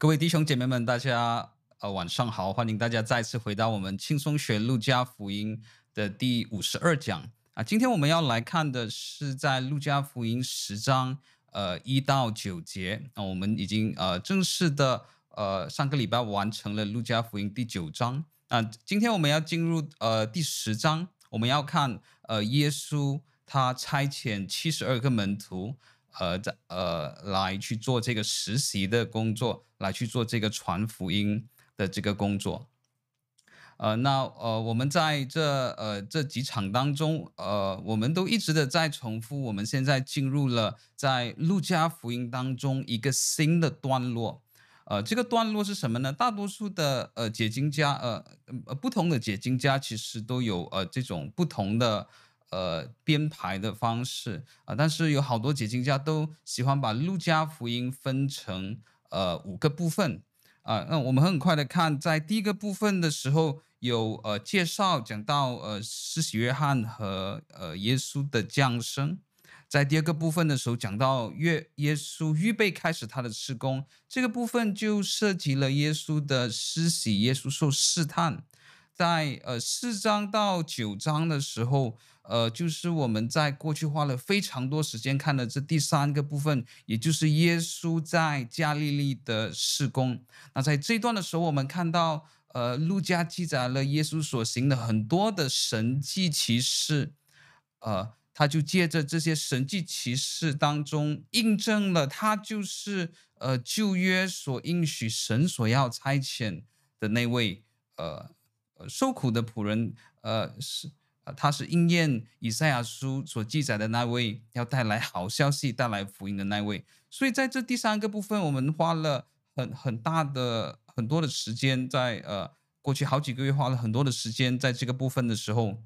各位弟兄姐妹们，大家呃晚上好！欢迎大家再次回到我们轻松学路加福音的第五十二讲啊。今天我们要来看的是在路加福音十章呃一到九节啊。我们已经呃正式的呃上个礼拜完成了路加福音第九章啊。今天我们要进入呃第十章，我们要看呃耶稣他差遣七十二个门徒。呃，在呃，来去做这个实习的工作，来去做这个传福音的这个工作。呃，那呃，我们在这呃这几场当中，呃，我们都一直的在重复，我们现在进入了在路加福音当中一个新的段落。呃，这个段落是什么呢？大多数的呃解经家，呃呃不同的解经家其实都有呃这种不同的。呃，编排的方式。啊、但是有好多解经家都喜欢把路加福音分成呃五个部分。啊、那我们很快的看，在第一个部分的时候有呃介绍，讲到呃施洗约翰和呃耶稣的降生，在第二个部分的时候讲到约耶稣预备开始他的事工，这个部分就涉及了耶稣的施洗，耶稣受试探。在呃四章到九章的时候，呃，就是我们在过去花了非常多时间看的这第三个部分，也就是耶稣在加利利的事工。那在这段的时候，我们看到，呃，路加记载了耶稣所行的很多的神迹奇事，呃，他就借着这些神迹奇事当中，印证了他就是呃旧约所应许神所要差遣的那位呃。受苦的仆人，呃，是，呃，他是应验以赛亚书所记载的那位，要带来好消息、带来福音的那位。所以在这第三个部分，我们花了很很大的很多的时间在，在呃过去好几个月花了很多的时间在这个部分的时候，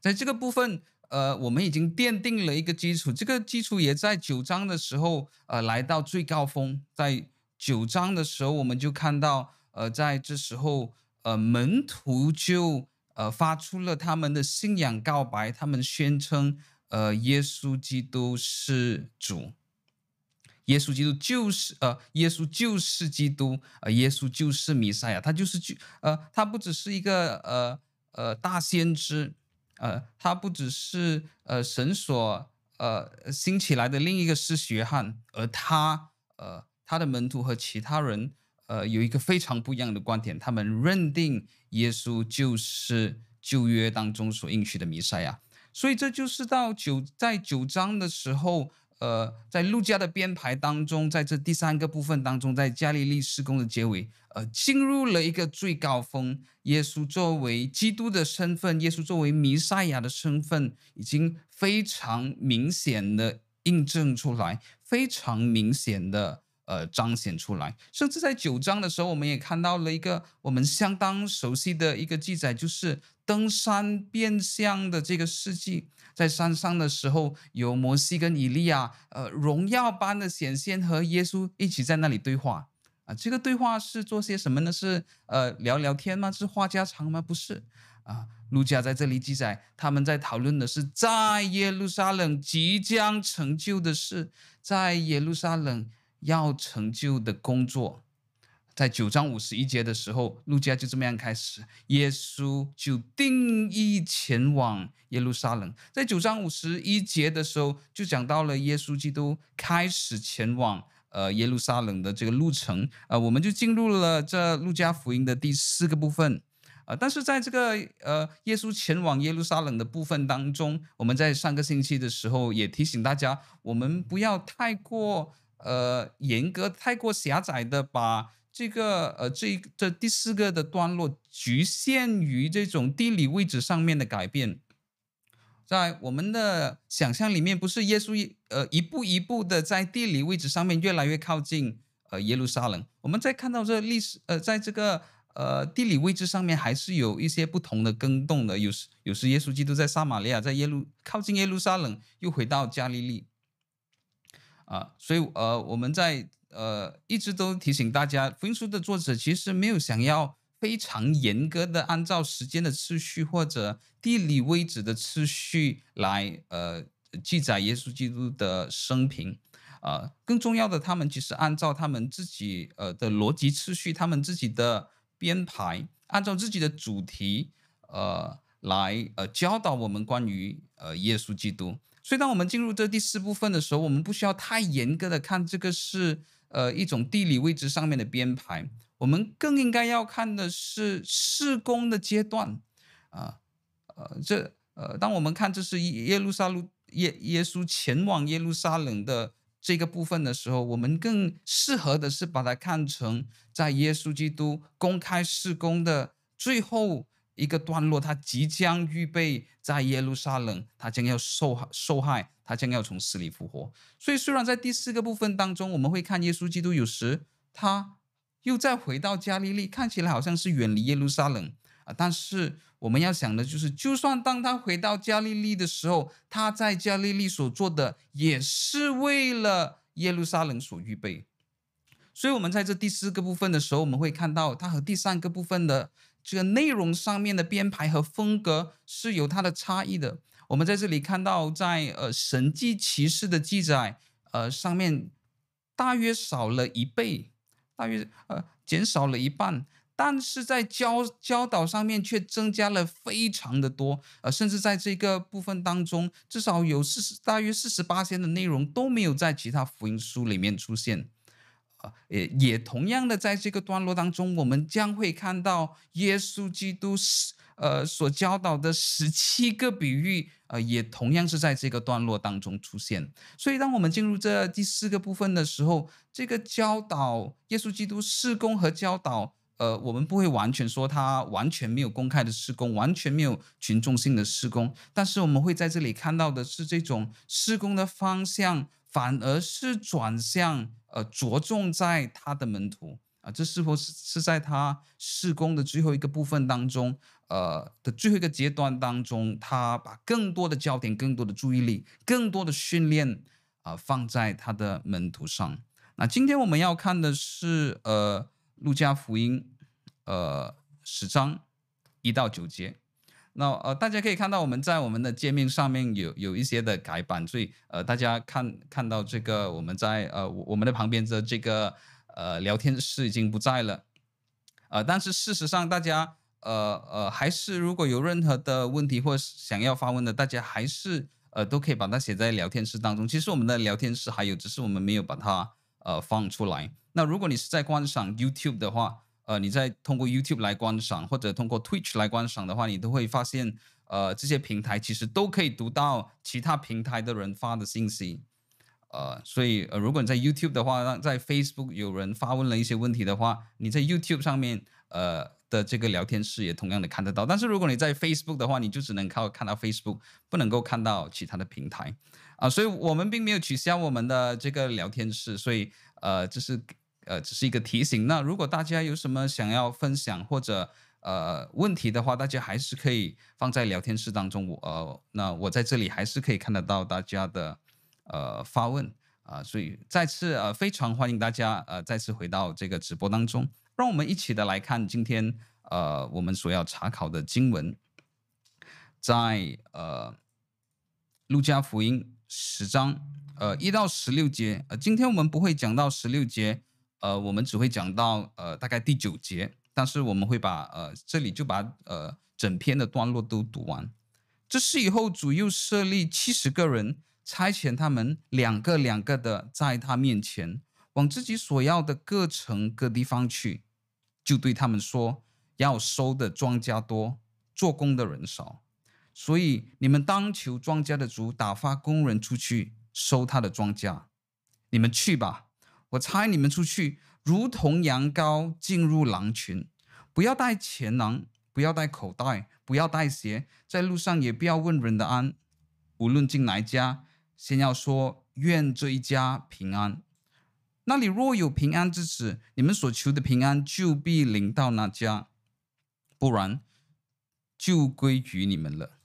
在这个部分，呃，我们已经奠定了一个基础，这个基础也在九章的时候，呃，来到最高峰。在九章的时候，我们就看到，呃，在这时候。呃，门徒就呃发出了他们的信仰告白，他们宣称，呃，耶稣基督是主，耶稣基督就是呃，耶稣就是基督，呃，耶稣就是弥赛亚，他就是就呃，他不只是一个呃呃大先知，呃，他不只是呃神所呃兴起来的另一个施洗约翰，而他呃他的门徒和其他人。呃，有一个非常不一样的观点，他们认定耶稣就是旧约当中所应许的弥赛亚，所以这就是到九在九章的时候，呃，在路加的编排当中，在这第三个部分当中，在加利利施工的结尾，呃，进入了一个最高峰，耶稣作为基督的身份，耶稣作为弥赛亚的身份，已经非常明显的印证出来，非常明显的。呃，彰显出来，甚至在九章的时候，我们也看到了一个我们相当熟悉的一个记载，就是登山变像的这个事迹。在山上的时候，有摩西跟以利亚，呃，荣耀般的显现，和耶稣一起在那里对话。啊，这个对话是做些什么呢？是呃聊聊天吗？是话家常吗？不是。啊，路加在这里记载，他们在讨论的是在耶路撒冷即将成就的事，在耶路撒冷。要成就的工作，在九章五十一节的时候，路加就这么样开始，耶稣就定义前往耶路撒冷。在九章五十一节的时候，就讲到了耶稣基督开始前往呃耶路撒冷的这个路程。呃，我们就进入了这路加福音的第四个部分。呃，但是在这个呃耶稣前往耶路撒冷的部分当中，我们在上个星期的时候也提醒大家，我们不要太过。呃，严格太过狭窄的把这个呃这这第四个的段落局限于这种地理位置上面的改变，在我们的想象里面，不是耶稣一呃一步一步的在地理位置上面越来越靠近呃耶路撒冷。我们在看到这历史呃在这个呃地理位置上面还是有一些不同的更动的，有时有时耶稣基督在撒玛利亚，在耶路靠近耶路撒冷，又回到加利利。啊，所以呃，我们在呃一直都提醒大家，福音书的作者其实没有想要非常严格的按照时间的次序或者地理位置的次序来呃记载耶稣基督的生平，呃，更重要的，他们其实按照他们自己呃的逻辑次序，他们自己的编排，按照自己的主题，呃，来呃教导我们关于呃耶稣基督。所以，当我们进入这第四部分的时候，我们不需要太严格的看这个是呃一种地理位置上面的编排，我们更应该要看的是事工的阶段啊，呃，这呃，当我们看这是耶路撒冷耶耶稣前往耶路撒冷的。这个部分的时候，我们更适合的是把它看成在耶稣基督公开事工的最后一个段落，他即将预备在耶路撒冷，他将要受受害，他将要从死里复活。所以，虽然在第四个部分当中，我们会看耶稣基督有时他又再回到加利利，看起来好像是远离耶路撒冷啊，但是。我们要想的就是，就算当他回到加利利的时候，他在加利利所做的也是为了耶路撒冷所预备。所以，我们在这第四个部分的时候，我们会看到他和第三个部分的这个内容上面的编排和风格是有它的差异的。我们在这里看到在，呃神迹奇事的记载，呃上面大约少了一倍，大约呃减少了一半。但是在教教导上面却增加了非常的多，呃，甚至在这个部分当中，至少有四十大约四十八篇的内容都没有在其他福音书里面出现，也也同样的在这个段落当中，我们将会看到耶稣基督呃所教导的十七个比喻，呃，也同样是在这个段落当中出现。所以，当我们进入这第四个部分的时候，这个教导耶稣基督施工和教导。呃，我们不会完全说他完全没有公开的施工，完全没有群众性的施工，但是我们会在这里看到的是这种施工的方向，反而是转向呃着重在他的门徒啊，这是否是是在他事工的最后一个部分当中，呃的最后一个阶段当中，他把更多的焦点、更多的注意力、更多的训练啊、放在他的门徒上。那今天我们要看的是呃。路加福音，呃，十章一到九节，那呃，大家可以看到我们在我们的界面上面有有一些的改版，所以呃，大家看看到这个我们在呃我们的旁边的这个呃聊天室已经不在了，呃，但是事实上大家呃呃还是如果有任何的问题或想要发问的，大家还是呃都可以把它写在聊天室当中。其实我们的聊天室还有，只是我们没有把它呃放出来。那如果你是在观赏 YouTube 的话，呃，你在通过 YouTube 来观赏，或者通过 Twitch 来观赏的话，你都会发现，呃，这些平台其实都可以读到其他平台的人发的信息，呃，所以呃，如果你在 YouTube 的话，让在 Facebook 有人发问了一些问题的话，你在 YouTube 上面，呃的这个聊天室也同样的看得到。但是如果你在 Facebook 的话，你就只能靠看到 Facebook，不能够看到其他的平台，啊、所以我们并没有取消我们的这个聊天室，所以呃，就是。呃，只是一个提醒。那如果大家有什么想要分享或者呃问题的话，大家还是可以放在聊天室当中。我呃，那我在这里还是可以看得到大家的呃发问啊、所以再次呃非常欢迎大家呃再次回到这个直播当中，让我们一起的来看今天呃我们所要查考的经文，在呃路加福音十章呃一到十六节。呃，今天我们不会讲到十六节。呃，我们只会讲到呃大概第九节，但是我们会把呃这里就把呃整篇的段落都读完。这是以后，主又设立七十个人，差遣他们两个两个的在他面前，往自己所要的各城各地方去，就对他们说：要收的庄稼多，做工的人少，所以你们当求庄稼的主打发工人出去收他的庄稼。你们去吧。我差你们出去，如同羊羔进入狼群，不要带钱囊，不要带口袋，不要带鞋，在路上也不要问人的安。无论进哪一家，先要说愿这一家平安。那里若有平安之子，你们所求的平安就必临到那家；不然，就归于你们了。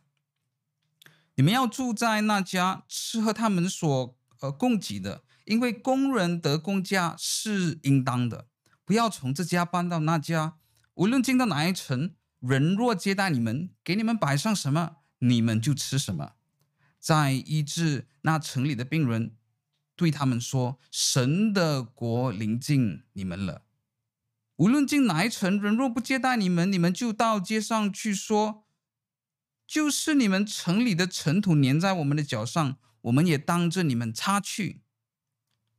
你们要住在那家，吃喝他们所呃供给的。因为工人得工价是应当的，不要从这家搬到那家。无论进到哪一城，人若接待你们，给你们摆上什么，你们就吃什么。在医治那城里的病人，对他们说：“神的国临近你们了。无论进哪一城，人若不接待你们，你们就到街上去说，就是你们城里的尘土粘在我们的脚上，我们也当着你们擦去。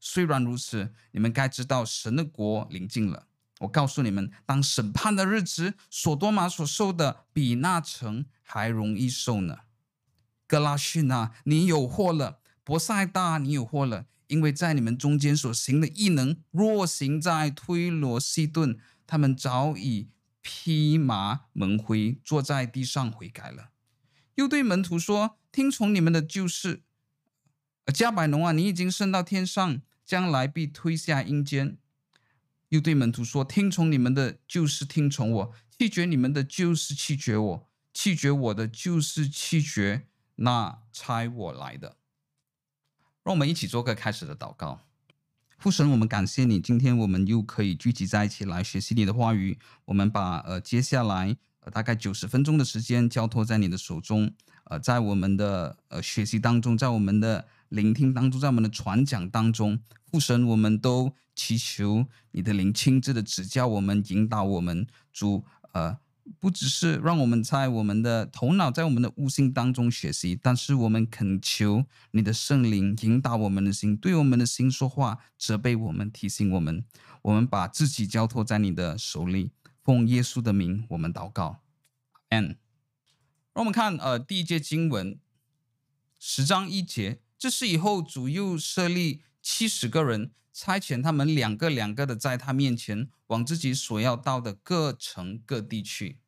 虽然如此，你们该知道神的国临近了。我告诉你们，当审判的日子，所多玛所受的比那城还容易受呢。哥拉汛啊，你有祸了！伯赛大，你有祸了，因为在你们中间所行的异能，若行在推罗西顿，他们早已披麻蒙灰，坐在地上悔改了。又对门徒说：“听从你们的就是，迦百农啊，你已经升到天上，将来必推下阴间。”又对门徒说：“听从你们的就是听从我，弃绝你们的就是弃绝我，弃绝我的就是弃绝那差我来的。”让我们一起做个开始的祷告。父神，我们感谢你，今天我们又可以聚集在一起来学习你的话语。我们把呃接下来呃大概九十分钟的时间交托在你的手中。呃，在我们的呃学习当中，在我们的聆听当中，在我们的传讲当中，父神，我们都祈求你的灵亲自的指教我们、引导我们。主，呃。不只是让我们在我们的头脑、在我们的悟性当中学习，但是我们恳求你的圣灵引导我们的心，对我们的心说话，责备我们，提醒我们。我们把自己交托在你的手里，奉耶稣的名，我们祷告。Amen。让我们看呃第一节经文，十章一节，这是以后主又设立七十个人。差遣他们两个两个的在他面前往自己所要到的各城各地去。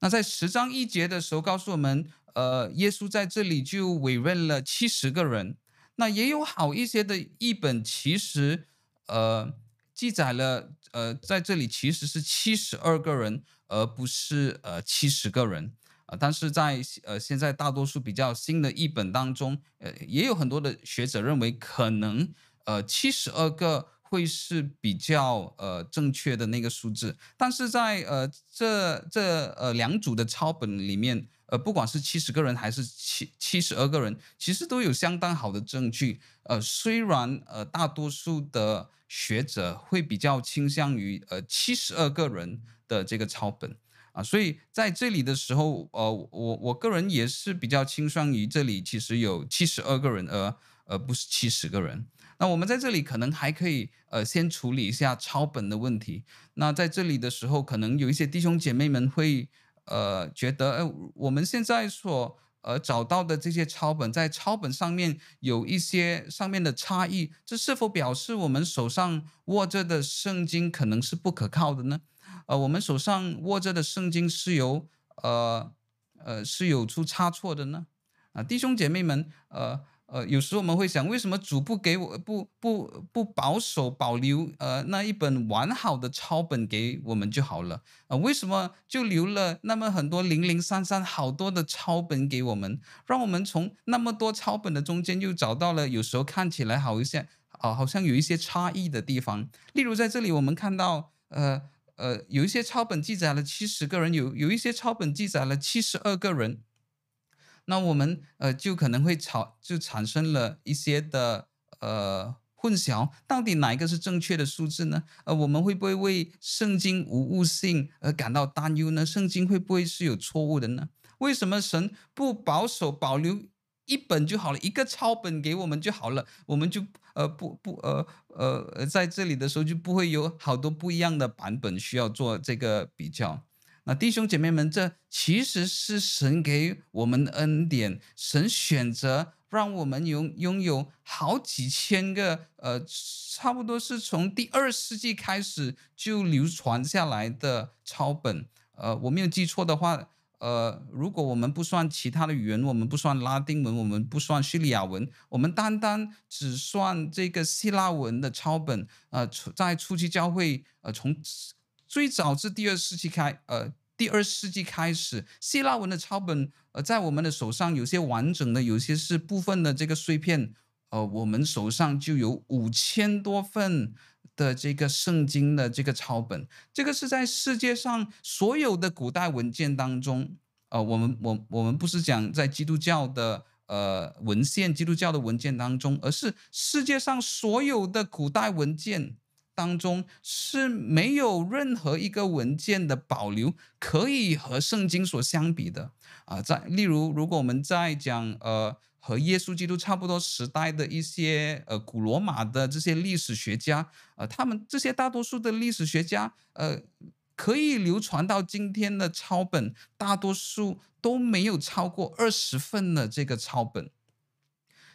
那在十章一节的时候，告诉我们，呃，耶稣在这里就委任了七十个人。那也有好一些的译本，其实呃记载了，呃，在这里其实是七十二个人，而不是呃七十个人。啊、但是在呃现在大多数比较新的译本当中，呃，也有很多的学者认为可能。呃，七十二个会是比较呃正确的那个数字，但是在呃这这呃两组的抄本里面，呃不管是七十个人还是七七十二个人，其实都有相当好的证据。呃，虽然呃大多数的学者会比较倾向于呃七十二个人的这个抄本啊，所以在这里的时候，呃我我个人也是比较倾向于这里其实有七十二个人，而而不是七十个人。那我们在这里可能还可以，呃，先处理一下抄本的问题。那在这里的时候，可能有一些弟兄姐妹们会，呃，觉得，呃，我们现在所，呃，找到的这些抄本，在抄本上面有一些上面的差异，这是否表示我们手上握着的圣经可能是不可靠的呢？呃，我们手上握着的圣经是有，呃，呃，是有出差错的呢？啊，弟兄姐妹们，呃。呃，有时候我们会想，为什么主不给我不不不保守保留呃那一本完好的抄本给我们就好了？呃，为什么就留了那么很多零零散散好多的抄本给我们，让我们从那么多抄本的中间又找到了有时候看起来好一些啊，好像有一些差异的地方。例如在这里我们看到，呃呃，有一些抄本记载了七十个人，有有一些抄本记载了七十二个人。那我们呃就可能会产就产生了一些的呃混淆，到底哪一个是正确的数字呢？呃，我们会不会为圣经无误性而感到担忧呢？圣经会不会是有错误的呢？为什么神不保守保留一本就好了，一个抄本给我们就好了，我们就呃不不呃呃在这里的时候就不会有好多不一样的版本需要做这个比较。那弟兄姐妹们，这其实是神给我们的恩典，神选择让我们拥拥有好几千个，呃，差不多是从第二世纪开始就流传下来的抄本。呃，我没有记错的话，呃，如果我们不算其他的语言，我们不算拉丁文，我们不算叙利亚文，我们单单只算这个希腊文的抄本，呃，在初期教会，呃，从最早至第二世纪开，呃，第二世纪开始，希腊文的抄本，呃，在我们的手上有些完整的，有些是部分的这个碎片，呃，我们手上就有五千多份的这个圣经的这个抄本，这个是在世界上所有的古代文件当中，呃，我们我我们不是讲在基督教的呃文献，基督教的文件当中，而是世界上所有的古代文件当中是没有任何一个文件的保留可以和圣经所相比的啊、呃。在例如，如果我们在讲呃和耶稣基督差不多时代的一些呃古罗马的这些历史学家，呃，他们这些大多数的历史学家，呃。可以流传到今天的抄本，大多数都没有超过二十份的这个抄本。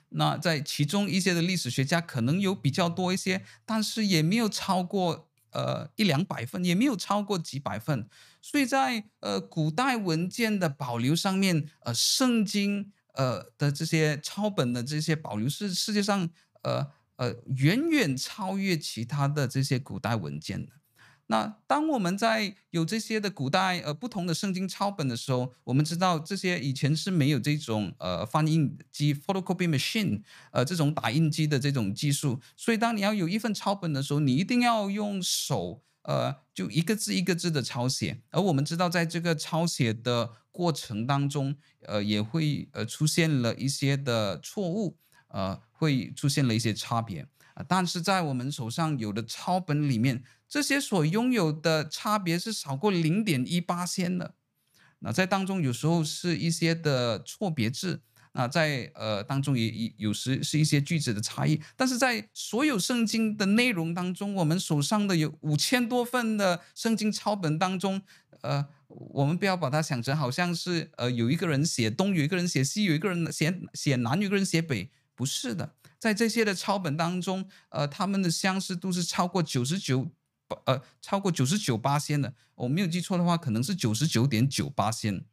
那在其中一些的历史学家可能有比较多一些，但是也没有超过呃一两百份，也没有超过几百份。所以在呃古代文件的保留上面，呃圣经呃的这些抄本的这些保留是世界上呃呃远远超越其他的这些古代文件的。那当我们在有这些的古代呃不同的圣经抄本的时候，我们知道这些以前是没有这种呃翻印机 photocopy machine 呃这种打印机的这种技术，所以当你要有一份抄本的时候，你一定要用手呃就一个字一个字的抄写，而我们知道在这个抄写的过程当中，呃也会呃出现了一些的错误，呃会出现了一些差别。但是在我们手上有的抄本里面，这些所拥有的差别是少过零点一八仙的。那在当中有时候是一些的错别字，那在呃当中也也有时是一些句子的差异。但是在所有圣经的内容当中，我们手上的有五千多份的圣经抄本当中，呃，我们不要把它想成好像是呃有一个人写东，有一个人写西，有一个人写写南，有一个人写北，不是的。在这些的抄本当中，呃，他们的相似度是超过九十九，呃，超过九十九八仙的。我没有记错的话，可能是九十九点九八仙。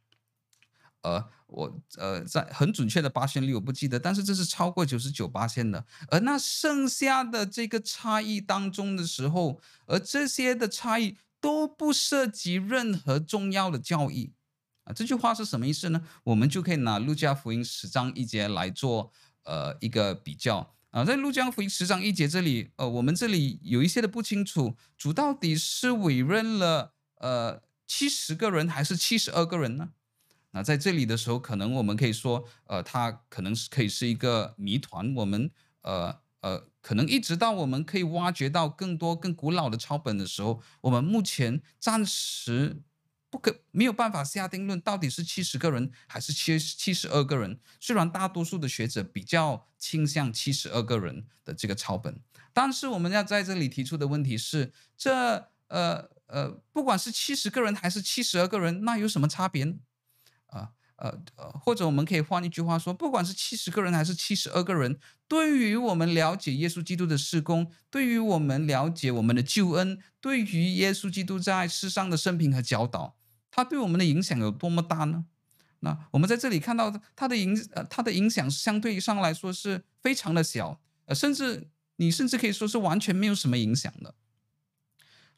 呃，我呃，在很准确的八仙率我不记得，但是这是超过九十九八仙的。而那剩下的这个差异当中的时候，而这些的差异都不涉及任何重要的教义啊。这句话是什么意思呢？我们就可以拿路加福音十章一节来做。呃，一个比较啊，在路加福音十章一节这里，呃，我们这里有一些的不清楚，主到底是委任了呃七十个人还是七十二个人呢？那在这里的时候，可能我们可以说，呃，他可能是可以是一个谜团。我们呃呃，可能一直到我们可以挖掘到更多更古老的抄本的时候，我们目前暂时。不可没有办法下定论，到底是七十个人还是七七十二个人。虽然大多数的学者比较倾向七十二个人的这个抄本，但是我们要在这里提出的问题是：这呃呃，不管是七十个人还是七十二个人，那有什么差别呢？啊呃，或者我们可以换一句话说：不管是七十个人还是七十二个人，对于我们了解耶稣基督的事工，对于我们了解我们的救恩，对于耶稣基督在世上的生平和教导。他对我们的影响有多么大呢？那我们在这里看到的他的影呃，他的影响相对上来说是非常的小，呃，甚至你甚至可以说是完全没有什么影响的。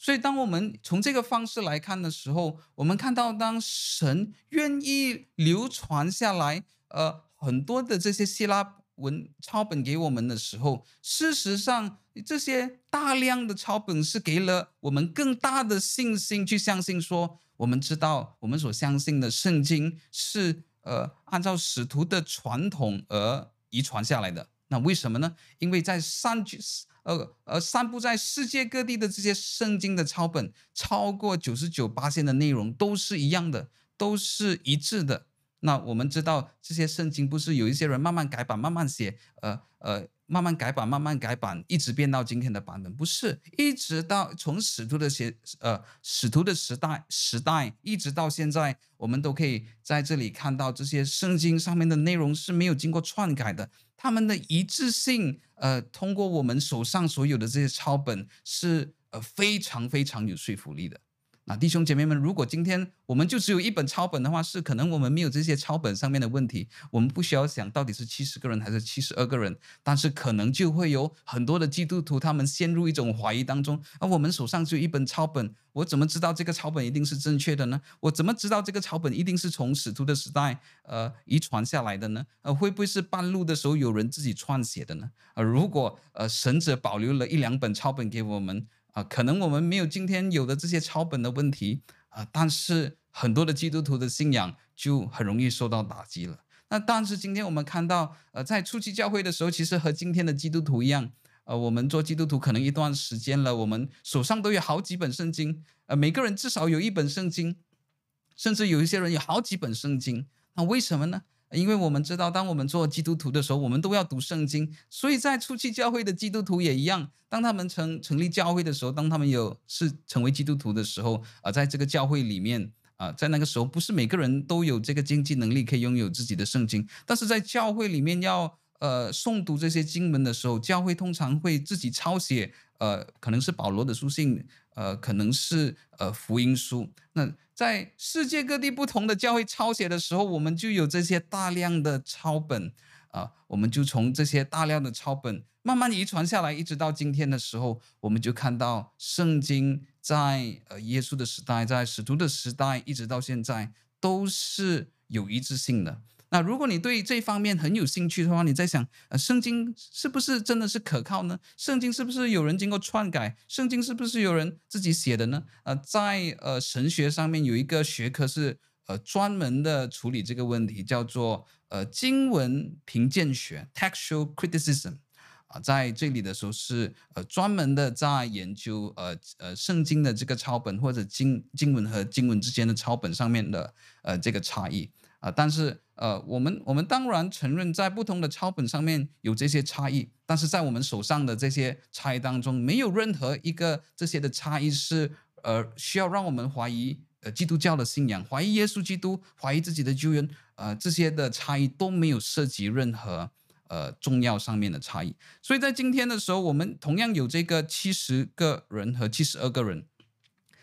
所以，当我们从这个方式来看的时候，我们看到当神愿意流传下来，呃，很多的这些希腊文抄本给我们的时候，事实上这些大量的抄本是给了我们更大的信心，去相信说。我们知道，我们所相信的圣经是呃按照使徒的传统而遗传下来的。那为什么呢？因为在散居呃呃散布在世界各地的这些圣经的抄本，超过九十九巴仙的内容都是一样的，都是一致的。那我们知道这些圣经不是有一些人慢慢改版、慢慢写，呃呃。慢慢改版，慢慢改版，一直变到今天的版本，不是一直到从使徒的写呃使徒的时代时代一直到现在，我们都可以在这里看到这些圣经上面的内容是没有经过篡改的，他们的一致性，呃，通过我们手上所有的这些抄本是呃非常非常有说服力的。那弟兄姐妹们，如果今天我们就只有一本抄本的话，是可能我们没有这些抄本上面的问题，我们不需要想到底是七十个人还是七十二个人，但是可能就会有很多的基督徒他们陷入一种怀疑当中。而我们手上只有一本抄本，我怎么知道这个抄本一定是正确的呢？我怎么知道这个抄本一定是从使徒的时代呃遗传下来的呢？呃，会不会是半路的时候有人自己篡写的呢？呃，如果呃神者保留了一两本抄本给我们。啊，可能我们没有今天有的这些抄本的问题啊，但是很多的基督徒的信仰就很容易受到打击了。那但是今天我们看到，呃，在初期教会的时候，其实和今天的基督徒一样，呃，我们做基督徒可能一段时间了，我们手上都有好几本圣经，呃，每个人至少有一本圣经，甚至有一些人有好几本圣经。那为什么呢？因为我们知道，当我们做基督徒的时候，我们都要读圣经。所以在初期教会的基督徒也一样，当他们成成立教会的时候，当他们有是成为基督徒的时候，啊、在这个教会里面啊、在那个时候，不是每个人都有这个经济能力可以拥有自己的圣经，但是在教会里面要呃诵读这些经文的时候，教会通常会自己抄写，呃，可能是保罗的书信，呃，可能是呃福音书，那。在世界各地不同的教会抄写的时候，我们就有这些大量的抄本啊，我们就从这些大量的抄本慢慢遗传下来，一直到今天的时候，我们就看到圣经在呃耶稣的时代，在使徒的时代，一直到现在都是有一致性的。那如果你对这方面很有兴趣的话，你在想，呃，圣经是不是真的是可靠呢？圣经是不是有人经过篡改？圣经是不是有人自己写的呢？呃，在呃神学上面有一个学科是呃专门的处理这个问题，叫做呃经文评鉴学 （textual criticism）。啊，在这里的时候是呃专门的在研究呃呃圣经的这个抄本或者经经文和经文之间的抄本上面的呃这个差异。啊，但是呃，我们我们当然承认，在不同的抄本上面有这些差异，但是在我们手上的这些差异当中，没有任何一个这些的差异是呃需要让我们怀疑呃基督教的信仰，怀疑耶稣基督，怀疑自己的救恩，呃，这些的差异都没有涉及任何呃重要上面的差异。所以在今天的时候，我们同样有这个七十个人和七十二个人，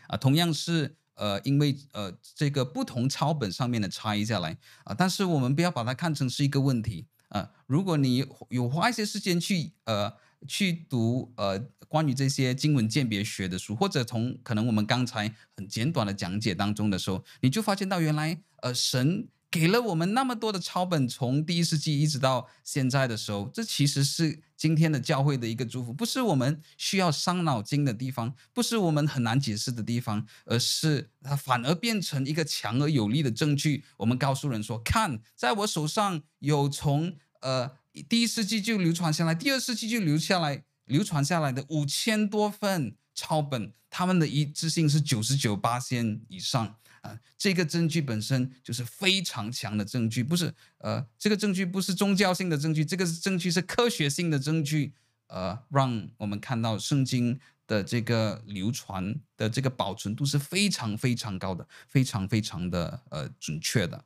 啊，同样是。呃，因为呃，这个不同抄本上面的差异下来啊、但是我们不要把它看成是一个问题啊、如果你有花一些时间去呃去读呃关于这些经文鉴别学的书，或者从可能我们刚才很简短的讲解当中的时候，你就发现到原来呃神。给了我们那么多的抄本，从第一世纪一直到现在的时候，这其实是今天的教会的一个祝福，不是我们需要伤脑筋的地方，不是我们很难解释的地方，而是它反而变成一个强而有力的证据。我们告诉人说：“看，在我手上有从呃第一世纪就流传下来，第二世纪就留下来流传下来的五千多份抄本，他们的一致性是九十九巴仙以上。”啊，这个证据本身就是非常强的证据，不是呃，这个证据不是宗教性的证据，这个证据是科学性的证据，呃，让我们看到圣经的这个流传的这个保存度是非常非常高的，非常非常的呃准确的。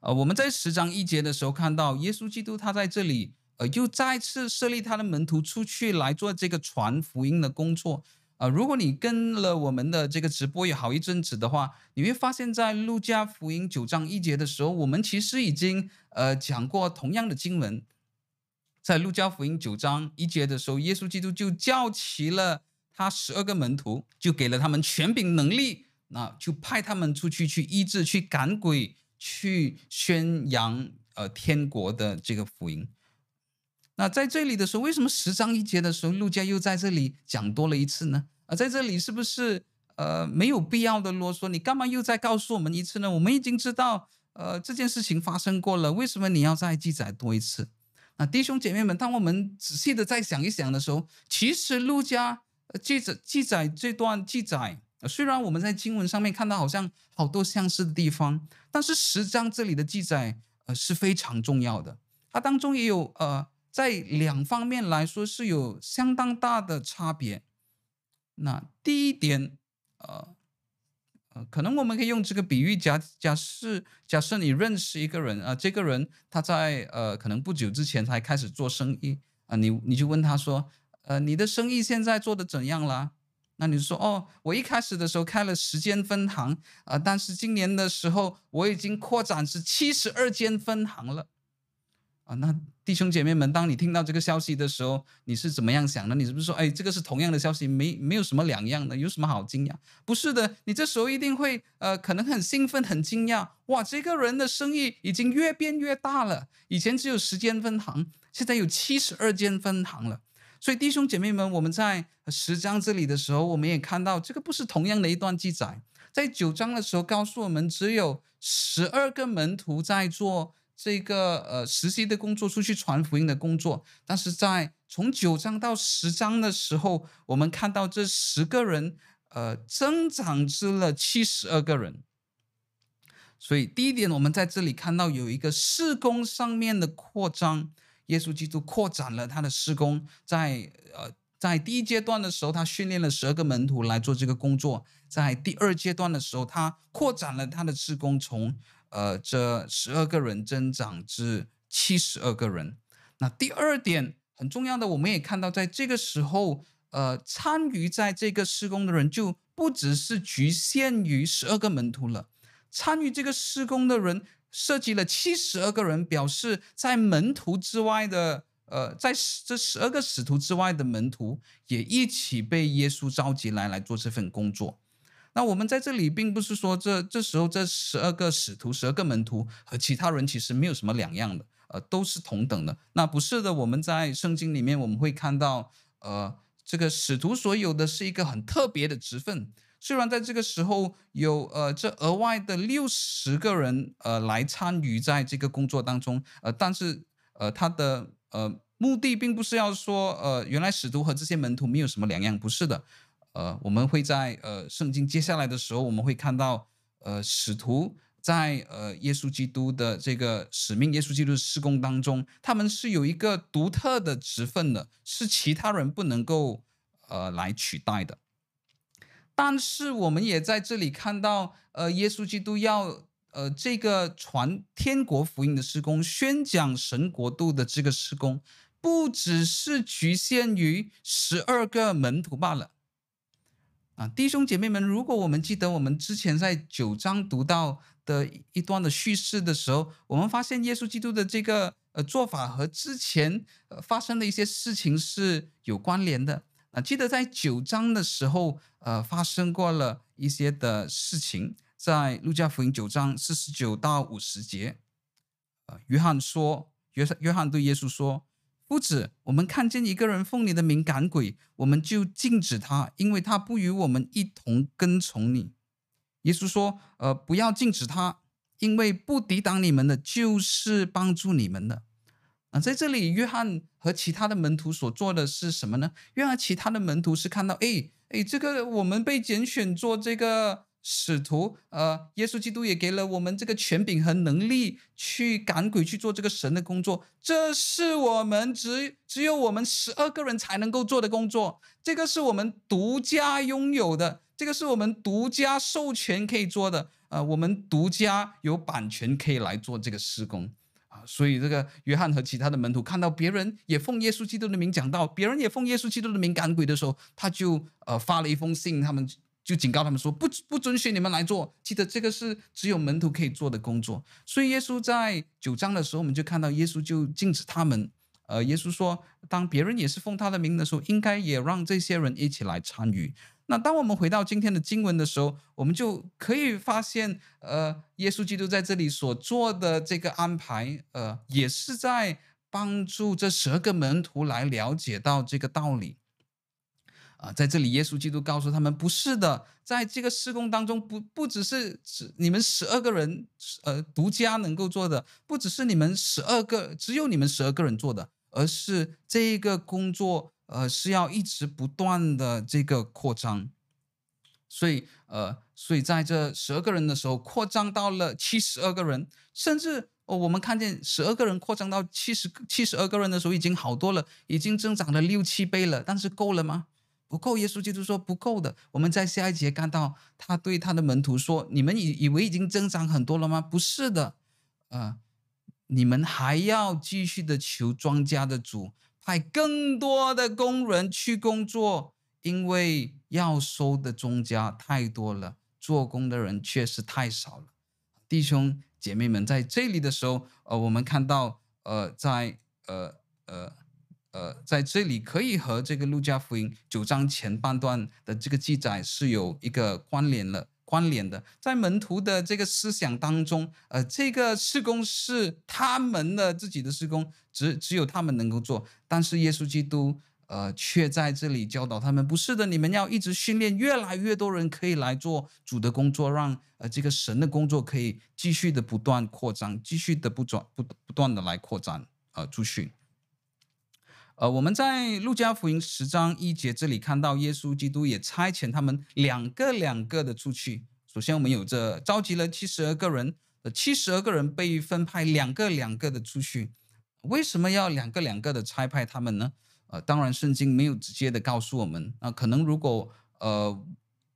呃，我们在十章一节的时候看到耶稣基督他在这里呃又再次设立他的门徒出去来做这个传福音的工作。啊、如果你跟了我们的这个直播有好一阵子的话，你会发现在路加福音九章一节的时候，我们其实已经呃讲过同样的经文。在路加福音九章一节的时候，耶稣基督就叫齐了他十二个门徒，就给了他们权柄能力，那就派他们出去去医治、去赶鬼、去宣扬呃天国的这个福音。那在这里的时候，为什么十章一节的时候，路加又在这里讲多了一次呢？啊，在这里是不是呃没有必要的啰嗦？你干嘛又再告诉我们一次呢？我们已经知道，呃，这件事情发生过了，为什么你要再记载多一次？那弟兄姐妹们，当我们仔细的再想一想的时候，其实路加记载记载这段记载，虽然我们在经文上面看到好像好多相似的地方，但是十章这里的记载呃是非常重要的，它当中也有呃。在两方面来说是有相当大的差别。那第一点，呃，呃，可能我们可以用这个比喻，假假设假设你认识一个人啊，这个人他在呃可能不久之前才开始做生意啊，你你就问他说，呃，你的生意现在做得怎样了？那你说，哦，我一开始的时候开了十间分行啊，但是今年的时候我已经扩展至七十二间分行了。啊，那弟兄姐妹们，当你听到这个消息的时候，你是怎么样想的？你是不是说，哎，这个是同样的消息，没没有什么两样的，有什么好惊讶？不是的，你这时候一定会，呃，可能很兴奋、很惊讶。哇，这个人的生意已经越变越大了，以前只有十间分行，现在有七十二间分行了。所以弟兄姐妹们，我们在十章这里的时候，我们也看到这个不是同样的一段记载。在九章的时候告诉我们，只有十二个门徒在做这个呃实习的工作，出去传福音的工作。但是在从九章到十章的时候，我们看到这十个人呃增长至了七十二个人。所以第一点，我们在这里看到有一个事工上面的扩张，耶稣基督扩展了他的事工，在呃。在第一阶段的时候，他训练了十二个门徒来做这个工作。在第二阶段的时候，他扩展了他的事工，从呃这十二个人增长至七十二个人。那第二点很重要的，我们也看到，在这个时候，呃，参与在这个施工的人就不只是局限于十二个门徒了。参与这个施工的人涉及了七十二个人，表示在门徒之外的。呃，在这十二个使徒之外的门徒也一起被耶稣召集来来做这份工作。那我们在这里并不是说这这时候这十二个使徒、十二个门徒和其他人其实没有什么两样的，呃，都是同等的。那不是的，我们在圣经里面我们会看到，呃，这个使徒所有的是一个很特别的职分。虽然在这个时候有呃这额外的六十个人呃来参与在这个工作当中，呃，但是呃他的。呃，目的并不是要说，呃，原来使徒和这些门徒没有什么两样，不是的。呃，我们会在呃圣经接下来的时候，我们会看到，呃，使徒在呃耶稣基督的这个使命、耶稣基督的施工当中，他们是有一个独特的职分的，是其他人不能够呃来取代的。但是我们也在这里看到，呃，耶稣基督要。呃，这个传天国福音的施工，宣讲神国度的这个施工，不只是局限于十二个门徒罢了。啊，弟兄姐妹们，如果我们记得我们之前在九章读到的一段的叙事的时候，我们发现耶稣基督的这个呃做法和之前呃发生的一些事情是有关联的。啊，记得在九章的时候，呃，发生过了一些的事情。在路加福音九章四十九到五十节，呃，约翰说，约约翰对耶稣说：“不止，我们看见一个人奉你的名赶鬼，我们就禁止他，因为他不与我们一同跟从你。”耶稣说：“呃，不要禁止他，因为不抵挡你们的，就是帮助你们的。”啊，在这里，约翰和其他的门徒所做的是什么呢？约翰其他的门徒是看到，哎哎，这个我们被拣选做这个。使徒，呃，耶稣基督也给了我们这个权柄和能力去赶鬼，去做这个神的工作。这是我们只只有我们十二个人才能够做的工作，这个是我们独家拥有的，这个是我们独家授权可以做的，呃，我们独家有版权可以来做这个施工啊。所以，这个约翰和其他的门徒看到别人也奉耶稣基督的名讲道，别人也奉耶稣基督的名赶鬼的时候，他就呃发了一封信，他们。就警告他们说，不不准许你们来做，记得这个是只有门徒可以做的工作。所以耶稣在九章的时候，我们就看到耶稣就禁止他们。呃，耶稣说，当别人也是奉他的名的时候，应该也让这些人一起来参与。那当我们回到今天的经文的时候，我们就可以发现，呃，耶稣基督在这里所做的这个安排，呃，也是在帮助这十个门徒来了解到这个道理。啊，在这里，耶稣基督告诉他们，不是的，在这个施工当中，不不只是只你们十二个人，呃，独家能够做的，不只是你们十二个，只有你们十二个人做的，而是这个工作，呃，是要一直不断的这个扩张。所以，呃，所以在这十二个人的时候，扩张到了七十二个人，甚至哦，我们看见十二个人扩张到七十七十二个人的时候，已经好多了，已经增长了六七倍了，但是够了吗？不够，耶稣基督说不够的。我们在下一节看到他对他的门徒说：“你们以以为已经增长很多了吗？不是的，呃，你们还要继续的求庄稼的主派更多的工人去工作，因为要收的庄稼太多了，做工的人确实太少了。”弟兄姐妹们，在这里的时候，呃，我们看到，呃，在呃呃。呃，在这里可以和这个路加福音九章前半段的这个记载是有一个关联了，关联的。在门徒的这个思想当中，呃，这个事工是他们的自己的事工，只只有他们能够做。但是耶稣基督，呃，却在这里教导他们，不是的，你们要一直训练，越来越多人可以来做主的工作，让呃这个神的工作可以继续的不断扩张，继续的不转不不断的来扩展呃出去。呃，我们在路加福音十章一节这里看到，耶稣基督也差遣他们两个两个的出去。首先，我们有着召集了七十二个人，呃，七十二个人被分派两个两个的出去。为什么要两个两个的差派他们呢？呃，当然，圣经没有直接的告诉我们。那、可能如果呃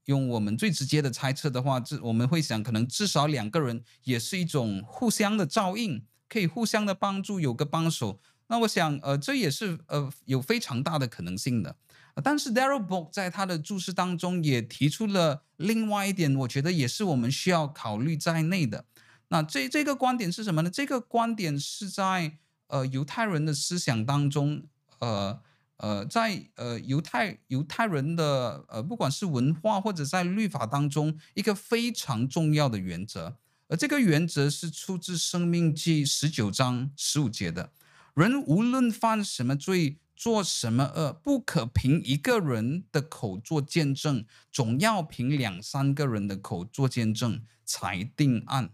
用我们最直接的猜测的话，这我们会想，可能至少两个人也是一种互相的照应，可以互相的帮助，有个帮手。那我想，呃，这也是呃有非常大的可能性的。但是 Darrell Bock 在他的注释当中也提出了另外一点，我觉得也是我们需要考虑在内的。那这这个观点是什么呢？这个观点是在呃犹太人的思想当中。呃呃，在呃犹太犹太人的呃，不管是文化或者在律法当中，一个非常重要的原则，而这个原则是出自《生命记》十九章十五节的：人无论犯什么罪，做什么恶，不可凭一个人的口做见证，总要凭两三个人的口做见证才定案。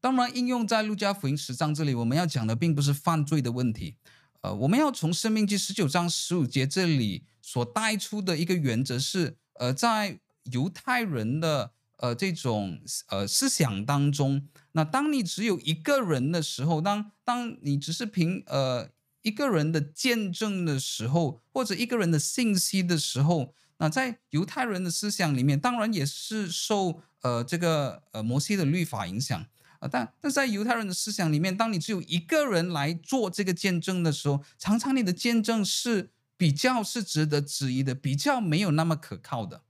当然，应用在路加福音十章这里，我们要讲的并不是犯罪的问题。呃，我们要从《生命记》十九章十五节这里所带出的一个原则是，呃，在犹太人的呃这种呃思想当中，那当你只有一个人的时候，当当你只是凭呃一个人的见证的时候，或者一个人的信息的时候，那在犹太人的思想里面，当然也是受呃这个呃摩西的律法影响。但但在犹太人的思想里面，当你只有一个人来做这个见证的时候，常常你的见证是比较是值得质疑的，比较没有那么可靠的。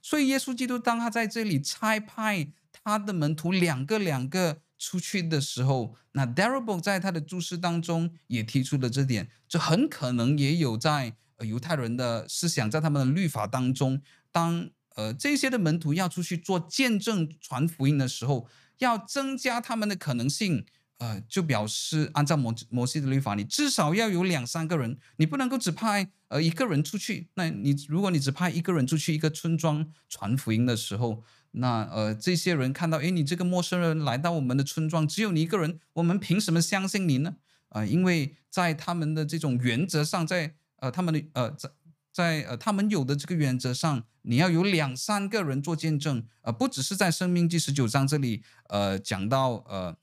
所以耶稣基督当他在这里差派他的门徒两个两个出去的时候，那 Darabot 在他的注释当中也提出了这点，这很可能也有在犹太人的思想，在他们的律法当中，当呃这些的门徒要出去做见证传福音的时候。要增加他们的可能性，呃，就表示按照摩摩西的律法，你至少要有两三个人，你不能够只派呃一个人出去。那你如果你只派一个人出去一个村庄传福音的时候，那呃这些人看到，诶，你这个陌生人来到我们的村庄，只有你一个人，我们凭什么相信你呢？啊、呃，因为在他们的这种原则上，在呃他们的呃在。在呃，他们有的这个原则上，你要有两三个人做见证，呃，不只是在《生命记》十九章这里，呃，讲到呃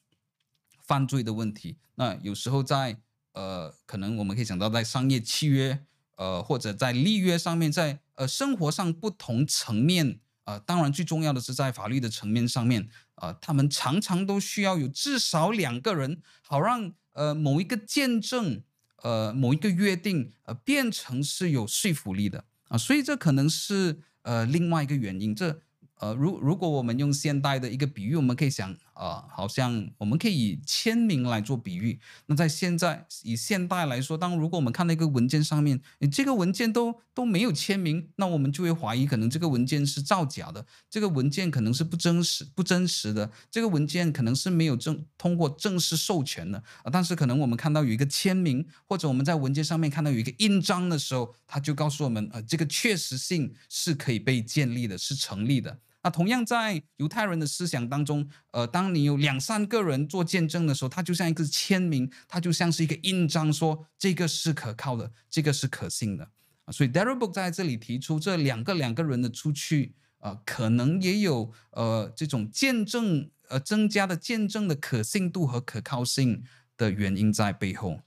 犯罪的问题。那有时候在呃，可能我们可以讲到在商业契约，呃，或者在立约上面，在呃生活上不同层面，呃，当然最重要的是在法律的层面上面，呃，他们常常都需要有至少两个人，好让呃某一个见证。呃，某一个约定，呃，变成是有说服力的啊，所以这可能是呃另外一个原因。这呃，如如果我们用现代的一个比喻，我们可以想。啊，好像我们可以以签名来做比喻。那在现在以现代来说，当如果我们看到一个文件上面，你这个文件都都没有签名，那我们就会怀疑可能这个文件是造假的，这个文件可能是不真实、不真实的，这个文件可能是没有正通过正式授权的啊。但是可能我们看到有一个签名，或者我们在文件上面看到有一个印章的时候，它就告诉我们，呃，这个确实性是可以被建立的，是成立的。那同样在犹太人的思想当中，呃，当你有两三个人做见证的时候，它就像一个签名，它就像是一个印章，说这个是可靠的，这个是可信的。所以 d a r r e l Book 在这里提出这两个两个人的出去，呃，可能也有呃这种见证呃增加的见证的可信度和可靠性的原因在背后。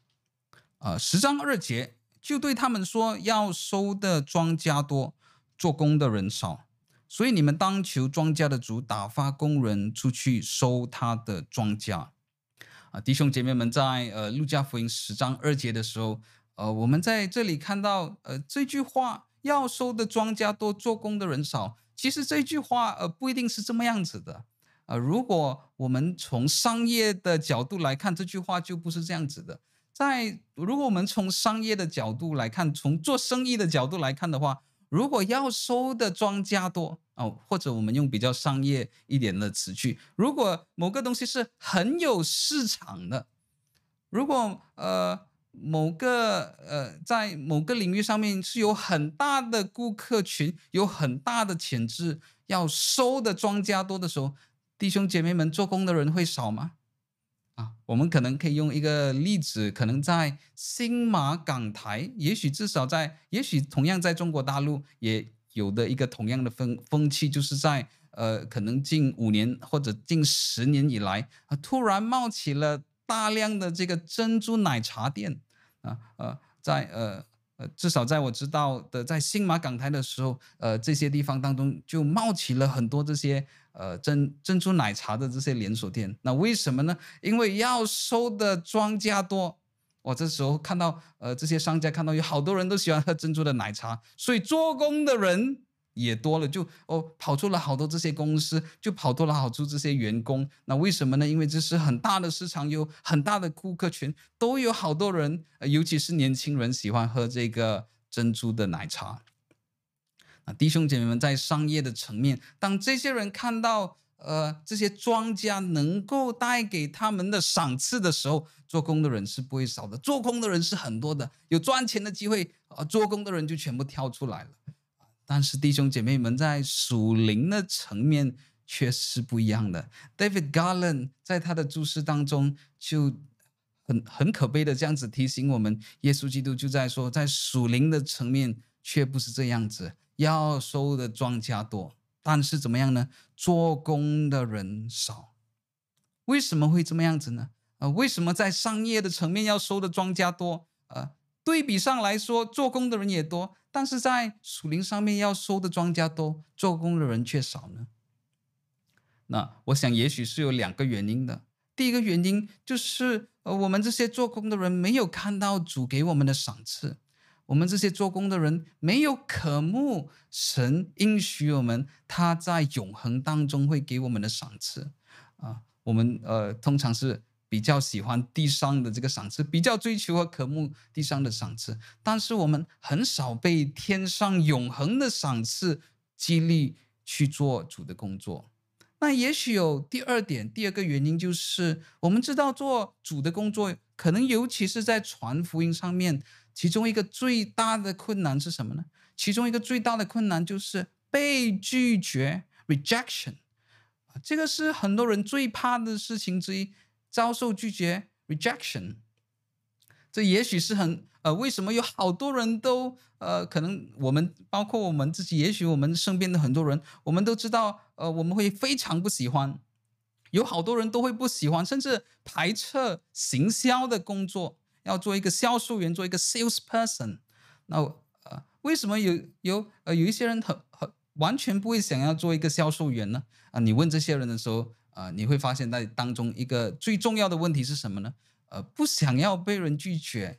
呃，十章二节就对他们说，要收的庄稼多，做工的人少。所以你们当求庄稼的主打发工人出去收他的庄稼，啊，弟兄姐妹们在，呃路加福音十章二节的时候，呃，我们在这里看到，呃，这句话要收的庄稼多，做工的人少。其实这句话呃不一定是这么样子的，呃，如果我们从商业的角度来看，这句话就不是这样子的。在如果我们从商业的角度来看，从做生意的角度来看的话。如果要收的庄稼多哦，或者我们用比较商业一点的词句，如果某个东西是很有市场的，如果呃某个呃，在某个领域上面是有很大的顾客群，有很大的潜质，要收的庄稼多的时候，弟兄姐妹们做工的人会少吗？啊，我们可能可以用一个例子，可能在新马港台，也许至少在，也许同样在中国大陆也有的一个同样的风风气，就是在呃，可能近五年或者近十年以来啊，突然冒起了大量的这个珍珠奶茶店啊，呃，在呃。至少在我知道的，在新马港台的时候，呃，这些地方当中就冒起了很多这些呃珍珍珠奶茶的这些连锁店。那为什么呢？因为要收的庄稼多。我这时候看到呃这些商家看到有好多人都喜欢喝珍珠的奶茶，所以做工的人。也多了，就哦跑出了好多这些公司，就跑多了好多这些员工。那为什么呢？因为这是很大的市场，有很大的顾客群，都有好多人，尤其是年轻人喜欢喝这个珍珠的奶茶。啊弟兄姐妹们，在商业的层面，当这些人看到呃这些庄家能够带给他们的赏赐的时候，做工的人是不会少的，做工的人是很多的，有赚钱的机会，呃，做工的人就全部跳出来了。但是弟兄姐妹们在属灵的层面却是不一样的。David Garland 在他的注释当中就很很可悲的这样子提醒我们：耶稣基督就在说，在属灵的层面却不是这样子，要收的庄稼多，但是怎么样呢？做工的人少。为什么会这么样子呢？啊、呃，为什么在商业的层面要收的庄稼多？呃，对比上来说，做工的人也多。但是在属灵上面要收的庄稼多，做工的人却少呢？那我想也许是有两个原因的。第一个原因就是，呃，我们这些做工的人没有看到主给我们的赏赐，我们这些做工的人没有渴慕神应许我们他在永恒当中会给我们的赏赐啊。我们呃通常是。比较喜欢地上的这个赏赐，比较追求和渴慕地上的赏赐，但是我们很少被天上永恒的赏赐激励去做主的工作。那也许有第二点，第二个原因就是我们知道做主的工作，可能尤其是在传福音上面，其中一个最大的困难是什么呢？其中一个最大的困难就是被拒绝 （rejection）。这个是很多人最怕的事情之一。遭受拒绝 （rejection），这也许是很呃，为什么有好多人都呃，可能我们包括我们自己，也许我们身边的很多人，我们都知道，呃，我们会非常不喜欢，有好多人都会不喜欢，甚至排斥行销的工作，要做一个销售员，做一个 salesperson。那呃，为什么有有呃有一些人很很完全不会想要做一个销售员呢？啊、你问这些人的时候。啊、你会发现在当中一个最重要的问题是什么呢？呃，不想要被人拒绝。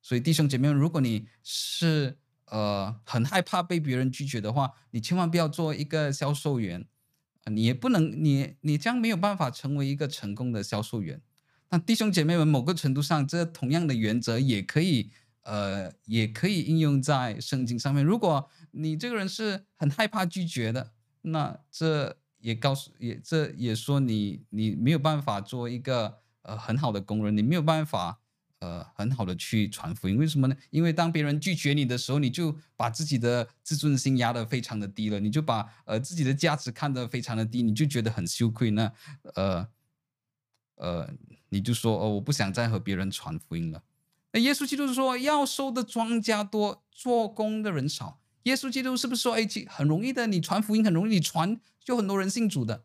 所以弟兄姐妹们，如果你是呃很害怕被别人拒绝的话，你千万不要做一个销售员，你也不能，你你将没有办法成为一个成功的销售员。那弟兄姐妹们，某个程度上，这同样的原则也可以呃也可以应用在圣经上面。如果你这个人是很害怕拒绝的，那这。也告诉也这也说你你没有办法做一个呃很好的工人，你没有办法呃很好的去传福音。为什么呢？因为当别人拒绝你的时候，你就把自己的自尊心压得非常的低了，你就把呃自己的价值看得非常的低，你就觉得很羞愧。那呃呃你就说哦，我不想再和别人传福音了。那耶稣基督是说，要收的庄稼多，做工的人少。耶稣基督是不是说，哎，很容易的，你传福音很容易，你传就很多人信主的，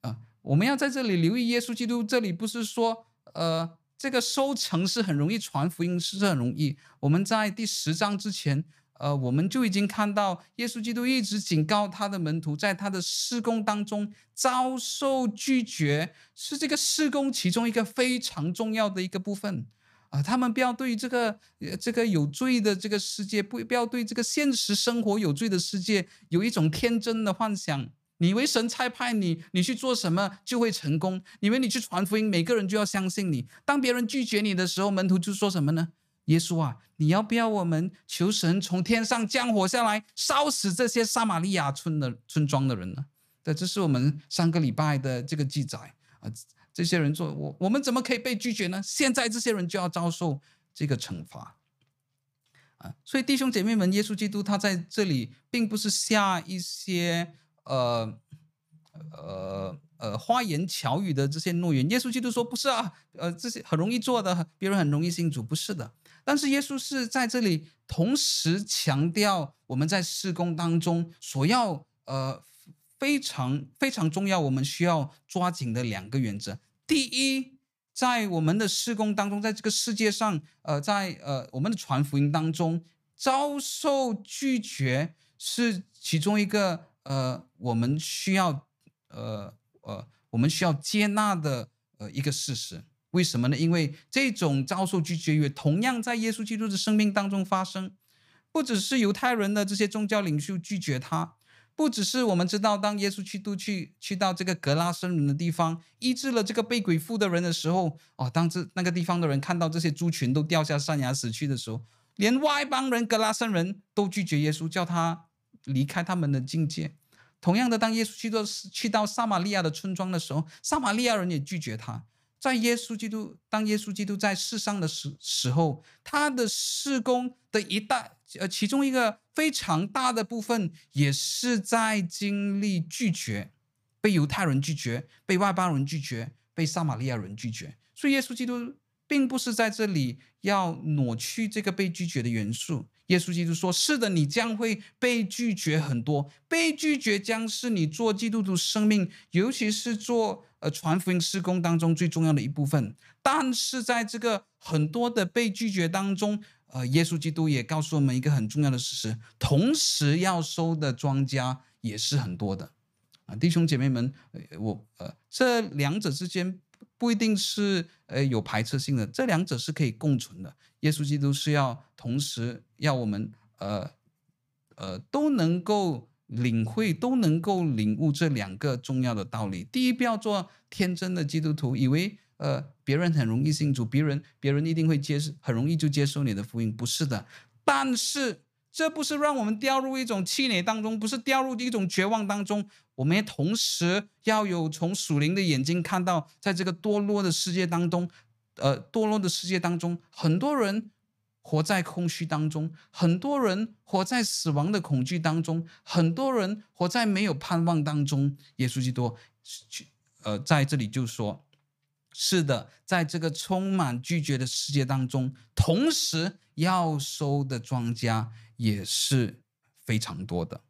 啊，我们要在这里留意，耶稣基督这里不是说，呃，这个收成是很容易，传福音是很容易。我们在第十章之前，呃，我们就已经看到耶稣基督一直警告他的门徒，在他的事工当中遭受拒绝，是这个事工其中一个非常重要的一个部分。啊，他们不要对这个这个有罪的这个世界，不不要对这个现实生活有罪的世界有一种天真的幻想。你以为神差派你，你去做什么就会成功？你以为你去传福音，每个人就要相信你？当别人拒绝你的时候，门徒就说什么呢？耶稣啊，你要不要我们求神从天上降火下来，烧死这些撒玛利亚村的村庄的人呢？对，这是我们上个礼拜的这个记载啊。这些人做：“我我们怎么可以被拒绝呢？现在这些人就要遭受这个惩罚。啊，所以弟兄姐妹们，耶稣基督他在这里并不是下一些呃呃呃花言巧语的这些诺言。耶稣基督说不是啊，呃，这些很容易做的，别人很容易信主，不是的。但是耶稣是在这里同时强调我们在事工当中所要呃非常非常重要，我们需要抓紧的两个原则。第一。在我们的事工当中，在这个世界上，呃，在呃我们的传福音当中，遭受拒绝是其中一个呃我们需要呃呃我们需要接纳的呃一个事实。为什么呢？因为这种遭受拒绝也同样在耶稣基督的生命当中发生，不只是犹太人的这些宗教领袖拒绝他。不只是我们知道，当耶稣基督去去到这个格拉森人的地方，医治了这个被鬼附的人的时候，哦，当这那个地方的人看到这些猪群都掉下山崖死去的时候，连外邦人格拉森人都拒绝耶稣，叫他离开他们的境界。同样的，当耶稣基督去到撒玛利亚的村庄的时候，撒玛利亚人也拒绝他。在耶稣基督，当耶稣基督在世上的时时候，他的事工的一大呃其中一个非常大的部分，也是在经历拒绝，被犹太人拒绝，被外邦人拒绝，被撒玛利亚人拒绝。所以耶稣基督并不是在这里要挪去这个被拒绝的元素。耶稣基督说：“是的，你将会被拒绝很多，被拒绝将是你做基督徒生命，尤其是做。”呃，传福音事工当中最重要的一部分，但是在这个很多的被拒绝当中，呃，耶稣基督也告诉我们一个很重要的事实，同时要收的庄稼也是很多的，啊，弟兄姐妹们，我呃，这两者之间不一定是呃有排斥性的，这两者是可以共存的。耶稣基督是要同时要我们呃呃都能够。领会都能够领悟这两个重要的道理。第一，不要做天真的基督徒，以为呃别人很容易信主，别人别人一定会接受，很容易就接受你的福音，不是的。但是这不是让我们掉入一种气馁当中，不是掉入一种绝望当中。我们也同时要有从属灵的眼睛看到，在这个堕落的世界当中，呃，堕落的世界当中，很多人。活在空虚当中，很多人活在死亡的恐惧当中，很多人活在没有盼望当中。耶稣基督，呃，在这里就说：是的，在这个充满拒绝的世界当中，同时要收的庄稼也是非常多的。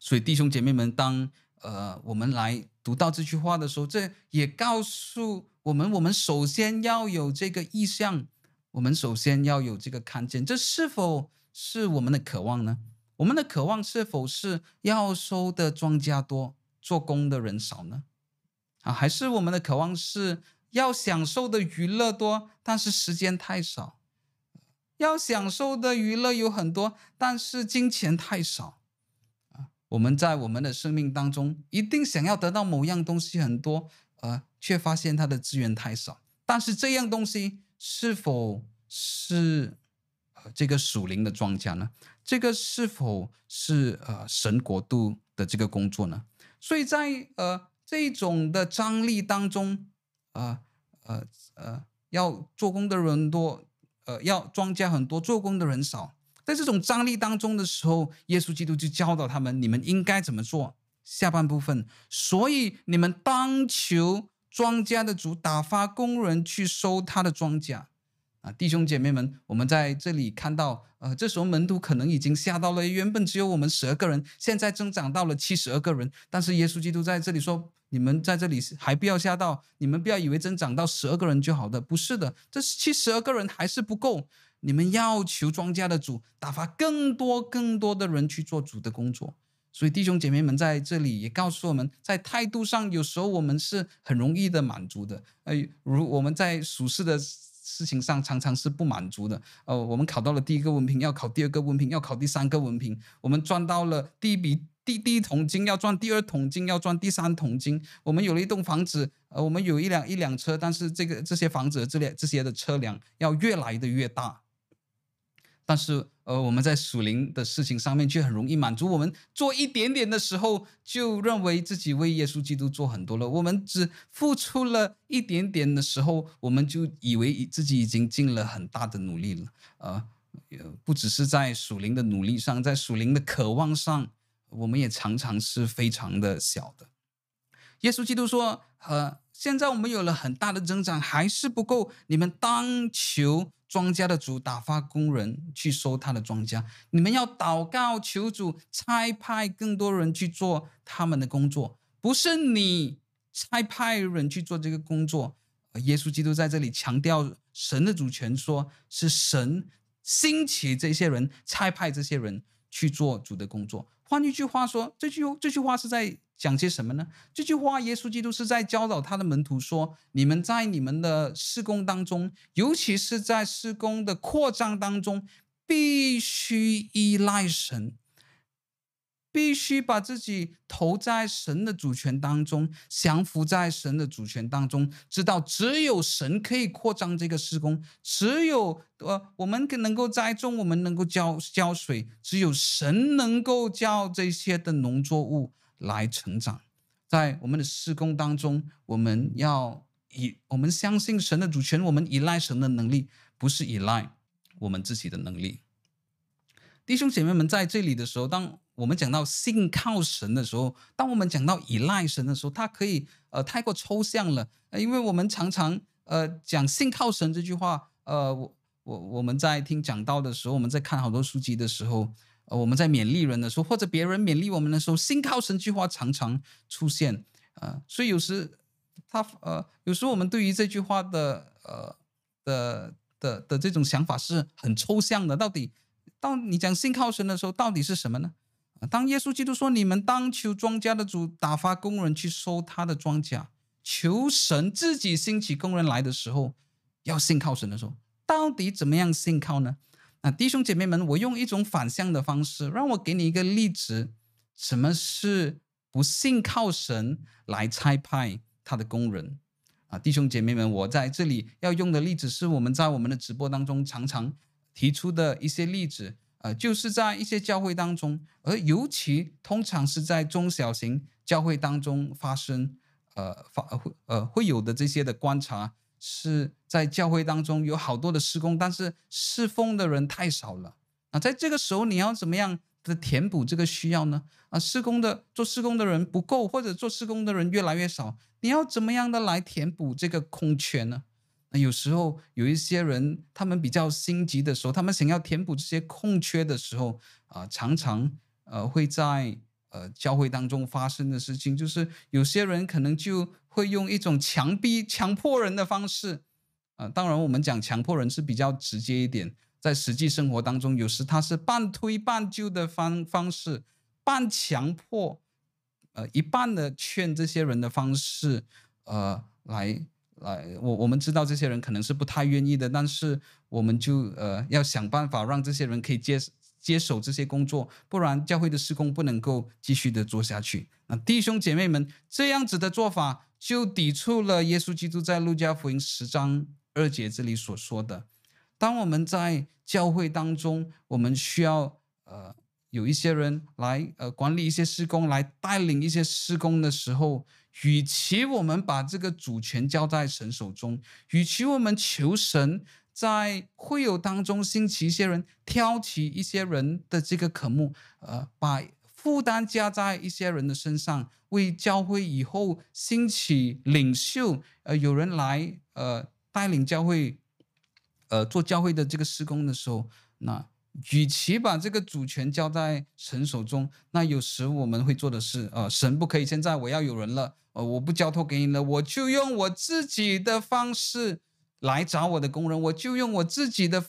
所以弟兄姐妹们，当呃我们来读到这句话的时候，这也告诉我们，我们首先要有这个意向。我们首先要有这个看见，这是否是我们的渴望呢？我们的渴望是否是要收的庄稼多，做工的人少呢？啊，还是我们的渴望是要享受的娱乐多，但是时间太少；要享受的娱乐有很多，但是金钱太少。啊，我们在我们的生命当中，一定想要得到某样东西很多，呃，却发现它的资源太少。但是这样东西。是否是呃这个属灵的庄稼呢？这个是否是呃神国度的这个工作呢？所以在呃这种的张力当中，呃呃呃要做工的人多，呃要庄稼很多，做工的人少，在这种张力当中的时候，耶稣基督就教导他们：你们应该怎么做？下半部分，所以你们当求。庄稼的主打发工人去收他的庄稼，啊，弟兄姐妹们，我们在这里看到，呃，这时候门徒可能已经吓到了，原本只有我们十二个人，现在增长到了七十二个人。但是耶稣基督在这里说：“你们在这里还不要吓到，你们不要以为增长到十二个人就好的，不是的，这七十二个人还是不够，你们要求庄稼的主打发更多更多的人去做主的工作。”所以弟兄姐妹们在这里也告诉我们，在态度上，有时候我们是很容易的满足的。呃，如我们在属世的事情上，常常是不满足的。呃，我们考到了第一个文凭，要考第二个文凭，要考第三个文凭。我们赚到了第一笔第第一桶金，要赚第二桶金，要赚第三桶金。我们有了一栋房子，呃，我们有一辆一辆车，但是这个这些房子这辆这些的车辆要越来的越大。但是，呃，我们在属灵的事情上面却很容易满足。我们做一点点的时候，就认为自己为耶稣基督做很多了。我们只付出了一点点的时候，我们就以为自己已经尽了很大的努力了。呃，不只是在属灵的努力上，在属灵的渴望上，我们也常常是非常的小的。耶稣基督说：“呃，现在我们有了很大的增长，还是不够。你们当求。”庄稼的主打发工人去收他的庄稼，你们要祷告求主差派更多人去做他们的工作，不是你差派人去做这个工作。耶稣基督在这里强调神的主权，说是神兴起这些人，差派这些人去做主的工作。换一句话说，这句这句话是在。讲些什么呢？这句话，耶稣基督是在教导他的门徒说：你们在你们的施工当中，尤其是在施工的扩张当中，必须依赖神。必须把自己投在神的主权当中，降服在神的主权当中，知道只有神可以扩张这个施工，只有呃我们能够栽种，我们能够浇浇水，只有神能够叫这些的农作物来成长。在我们的事工当中，我们要以我们相信神的主权，我们依赖神的能力，不是依赖我们自己的能力。弟兄姐妹们，在这里的时候，当我们讲到信靠神的时候，当我们讲到依赖神的时候，它可以呃太过抽象了，因为我们常常呃讲信靠神这句话，呃我我我们在听讲道的时候，我们在看好多书籍的时候，呃我们在勉励人的时候，或者别人勉励我们的时候，信靠神这句话常常出现，呃所以有时他呃有时候我们对于这句话的呃的的的，这种想法是很抽象的，到底。当你讲信靠神的时候，到底是什么呢？当耶稣基督说：“你们当求庄稼的主打发工人去收他的庄稼，求神自己兴起工人来的时候，要信靠神的时候，到底怎么样信靠呢？”那弟兄姐妹们，我用一种反向的方式，让我给你一个例子：什么是不信靠神来差派他的工人？啊，弟兄姐妹们，我在这里要用的例子是我们在我们的直播当中常常。提出的一些例子，呃，就是在一些教会当中，而尤其通常是在中小型教会当中发生，呃，发会呃会有的这些的观察，是在教会当中有好多的施工，但是侍奉的人太少了。啊，在这个时候你要怎么样的填补这个需要呢？啊，施工的做施工的人不够，或者做施工的人越来越少，你要怎么样的来填补这个空缺呢？那有时候有一些人，他们比较心急的时候，他们想要填补这些空缺的时候，啊、常常呃会在呃教会当中发生的事情，就是有些人可能就会用一种强逼、强迫人的方式，啊、呃，当然我们讲强迫人是比较直接一点，在实际生活当中，有时他是半推半就的方方式，半强迫，呃，一半的劝这些人的方式，呃，来。来，我我们知道这些人可能是不太愿意的，但是我们就呃要想办法让这些人可以接接手这些工作，不然教会的施工不能够继续的做下去。那弟兄姐妹们，这样子的做法就抵触了耶稣基督在路加福音十章二节这里所说的：当我们在教会当中，我们需要呃有一些人来呃管理一些事工，来带领一些事工的时候。与其我们把这个主权交在神手中，与其我们求神在会友当中兴起一些人，挑起一些人的这个渴慕，呃，把负担加在一些人的身上，为教会以后兴起领袖，呃，有人来呃带领教会，呃，做教会的这个施工的时候，那。与其把这个主权交在神手中，那有时我们会做的是，呃，神不可以，现在我要有人了，呃，我不交托给你了，我就用我自己的方式来找我的工人，我就用我自己的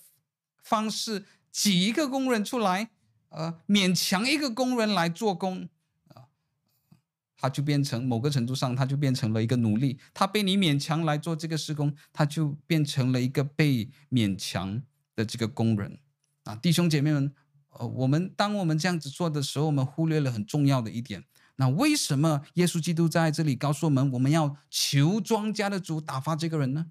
方式挤一个工人出来，呃，勉强一个工人来做工，他就变成某个程度上，他就变成了一个奴隶，他被你勉强来做这个施工，他就变成了一个被勉强的这个工人。啊，弟兄姐妹们，呃，我们当我们这样子做的时候，我们忽略了很重要的一点。那为什么耶稣基督在这里告诉我们，我们要求庄稼的主打发这个人呢？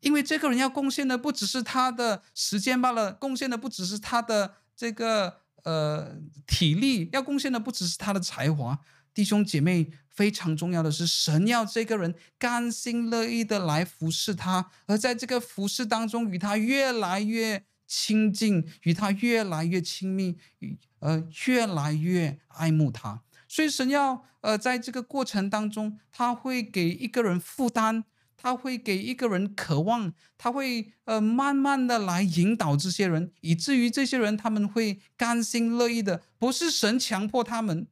因为这个人要贡献的不只是他的时间罢了，贡献的不只是他的这个呃体力，要贡献的不只是他的才华。弟兄姐妹，非常重要的是，神要这个人甘心乐意的来服侍他，而在这个服侍当中，与他越来越亲近，与他越来越亲密，与呃，越来越爱慕他。所以神要呃，在这个过程当中，他会给一个人负担，他会给一个人渴望，他会呃慢慢的来引导这些人，以至于这些人他们会甘心乐意的，不是神强迫他们。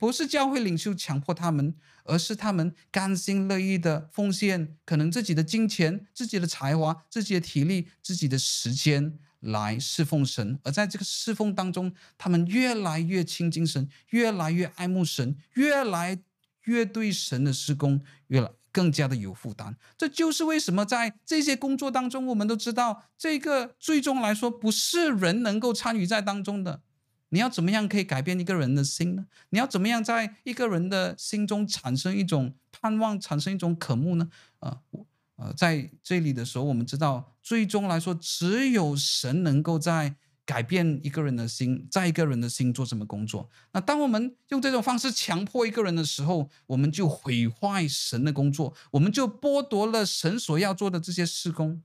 不是教会领袖强迫他们，而是他们甘心乐意的奉献，可能自己的金钱、自己的才华、自己的体力、自己的时间来侍奉神。而在这个侍奉当中，他们越来越亲近神，越来越爱慕神，越来越对神的施工越来更加的有负担。这就是为什么在这些工作当中，我们都知道，这个最终来说不是人能够参与在当中的。你要怎么样可以改变一个人的心呢？你要怎么样在一个人的心中产生一种盼望，产生一种渴慕呢？啊、呃，呃，在这里的时候，我们知道，最终来说，只有神能够在改变一个人的心，在一个人的心做什么工作。那当我们用这种方式强迫一个人的时候，我们就毁坏神的工作，我们就剥夺了神所要做的这些事工。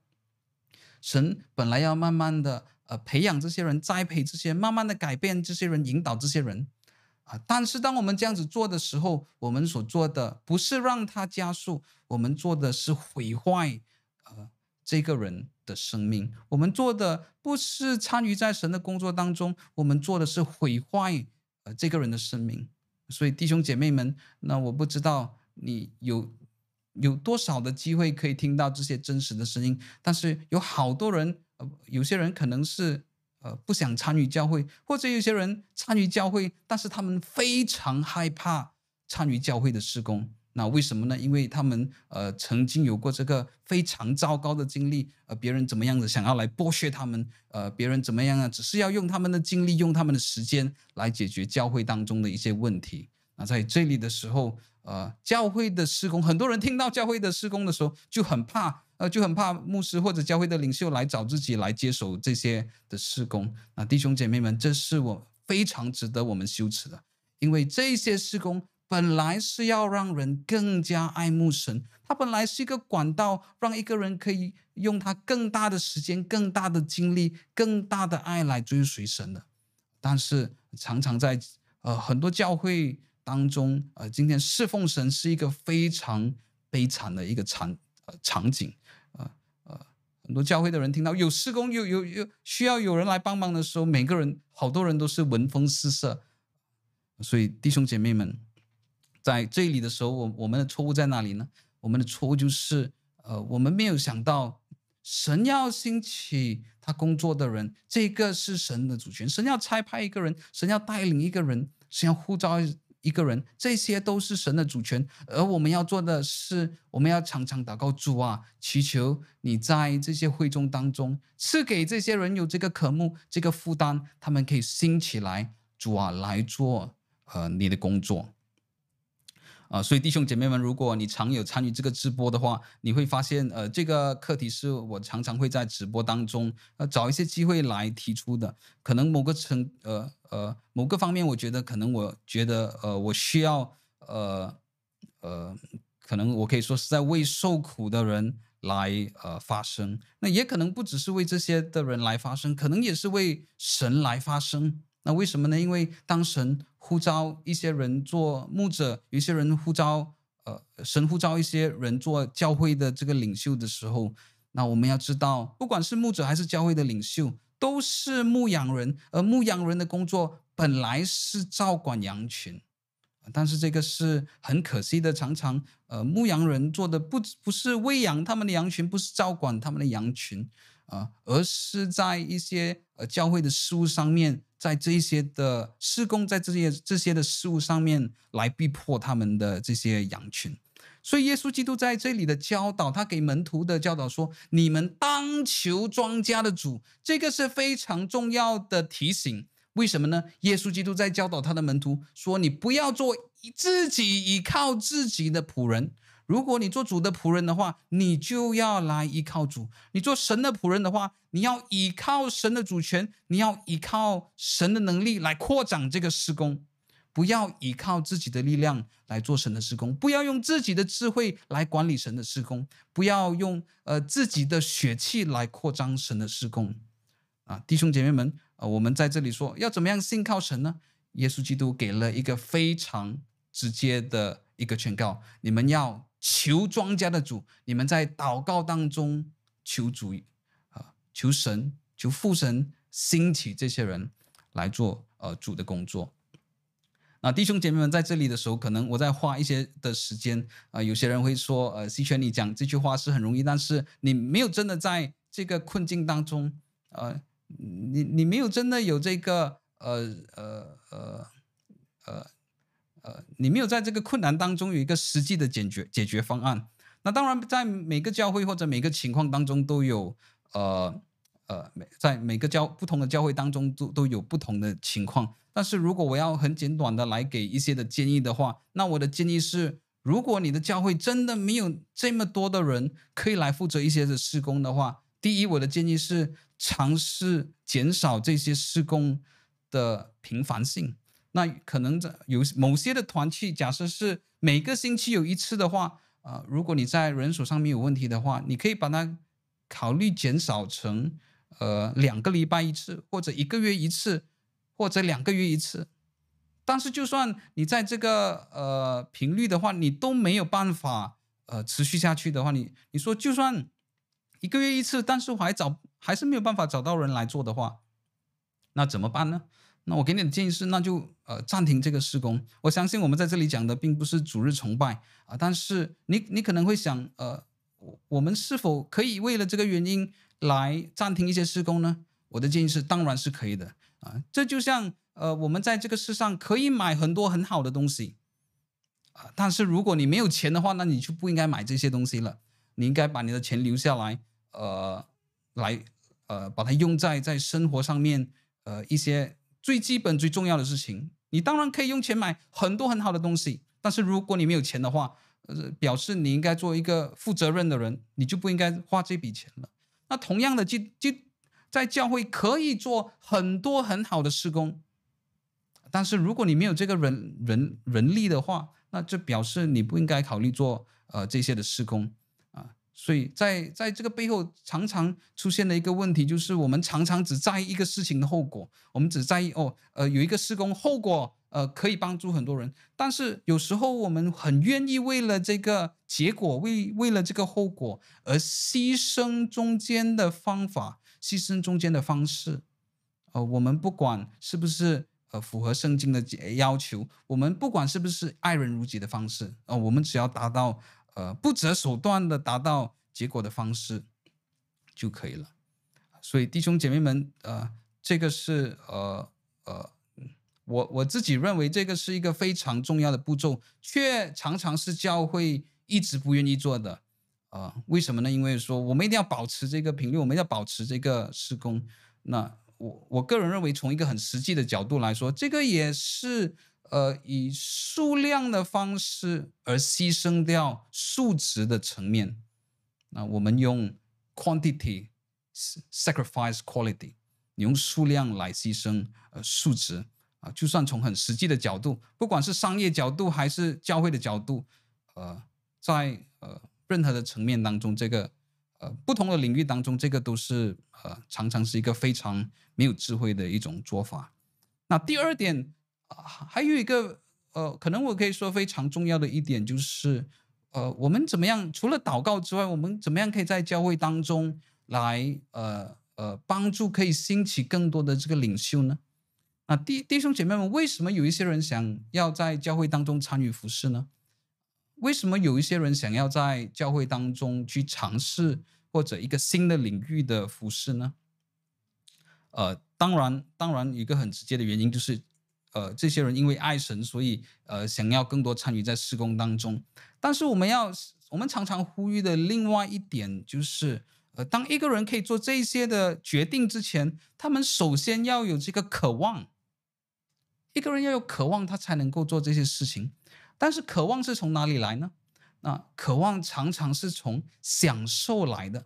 神本来要慢慢的。呃，培养这些人，栽培这些，慢慢的改变这些人，引导这些人，啊！但是当我们这样子做的时候，我们所做的不是让他加速，我们做的是毁坏呃这个人的生命。我们做的不是参与在神的工作当中，我们做的是毁坏呃这个人的生命。所以弟兄姐妹们，那我不知道你有有多少的机会可以听到这些真实的声音，但是有好多人。有些人可能是呃不想参与教会，或者有些人参与教会，但是他们非常害怕参与教会的施工。那为什么呢？因为他们呃曾经有过这个非常糟糕的经历，呃，别人怎么样子想要来剥削他们，呃，别人怎么样啊，只是要用他们的精力，用他们的时间来解决教会当中的一些问题。那在这里的时候，呃，教会的施工，很多人听到教会的施工的时候就很怕。呃，就很怕牧师或者教会的领袖来找自己来接手这些的事工。那弟兄姐妹们，这是我非常值得我们羞耻的，因为这些事工本来是要让人更加爱慕神，它本来是一个管道，让一个人可以用他更大的时间、更大的精力、更大的爱来追随神的。但是常常在呃很多教会当中，呃，今天侍奉神是一个非常悲惨的一个场呃场景。很多教会的人听到有施工，有有有需要有人来帮忙的时候，每个人好多人都是闻风四射。所以弟兄姐妹们，在这里的时候，我我们的错误在哪里呢？我们的错误就是，呃，我们没有想到神要兴起他工作的人，这个是神的主权。神要差派一个人，神要带领一个人，神要呼召。一个人，这些都是神的主权，而我们要做的是，我们要常常祷告主啊，祈求你在这些会众当中赐给这些人有这个渴慕、这个负担，他们可以兴起来，主啊来做呃你的工作。啊、所以弟兄姐妹们，如果你常有参与这个直播的话，你会发现，呃，这个课题是我常常会在直播当中，呃，找一些机会来提出的。可能某个层，呃呃，某个方面，我觉得可能我觉得，呃，我需要，呃呃，可能我可以说是在为受苦的人来呃发声。那也可能不只是为这些的人来发声，可能也是为神来发声。那为什么呢？因为当神呼召一些人做牧者，有些人呼召，呃，神呼召一些人做教会的这个领袖的时候，那我们要知道，不管是牧者还是教会的领袖，都是牧羊人，而牧羊人的工作本来是照管羊群，但是这个是很可惜的，常常，呃，牧羊人做的不不是喂养他们的羊群，不是照管他们的羊群，啊、呃，而是在一些呃教会的事务上面。在这些的施工，在这些这些的事物上面来逼迫他们的这些羊群，所以耶稣基督在这里的教导，他给门徒的教导说：“你们当求庄稼的主。”这个是非常重要的提醒。为什么呢？耶稣基督在教导他的门徒说：“你不要做自己依靠自己的仆人。”如果你做主的仆人的话，你就要来依靠主；你做神的仆人的话，你要依靠神的主权，你要依靠神的能力来扩展这个事工。不要依靠自己的力量来做神的施工，不要用自己的智慧来管理神的施工，不要用呃自己的血气来扩张神的施工。啊，弟兄姐妹们，呃，我们在这里说要怎么样信靠神呢？耶稣基督给了一个非常直接的一个劝告：你们要求庄稼的主，你们在祷告当中求主啊，求神，求父神兴起这些人来做呃主的工作。啊，弟兄姐妹们，在这里的时候，可能我在花一些的时间啊、有些人会说，呃，希全，你讲这句话是很容易，但是你没有真的在这个困境当中，呃，你你没有真的有这个，呃呃呃呃呃，你没有在这个困难当中有一个实际的解决解决方案。那当然，在每个教会或者每个情况当中都有，呃呃，每在每个教不同的教会当中都都有不同的情况。但是如果我要很简短的来给一些的建议的话，那我的建议是，如果你的教会真的没有这么多的人可以来负责一些的施工的话，第一，我的建议是尝试减少这些施工的频繁性。那可能在有某些的团契，假设是每个星期有一次的话，呃，如果你在人手上没有问题的话，你可以把它考虑减少成呃两个礼拜一次，或者一个月一次。或者两个月一次，但是就算你在这个呃频率的话，你都没有办法呃持续下去的话，你你说就算一个月一次，但是我还找还是没有办法找到人来做的话，那怎么办呢？那我给你的建议是，那就呃暂停这个施工。我相信我们在这里讲的并不是主日崇拜啊、但是你你可能会想，呃，我们是否可以为了这个原因来暂停一些施工呢？我的建议是，当然是可以的。啊，这就像呃，我们在这个世上可以买很多很好的东西，啊，但是如果你没有钱的话，那你就不应该买这些东西了。你应该把你的钱留下来，呃，来呃，把它用在在生活上面，呃，一些最基本最重要的事情。你当然可以用钱买很多很好的东西，但是如果你没有钱的话，呃，表示你应该做一个负责任的人，你就不应该花这笔钱了。那同样的，就就。在教会可以做很多很好的施工，但是如果你没有这个人人人力的话，那就表示你不应该考虑做呃这些的施工啊。所以在在这个背后，常常出现的一个问题就是，我们常常只在意一个事情的后果，我们只在意哦呃有一个施工后果呃可以帮助很多人，但是有时候我们很愿意为了这个结果，为为了这个后果而牺牲中间的方法。牺牲中间的方式，呃，我们不管是不是呃符合圣经的要求，我们不管是不是爱人如己的方式，呃，我们只要达到呃不择手段的达到结果的方式就可以了。所以弟兄姐妹们，呃，这个是呃呃，我我自己认为这个是一个非常重要的步骤，却常常是教会一直不愿意做的。啊、呃，为什么呢？因为说我们一定要保持这个频率，我们要保持这个施工。那我我个人认为，从一个很实际的角度来说，这个也是呃以数量的方式而牺牲掉数值的层面。那我们用 quantity sacrifice quality，你用数量来牺牲呃数值啊，就算从很实际的角度，不管是商业角度还是教会的角度，呃，在呃。任何的层面当中，这个呃不同的领域当中，这个都是呃常常是一个非常没有智慧的一种做法。那第二点啊、还有一个呃，可能我可以说非常重要的一点就是呃，我们怎么样除了祷告之外，我们怎么样可以在教会当中来呃呃帮助可以兴起更多的这个领袖呢？啊，弟弟兄姐妹们，为什么有一些人想要在教会当中参与服事呢？为什么有一些人想要在教会当中去尝试或者一个新的领域的服事呢？呃，当然，当然一个很直接的原因就是，呃，这些人因为爱神，所以呃想要更多参与在事工当中。但是我们要，我们常常呼吁的另外一点就是，呃，当一个人可以做这些的决定之前，他们首先要有这个渴望。一个人要有渴望，他才能够做这些事情。但是渴望是从哪里来呢？那渴望常常是从享受来的。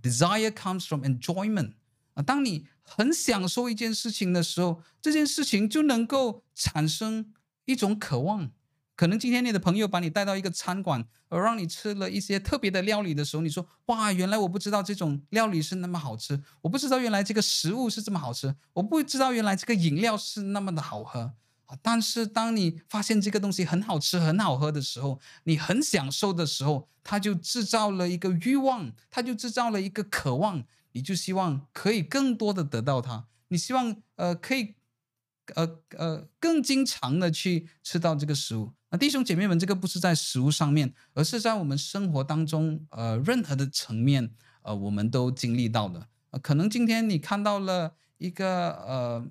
Desire comes from enjoyment。啊，当你很享受一件事情的时候，这件事情就能够产生一种渴望。可能今天你的朋友把你带到一个餐馆，而让你吃了一些特别的料理的时候，你说：“哇，原来我不知道这种料理是那么好吃，我不知道原来这个食物是这么好吃，我不知道原来这个饮料是那么的好喝。”但是当你发现这个东西很好吃、很好喝的时候，你很享受的时候，它就制造了一个欲望，它就制造了一个渴望，你就希望可以更多的得到它，你希望呃可以呃呃更经常的去吃到这个食物。那弟兄姐妹们，这个不是在食物上面，而是在我们生活当中呃任何的层面呃我们都经历到的。可能今天你看到了一个呃。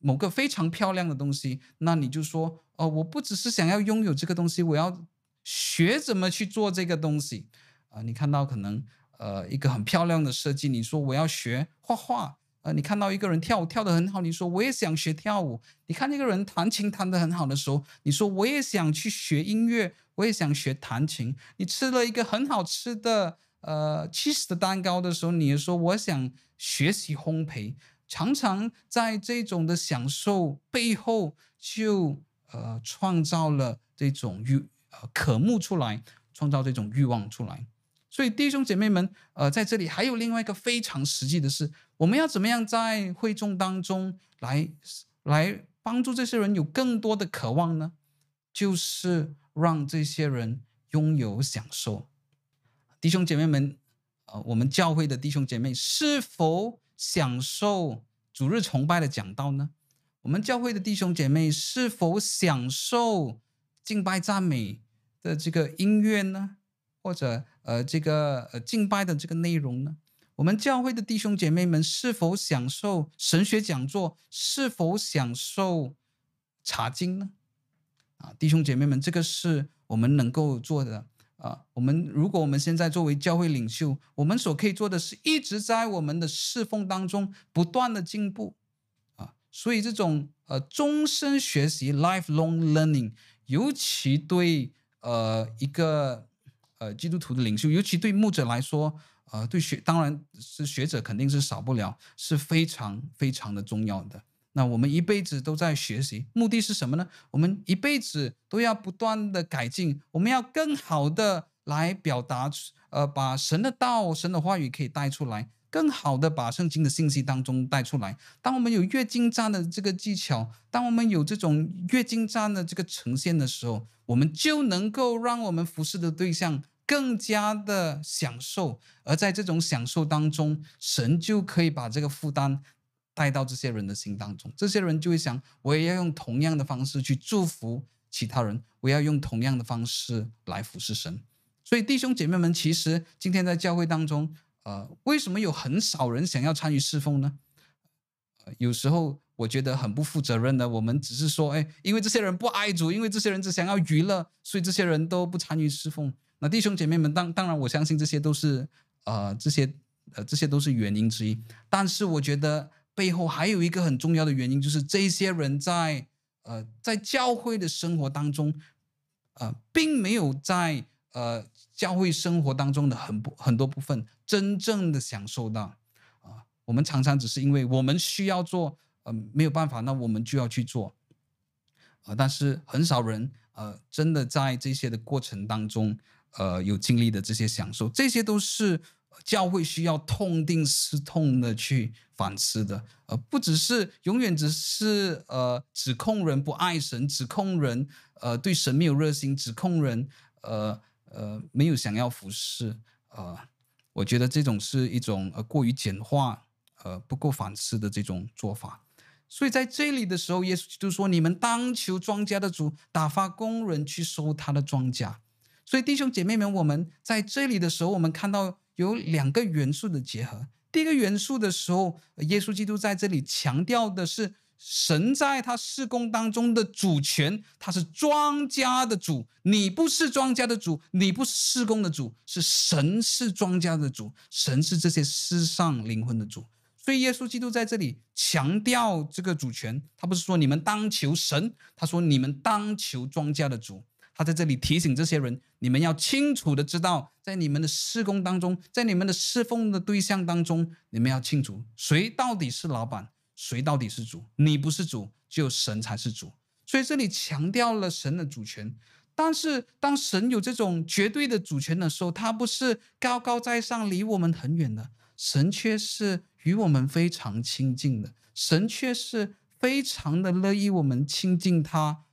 某个非常漂亮的东西，那你就说哦，我不只是想要拥有这个东西，我要学怎么去做这个东西啊、呃。你看到可能呃一个很漂亮的设计，你说我要学画画。呃，你看到一个人跳舞跳得很好，你说我也想学跳舞。你看那个人弹琴弹得很好的时候，你说我也想去学音乐，我也想学弹琴。你吃了一个很好吃的呃 cheese 的蛋糕的时候，你也说我想学习烘焙。常常在这种的享受背后就，呃创造了这种欲呃渴慕出来，创造这种欲望出来。所以弟兄姐妹们，呃，在这里还有另外一个非常实际的事，我们要怎么样在会众当中来来帮助这些人有更多的渴望呢？就是让这些人拥有享受。弟兄姐妹们，呃，我们教会的弟兄姐妹是否？享受主日崇拜的讲道呢？我们教会的弟兄姐妹是否享受敬拜赞美的这个音乐呢？或者呃这个呃敬拜的这个内容呢？我们教会的弟兄姐妹们是否享受神学讲座？是否享受查经呢？啊，弟兄姐妹们，这个是我们能够做的。啊，我们如果我们现在作为教会领袖，我们所可以做的是一直在我们的侍奉当中不断的进步，啊，所以这种呃终身学习 （lifelong learning），尤其对呃一个呃基督徒的领袖，尤其对牧者来说，呃对学当然是学者肯定是少不了，是非常非常的重要的。那我们一辈子都在学习，目的是什么呢？我们一辈子都要不断的改进，我们要更好的来表达，呃，把神的道、神的话语可以带出来，更好的把圣经的信息当中带出来。当我们有越精湛的这个技巧，当我们有这种越精湛的这个呈现的时候，我们就能够让我们服侍的对象更加的享受，而在这种享受当中，神就可以把这个负担。带到这些人的心当中，这些人就会想：我也要用同样的方式去祝福其他人，我要用同样的方式来服侍神。所以弟兄姐妹们，其实今天在教会当中，呃，为什么有很少人想要参与侍奉呢？有时候我觉得很不负责任的，我们只是说，哎，因为这些人不爱主，因为这些人只想要娱乐，所以这些人都不参与侍奉。那弟兄姐妹们，当当然我相信这些都是呃这些呃这些都是原因之一，但是我觉得。背后还有一个很重要的原因，就是这些人在呃在教会的生活当中，呃，并没有在呃教会生活当中的很不很多部分真正的享受到啊、我们常常只是因为我们需要做，呃，没有办法，那我们就要去做、呃。但是很少人呃真的在这些的过程当中，呃，有经历的这些享受，这些都是。教会需要痛定思痛的去反思的，呃，不只是永远只是呃指控人不爱神，指控人呃对神没有热心，指控人呃呃没有想要服侍，呃，我觉得这种是一种呃过于简化，呃不够反思的这种做法。所以在这里的时候，耶稣就说：“你们当求庄稼的主打发工人去收他的庄稼。”所以弟兄姐妹们，我们在这里的时候，我们看到。有两个元素的结合。第一个元素的时候，耶稣基督在这里强调的是神在他事工当中的主权，他是庄家的主。你不是庄家的主，你不是事工的主，是神是庄家的主，神是这些世上灵魂的主。所以耶稣基督在这里强调这个主权，他不是说你们当求神，他说你们当求庄家的主。他在这里提醒这些人：你们要清楚的知道，在你们的施工当中，在你们的侍奉的对象当中，你们要清楚谁到底是老板，谁到底是主。你不是主，只有神才是主。所以这里强调了神的主权。但是当神有这种绝对的主权的时候，他不是高高在上，离我们很远的，神却是与我们非常亲近的，神却是非常的乐意我们亲近他。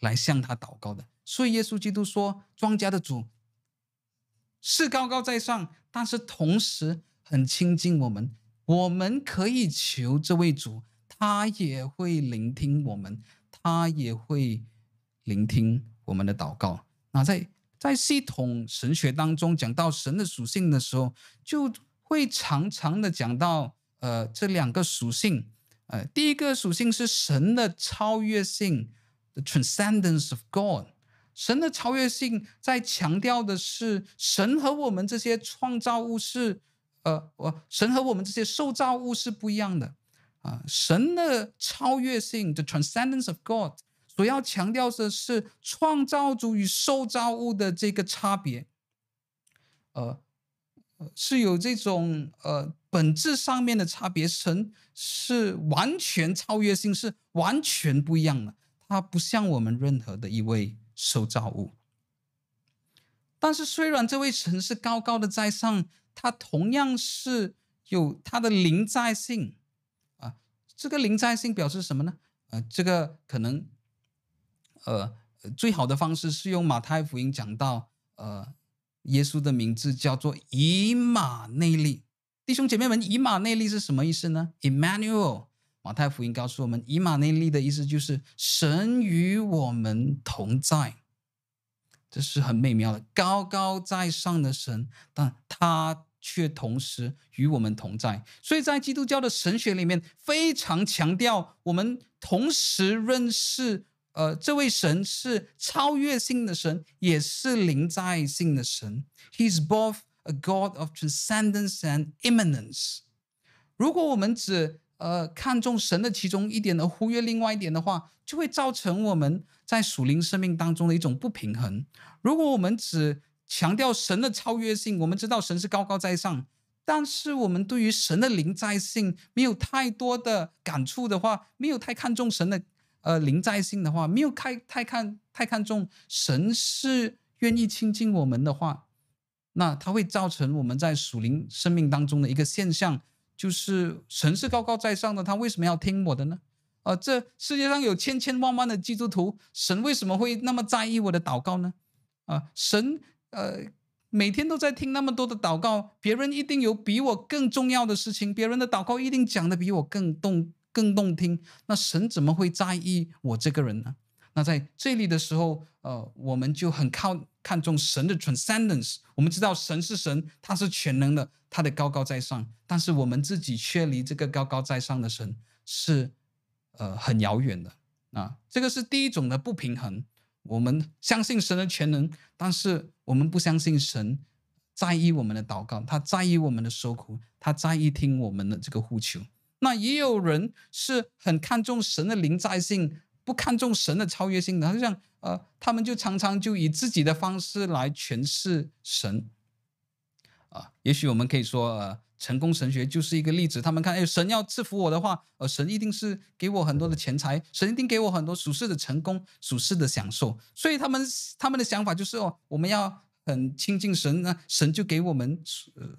来向他祷告的，所以耶稣基督说：“庄稼的主是高高在上，但是同时很亲近我们。我们可以求这位主，他也会聆听我们，他也会聆听我们的祷告。那在在系统神学当中讲到神的属性的时候，就会常常的讲到呃这两个属性。呃，第一个属性是神的超越性。” The transcendence of God，神的超越性在强调的是，神和我们这些创造物是，呃，我神和我们这些受造物是不一样的啊。神的超越性，the transcendence of God，所要强调的是创造主与受造物的这个差别，呃，是有这种呃本质上面的差别。神是完全超越性，是完全不一样的。他不像我们任何的一位受造物，但是虽然这位神是高高的在上，他同样是有他的临在性啊。这个临在性表示什么呢？呃，这个可能呃最好的方式是用马太福音讲到，呃，耶稣的名字叫做以马内利。弟兄姐妹们，以马内利是什么意思呢？Emmanuel。马太福音告诉我们，以马内利的意思就是神与我们同在，这是很美妙的，高高在上的神，但他却同时与我们同在。所以在基督教的神学里面，非常强调我们同时认识，呃，这位神是超越性的神，也是临在性的神。He is both a God of transcendence and immanence。如果我们只呃，看重神的其中一点而忽略另外一点的话，就会造成我们在属灵生命当中的一种不平衡。如果我们只强调神的超越性，我们知道神是高高在上，但是我们对于神的临在性没有太多的感触的话，没有太看重神的呃临在性的话，没有太太看太看重神是愿意亲近我们的话，那它会造成我们在属灵生命当中的一个现象。就是神是高高在上的，他为什么要听我的呢？呃，这世界上有千千万万的基督徒，神为什么会那么在意我的祷告呢？啊、神呃每天都在听那么多的祷告，别人一定有比我更重要的事情，别人的祷告一定讲的比我更动更动听，那神怎么会在意我这个人呢？那在这里的时候，呃，我们就很靠看重神的 transcendence，我们知道神是神，他是全能的。他的高高在上，但是我们自己却离这个高高在上的神是呃很遥远的啊。这个是第一种的不平衡。我们相信神的全能，但是我们不相信神在意我们的祷告，他在意我们的受苦，他在意听我们的这个呼求。那也有人是很看重神的临在性，不看重神的超越性的，就像呃，他们就常常就以自己的方式来诠释神。啊，也许我们可以说，呃，成功神学就是一个例子。他们看，哎，神要赐福我的话，呃，神一定是给我很多的钱财，神一定给我很多属世的成功、属世的享受。所以他们他们的想法就是，哦，我们要很亲近神，那神就给我们，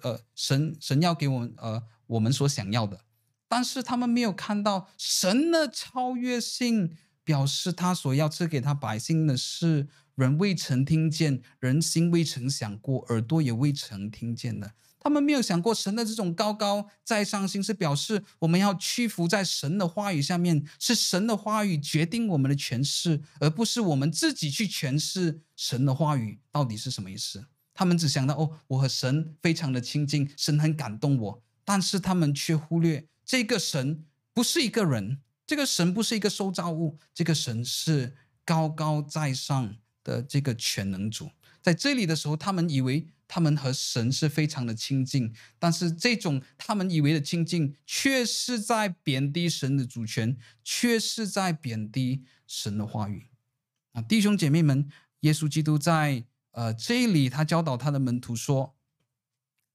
呃，神神要给我们，呃，我们所想要的。但是他们没有看到神的超越性，表示他所要赐给他百姓的是。人未曾听见，人心未曾想过，耳朵也未曾听见的。他们没有想过神的这种高高在上心，是表示我们要屈服在神的话语下面，是神的话语决定我们的诠释，而不是我们自己去诠释神的话语到底是什么意思。他们只想到哦，我和神非常的亲近，神很感动我，但是他们却忽略这个神不是一个人，这个神不是一个受造物，这个神是高高在上。的这个全能主，在这里的时候，他们以为他们和神是非常的亲近，但是这种他们以为的亲近，却是在贬低神的主权，却是在贬低神的话语。啊，弟兄姐妹们，耶稣基督在呃这里，他教导他的门徒说：“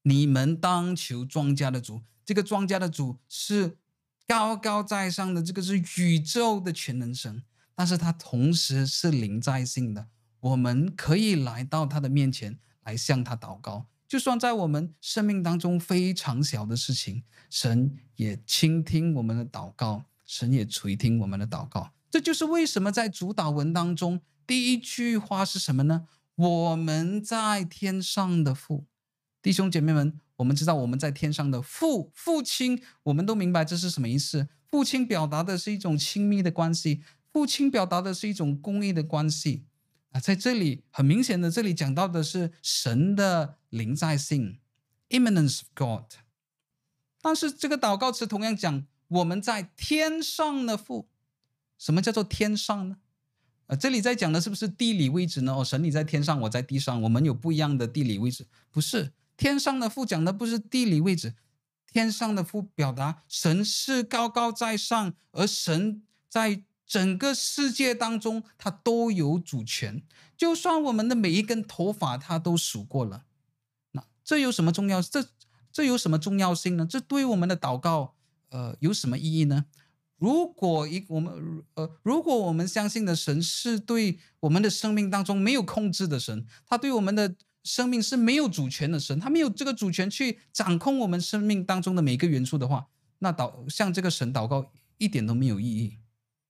你们当求庄稼的主。”这个庄稼的主是高高在上的，这个是宇宙的全能神，但是他同时是临在性的。我们可以来到他的面前来向他祷告，就算在我们生命当中非常小的事情，神也倾听我们的祷告，神也垂听我们的祷告。这就是为什么在主祷文当中，第一句话是什么呢？我们在天上的父，弟兄姐妹们，我们知道我们在天上的父，父亲，我们都明白这是什么意思。父亲表达的是一种亲密的关系，父亲表达的是一种公益的关系啊。在这里很明显的，这里讲到的是神的临在性，immanence of God。但是这个祷告词同样讲我们在天上的父。什么叫做天上呢？呃，这里在讲的是不是地理位置呢？哦，神你在天上，我在地上，我们有不一样的地理位置。不是，天上的父讲的不是地理位置，天上的父表达神是高高在上，而神在整个世界当中，他都有主权。就算我们的每一根头发，他都数过了。那这有什么重要？这这有什么重要性呢？这对我们的祷告，呃，有什么意义呢？如果一我们呃，如果我们相信的神是对我们的生命当中没有控制的神，他对我们的生命是没有主权的神，他没有这个主权去掌控我们生命当中的每一个元素的话，那祷向这个神祷告一点都没有意义。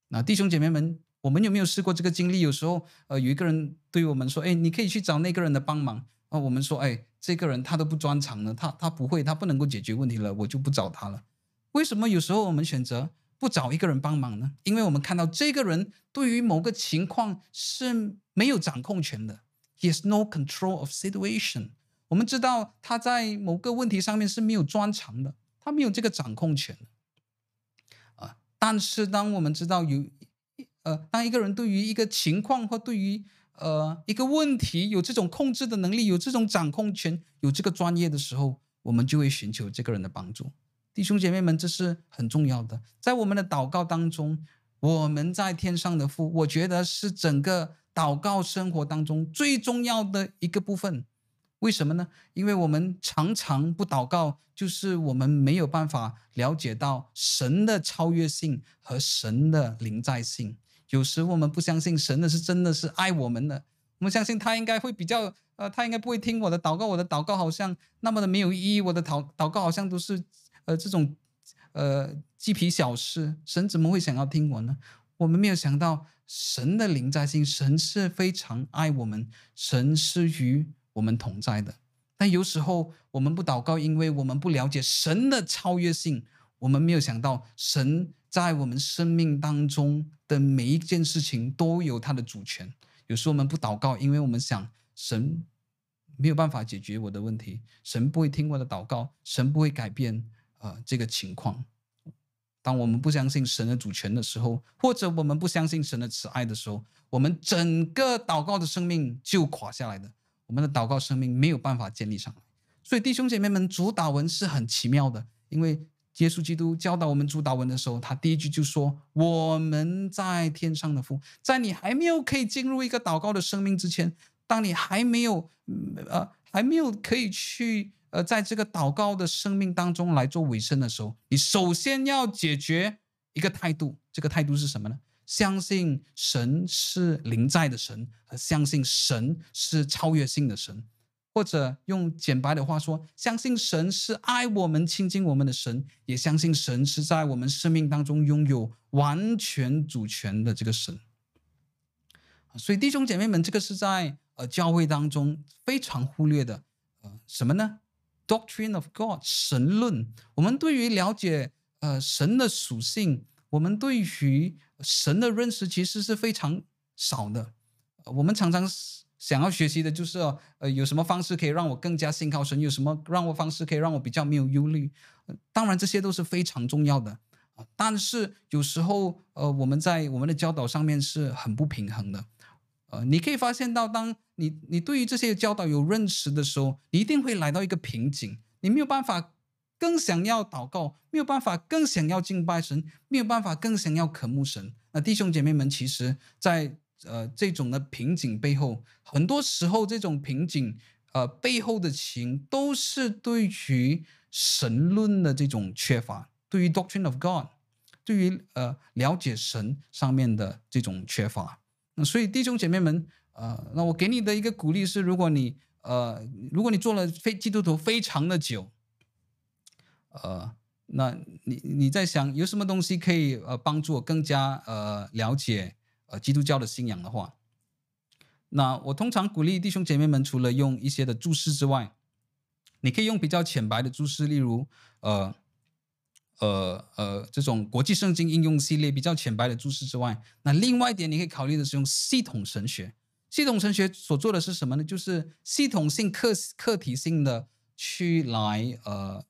那弟兄姐妹们，我们有没有试过这个经历？有时候呃，有一个人对我们说：“哎，你可以去找那个人的帮忙。”啊，我们说：“哎，这个人他都不专长了，他他不会，他不能够解决问题了，我就不找他了。”为什么有时候我们选择？不找一个人帮忙呢？因为我们看到这个人对于某个情况是没有掌控权的，He has no control of situation。我们知道他在某个问题上面是没有专长的，他没有这个掌控权。啊，但是当我们知道有，呃，当一个人对于一个情况或对于呃一个问题有这种控制的能力，有这种掌控权，有这个专业的时候，我们就会寻求这个人的帮助。弟兄姐妹们，这是很重要的。在我们的祷告当中，我们在天上的父，我觉得是整个祷告生活当中最重要的一个部分。为什么呢？因为我们常常不祷告，就是我们没有办法了解到神的超越性和神的临在性。有时我们不相信神的是真的是爱我们的，我们相信他应该会比较呃，他应该不会听我的祷告，我的祷告好像那么的没有意义，我的祷祷告好像都是。呃，这种呃鸡皮小事，神怎么会想要听我呢？我们没有想到神的临在性，神是非常爱我们，神是与我们同在的。但有时候我们不祷告，因为我们不了解神的超越性。我们没有想到神在我们生命当中的每一件事情都有他的主权。有时候我们不祷告，因为我们想神没有办法解决我的问题，神不会听我的祷告，神不会改变。呃，这个情况，当我们不相信神的主权的时候，或者我们不相信神的慈爱的时候，我们整个祷告的生命就垮下来的。我们的祷告生命没有办法建立上来。所以弟兄姐妹们，主祷文是很奇妙的，因为耶稣基督教导我们主祷文的时候，他第一句就说：“我们在天上的父。”在你还没有可以进入一个祷告的生命之前，当你还没有呃还没有可以去。而在这个祷告的生命当中来做尾声的时候，你首先要解决一个态度，这个态度是什么呢？相信神是临在的神，和相信神是超越性的神，或者用简白的话说，相信神是爱我们、亲近我们的神，也相信神是在我们生命当中拥有完全主权的这个神。所以弟兄姐妹们，这个是在呃教会当中非常忽略的，呃，什么呢？Doctrine of God，神论。我们对于了解呃神的属性，我们对于神的认识其实是非常少的。我们常常想要学习的就是呃有什么方式可以让我更加信靠神，有什么让我方式可以让我比较没有忧虑。当然这些都是非常重要的，但是有时候呃我们在我们的教导上面是很不平衡的。呃，你可以发现到，当你你对于这些教导有认识的时候，你一定会来到一个瓶颈，你没有办法更想要祷告，没有办法更想要敬拜神，没有办法更想要渴慕神。那弟兄姐妹们，其实，在呃这种的瓶颈背后，很多时候这种瓶颈呃背后的情都是对于神论的这种缺乏，对于 doctrine of God，对于呃了解神上面的这种缺乏。所以弟兄姐妹们，呃，那我给你的一个鼓励是，如果你呃如果你做了非基督徒非常的久，呃。那你你在想有什么东西可以呃帮助我更加呃了解呃基督教的信仰的话，那我通常鼓励弟兄姐妹们，除了用一些的注释之外，你可以用比较浅白的注释，例如呃呃呃这种国际圣经应用系列比较浅白的注释之外，那另外一点你可以考虑的是用系统神学。系统神学所做的是什么呢？就是系统性课课题性的去来呃。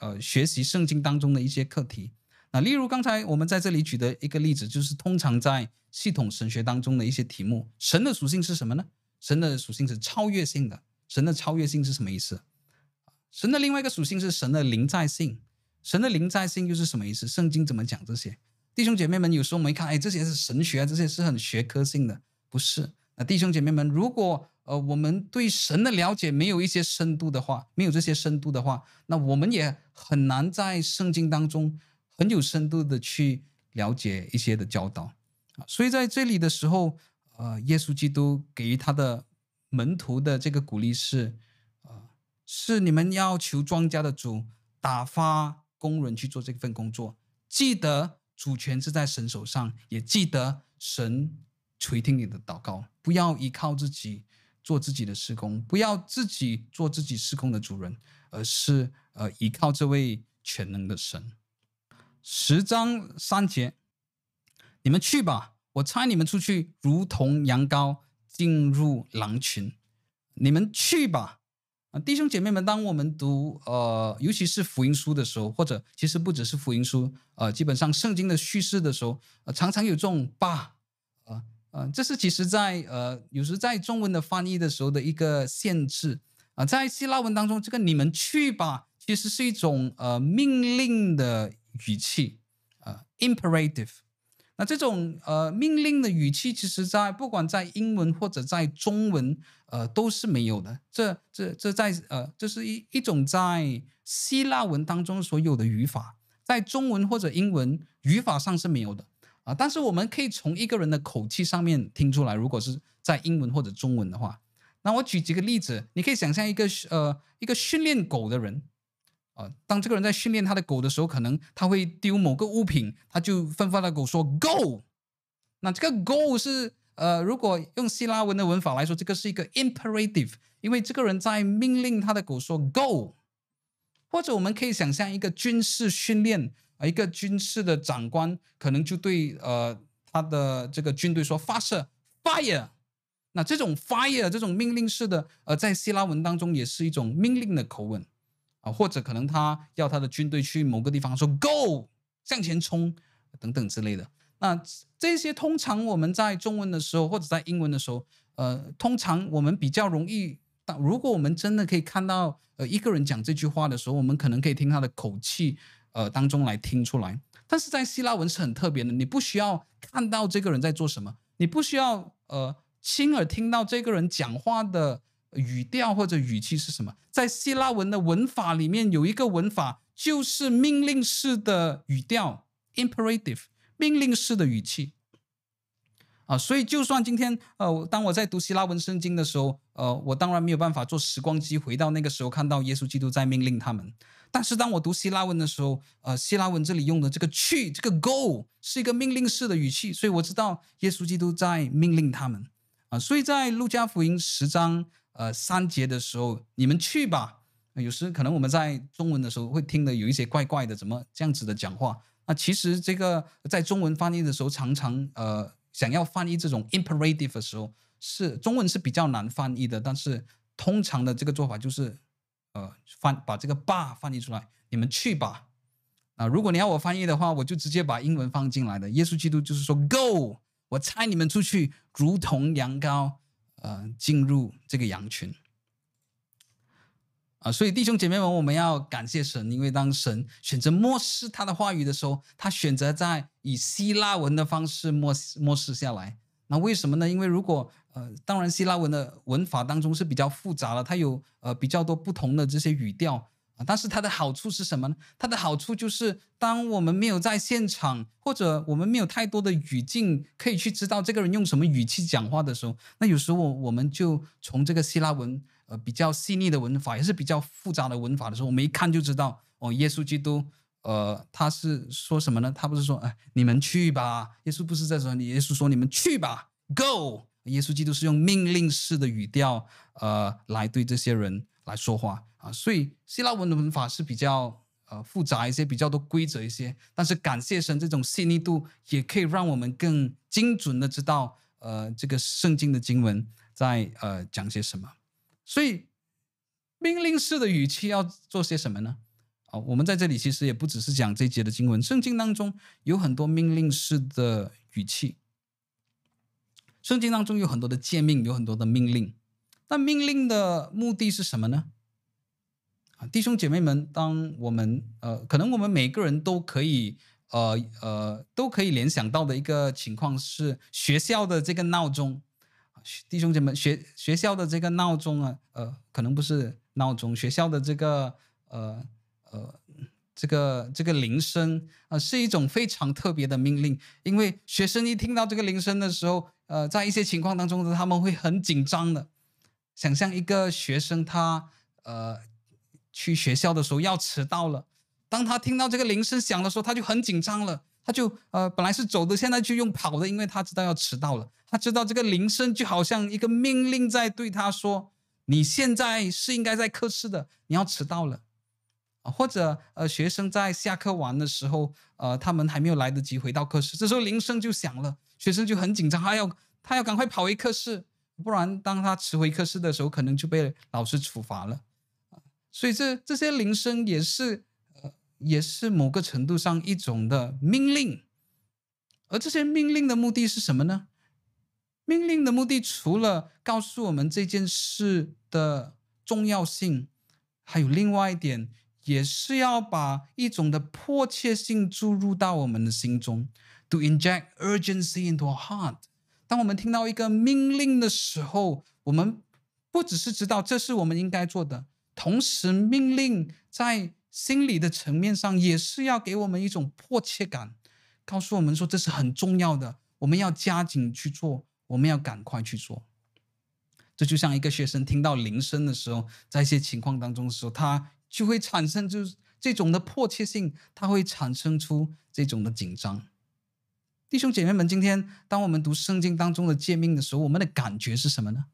呃，学习圣经当中的一些课题，那例如刚才我们在这里举的一个例子，就是通常在系统神学当中的一些题目，神的属性是什么呢？神的属性是超越性的。神的超越性是什么意思？神的另外一个属性是神的临在性。神的临在性又是什么意思？圣经怎么讲这些？弟兄姐妹们，有时候我们一看，哎，这些是神学，这些是很学科性的，不是？那弟兄姐妹们，如果呃，我们对神的了解没有一些深度的话，没有这些深度的话，那我们也很难在圣经当中很有深度的去了解一些的教导啊。所以在这里的时候，呃，耶稣基督给予他的门徒的这个鼓励是，呃，是你们要求庄稼的主打发工人去做这份工作，记得主权是在神手上，也记得神垂听你的祷告，不要依靠自己。做自己的施工，不要自己做自己施工的主人，而是呃依靠这位全能的神。十章三节，你们去吧，我差你们出去，如同羊羔进入狼群。你们去吧，啊，弟兄姐妹们，当我们读呃，尤其是福音书的时候，或者其实不只是福音书，呃，基本上圣经的叙事的时候，呃，常常有这种吧。呃，这是其实在呃，有时在中文的翻译的时候的一个限制啊，在希腊文当中，这个“你们去吧”其实是一种呃命令的语气，呃，imperative。那这种呃命令的语气，其实在不管在英文或者在中文，呃，都是没有的。这这这在呃，这是一一种在希腊文当中所有的语法，在中文或者英文语法上是没有的。啊，但是我们可以从一个人的口气上面听出来，如果是在英文或者中文的话，那我举几个例子，你可以想象一个呃一个训练狗的人，当这个人在训练他的狗的时候，可能他会丢某个物品，他就吩咐他的狗说 “go”，那这个 “go” 是呃，如果用希腊文的文法来说，这个是一个 imperative，因为这个人在命令他的狗说 “go”，或者我们可以想象一个军事训练啊。一个军事的长官可能就对呃他的这个军队说发射 fire，那这种 fire 这种命令式的呃在希腊文当中也是一种命令的口吻。啊，或者可能他要他的军队去某个地方说 go 向前冲等等之类的。那这些通常我们在中文的时候或者在英文的时候，呃，通常我们比较容易，当如果我们真的可以看到呃一个人讲这句话的时候，我们可能可以听他的口气。呃，当中来听出来，但是在希腊文是很特别的，你不需要看到这个人在做什么，你不需要呃亲耳听到这个人讲话的语调或者语气是什么，在希腊文的文法里面有一个文法，就是命令式的语调 （imperative），命令式的语气。啊，所以就算今天，呃，当我在读希腊文圣经的时候，呃，我当然没有办法坐时光机回到那个时候，看到耶稣基督在命令他们。但是当我读希腊文的时候，呃，希腊文这里用的这个去，这个 go 是一个命令式的语气，所以我知道耶稣基督在命令他们。啊，所以在路加福音十章呃三节的时候，你们去吧。有时可能我们在中文的时候会听得有一些怪怪的，怎么这样子的讲话？那其实这个在中文翻译的时候，常常呃。想要翻译这种 imperative 的时候，是中文是比较难翻译的。但是通常的这个做法就是，呃，翻把这个吧翻译出来，你们去吧。啊，如果你要我翻译的话，我就直接把英文放进来的。耶稣基督就是说，Go，我差你们出去，如同羊羔，呃，进入这个羊群。啊，所以弟兄姐妹们，我们要感谢神，因为当神选择漠视他的话语的时候，他选择在以希腊文的方式默默示下来。那为什么呢？因为如果呃，当然希腊文的文法当中是比较复杂的，它有呃比较多不同的这些语调但是它的好处是什么呢？它的好处就是，当我们没有在现场，或者我们没有太多的语境可以去知道这个人用什么语气讲话的时候，那有时候我们就从这个希腊文呃比较细腻的文法，也是比较复杂的文法的时候，我们一看就知道哦，耶稣基督。呃，他是说什么呢？他不是说，哎，你们去吧。耶稣不是在说，耶稣说你们去吧，Go。耶稣基督是用命令式的语调，呃，来对这些人来说话啊。所以希腊文的文法是比较呃复杂一些，比较多规则一些。但是感谢神，这种细腻度也可以让我们更精准的知道，呃，这个圣经的经文在呃讲些什么。所以命令式的语气要做些什么呢？好，我们在这里其实也不只是讲这节的经文，圣经当中有很多命令式的语气，圣经当中有很多的诫命，有很多的命令。那命令的目的是什么呢？弟兄姐妹们，当我们呃，可能我们每个人都可以呃呃都可以联想到的一个情况是学校的这个闹钟，弟兄姐妹，学学校的这个闹钟啊，呃，可能不是闹钟，学校的这个呃。呃，这个这个铃声啊，呃，是一种非常特别的命令，因为学生一听到这个铃声的时候，呃，在一些情况当中呢，他们会很紧张的。想象一个学生他呃去学校的时候要迟到了，当他听到这个铃声响的时候，他就很紧张了，他就呃本来是走的，现在就用跑的，因为他知道要迟到了。他知道这个铃声就好像一个命令在对他说：“你现在是应该在课室的，你要迟到了。”或者呃，学生在下课完的时候，呃，他们还没有来得及回到课室，这时候铃声就响了，学生就很紧张，他要他要赶快跑回课室，不然当他迟回课室的时候，可能就被老师处罚了。所以这这些铃声也是呃，也是某个程度上一种的命令。而这些命令的目的是什么呢？命令的目的除了告诉我们这件事的重要性，还有另外一点。也是要把一种的迫切性注入到我们的心中，to inject urgency into our heart。当我们听到一个命令的时候，我们不只是知道这是我们应该做的，同时命令在心理的层面上也是要给我们一种迫切感，告诉我们说这是很重要的，我们要加紧去做，我们要赶快去做。这就像一个学生听到铃声的时候，在一些情况当中的时候，他。就会产生就是这种的迫切性，他会产生出这种的紧张。弟兄姐妹们，今天当我们读圣经当中的诫命的时候，我们的感觉是什么呢？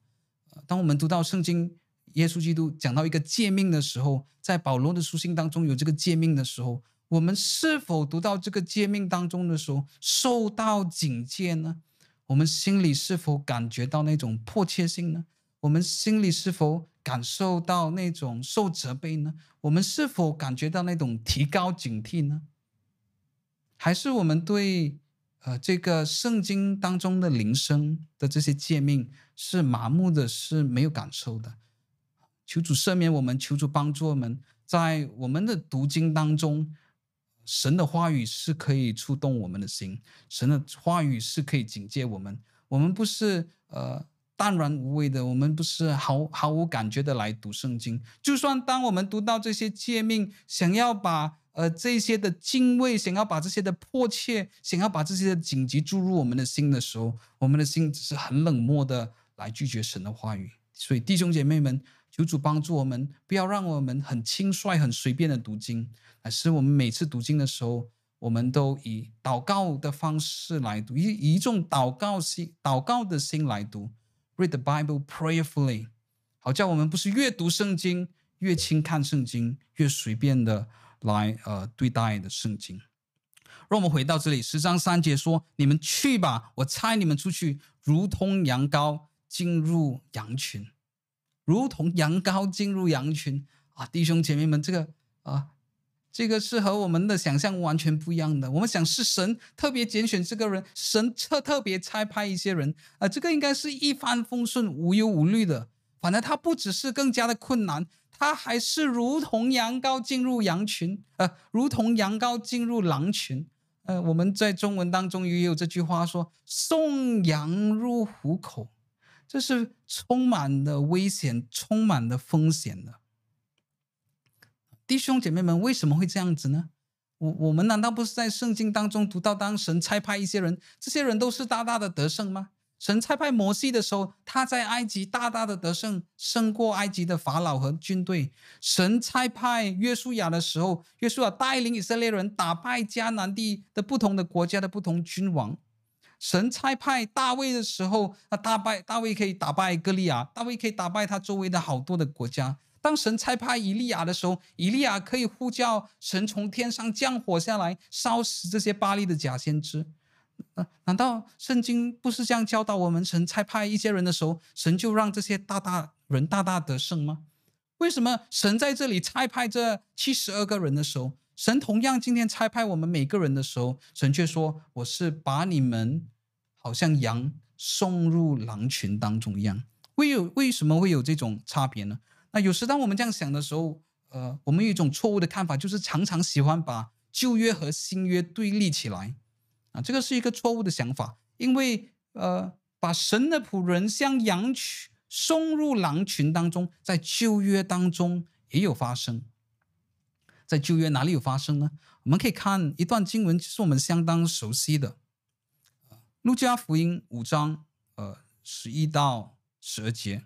当我们读到圣经，耶稣基督讲到一个诫命的时候，在保罗的书信当中有这个诫命的时候，我们是否读到这个诫命当中的时候受到警戒呢？我们心里是否感觉到那种迫切性呢？我们心里是否感受到那种受责备呢？我们是否感觉到那种提高警惕呢？还是我们对呃这个圣经当中的铃声的这些诫命是麻木的，是没有感受的？求主赦免我们，求主帮助我们，在我们的读经当中，神的话语是可以触动我们的心，神的话语是可以警戒我们。我们不是呃。淡然无味的，我们不是毫毫无感觉的来读圣经。就算当我们读到这些诫命，想要把呃这些的敬畏，想要把这些的迫切，想要把这些的紧急注入我们的心的时候，我们的心只是很冷漠的来拒绝神的话语。所以弟兄姐妹们，求主帮助我们，不要让我们很轻率、很随便的读经，而是我们每次读经的时候，我们都以祷告的方式来读，以一种祷告心、祷告的心来读。Read the Bible prayerfully，好叫我们不是越读圣经越轻看圣经，越随便的来呃对待的圣经。让我们回到这里，十章三节说：“你们去吧，我差你们出去，如同羊羔进入羊群，如同羊羔进入羊群啊！”弟兄姐妹们，这个啊。这个是和我们的想象完全不一样的。我们想是神特别拣选这个人，神特特别差派一些人，啊、这个应该是一帆风顺、无忧无虑的。反正他不只是更加的困难，他还是如同羊羔进入羊群，呃，如同羊羔进入狼群。呃，我们在中文当中也有这句话说“送羊入虎口”，这是充满了危险、充满了风险的。弟兄姐妹们，为什么会这样子呢？我我们难道不是在圣经当中读到，当神差派一些人，这些人都是大大的得胜吗？神差派摩西的时候，他在埃及大大的得胜，胜过埃及的法老和军队。神差派约书亚的时候，约书亚带领以色列人打败迦南地的不同的国家的不同君王。神差派大卫的时候，那大败大卫可以打败歌利亚，大卫可以打败他周围的好多的国家。当神差派以利亚的时候，以利亚可以呼叫神从天上降火下来，烧死这些巴力的假先知。难道圣经不是这样教导我们？神差派一些人的时候，神就让这些大大人大大得胜吗？为什么神在这里差派这七十二个人的时候，神同样今天差派我们每个人的时候，神却说：“我是把你们好像羊送入狼群当中一样。”为有为什么会有这种差别呢？那有时当我们这样想的时候，呃，我们有一种错误的看法，就是常常喜欢把旧约和新约对立起来。啊，这个是一个错误的想法，因为呃，把神的仆人像羊群送入狼群当中，在旧约当中也有发生。在旧约哪里有发生呢？我们可以看一段经文，是我们相当熟悉的，《路加福音》五章呃十一到十二节。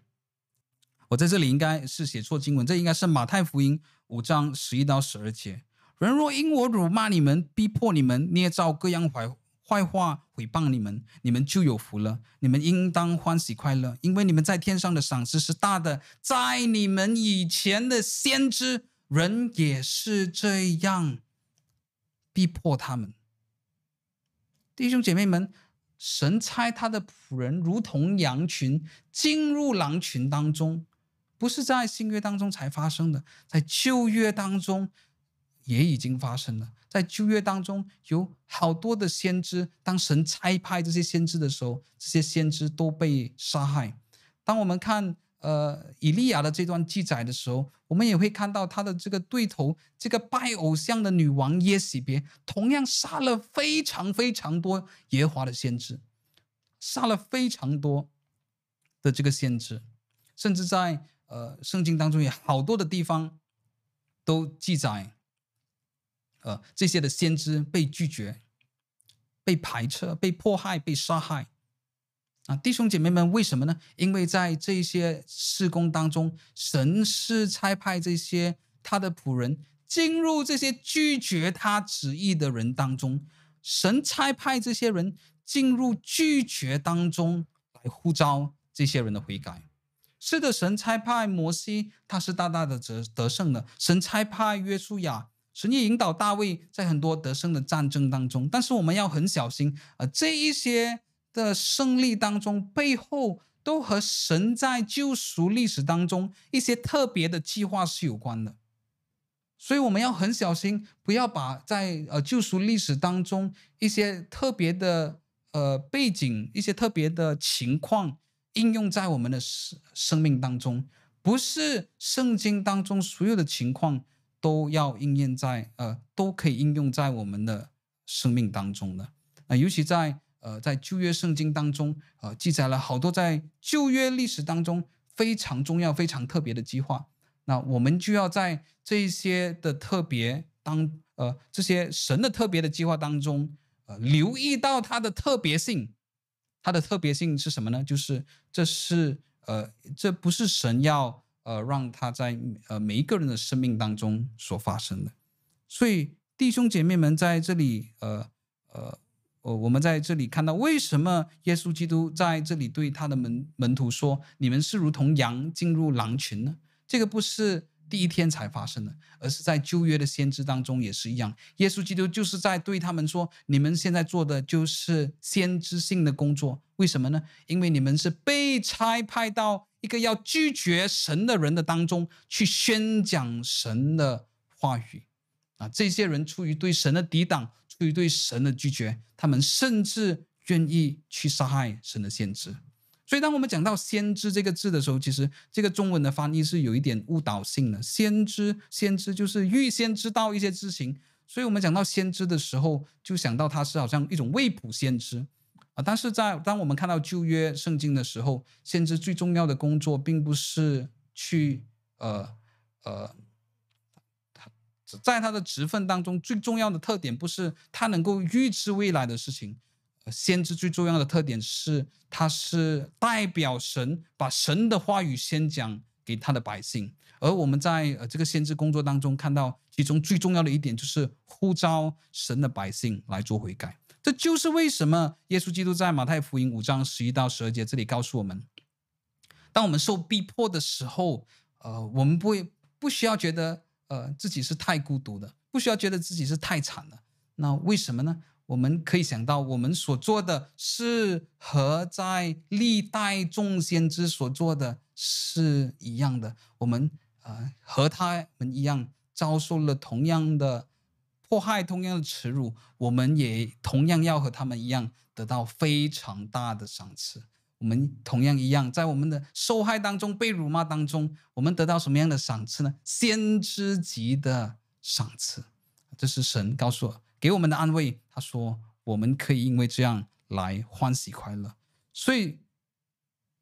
我在这里应该是写错经文，这应该是《马太福音》五章十一到十二节。人若因我辱骂你们、逼迫你们、捏造各样坏坏话毁谤你们，你们就有福了。你们应当欢喜快乐，因为你们在天上的赏赐是大的。在你们以前的先知，人也是这样逼迫他们。弟兄姐妹们，神差他的仆人如同羊群进入狼群当中，不是在新约当中才发生的，在旧约当中。也已经发生了，在旧约当中有好多的先知，当神差派这些先知的时候，这些先知都被杀害。当我们看呃以利亚的这段记载的时候，我们也会看到他的这个对头，这个拜偶像的女王耶洗别，同样杀了非常非常多耶华的先知，杀了非常多的这个先知，甚至在呃圣经当中有好多的地方都记载。呃，这些的先知被拒绝、被排斥、被迫害、被杀害啊！弟兄姐妹们，为什么呢？因为在这些事工当中，神是差派这些他的仆人进入这些拒绝他旨意的人当中，神差派这些人进入拒绝当中来呼召这些人的悔改。是的，神差派摩西，他是大大的得得胜的；神差派约书亚。神也引导大卫在很多得胜的战争当中，但是我们要很小心，呃，这一些的胜利当中背后都和神在救赎历史当中一些特别的计划是有关的，所以我们要很小心，不要把在呃救赎历史当中一些特别的呃背景、一些特别的情况应用在我们的生生命当中，不是圣经当中所有的情况。都要应验在呃，都可以应用在我们的生命当中的。啊尤其在呃，在旧约圣经当中，呃，记载了好多在旧约历史当中非常重要、非常特别的计划。那我们就要在这些的特别当呃这些神的特别的计划当中，呃，留意到它的特别性。它的特别性是什么呢？就是这是呃，这不是神要。呃，让他在呃每一个人的生命当中所发生的，所以弟兄姐妹们在这里，呃呃，哦我们在这里看到，为什么耶稣基督在这里对他的门门徒说：“你们是如同羊进入狼群呢？”这个不是第一天才发生的，而是在旧约的先知当中也是一样。耶稣基督就是在对他们说：“你们现在做的就是先知性的工作。为什么呢？因为你们是被差派到。”一个要拒绝神的人的当中去宣讲神的话语啊！这些人出于对神的抵挡，出于对神的拒绝，他们甚至愿意去杀害神的先知。所以，当我们讲到“先知”这个字的时候，其实这个中文的翻译是有一点误导性的。先知，先知就是预先知道一些事情，所以我们讲到先知的时候，就想到他是好像一种未卜先知啊。但是在当我们看到旧约圣经的时候，先知最重要的工作，并不是去呃呃，在他的职分当中最重要的特点，不是他能够预知未来的事情。先知最重要的特点是，他是代表神，把神的话语先讲给他的百姓。而我们在呃这个先知工作当中看到，其中最重要的一点就是呼召神的百姓来做悔改。这就是为什么耶稣基督在马太福音五章十一到十二节这里告诉我们：当我们受逼迫的时候，呃，我们不会不需要觉得呃自己是太孤独的，不需要觉得自己是太惨的。那为什么呢？我们可以想到，我们所做的是和在历代众先知所做的是一样的。我们呃和他们一样，遭受了同样的迫害，同样的耻辱。我们也同样要和他们一样，得到非常大的赏赐。我们同样一样，在我们的受害当中，被辱骂当中，我们得到什么样的赏赐呢？先知级的赏赐。这是神告诉我。给我们的安慰，他说我们可以因为这样来欢喜快乐。所以，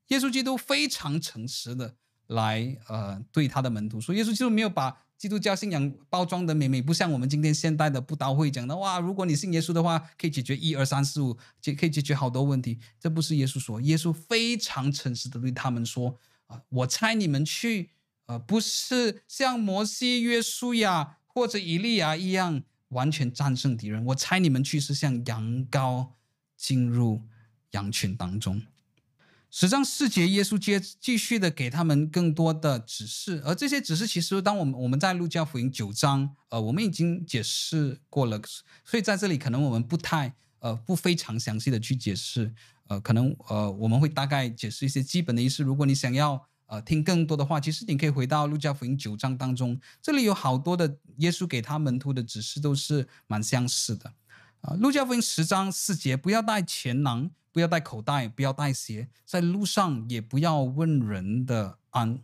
耶稣基督非常诚实的来呃对他的门徒说，耶稣基督没有把基督教信仰包装的美美，不像我们今天现代的布道会讲的哇，如果你信耶稣的话，可以解决一二三四五，解可以解决好多问题。这不是耶稣说，耶稣非常诚实的对他们说啊、我猜你们去，呃，不是像摩西、约书亚或者以利亚一样。完全战胜敌人，我猜你们去是像羊羔进入羊群当中。十章四节，耶稣接继续的给他们更多的指示，而这些指示其实，当我们我们在路加福音九章，呃，我们已经解释过了，所以在这里可能我们不太呃不非常详细的去解释，呃，可能呃我们会大概解释一些基本的意思。如果你想要。呃，听更多的话，其实你可以回到路加福音九章当中，这里有好多的耶稣给他门徒的指示都是蛮相似的。啊、路加福音十章四节，不要带钱囊，不要带口袋，不要带鞋，在路上也不要问人的安。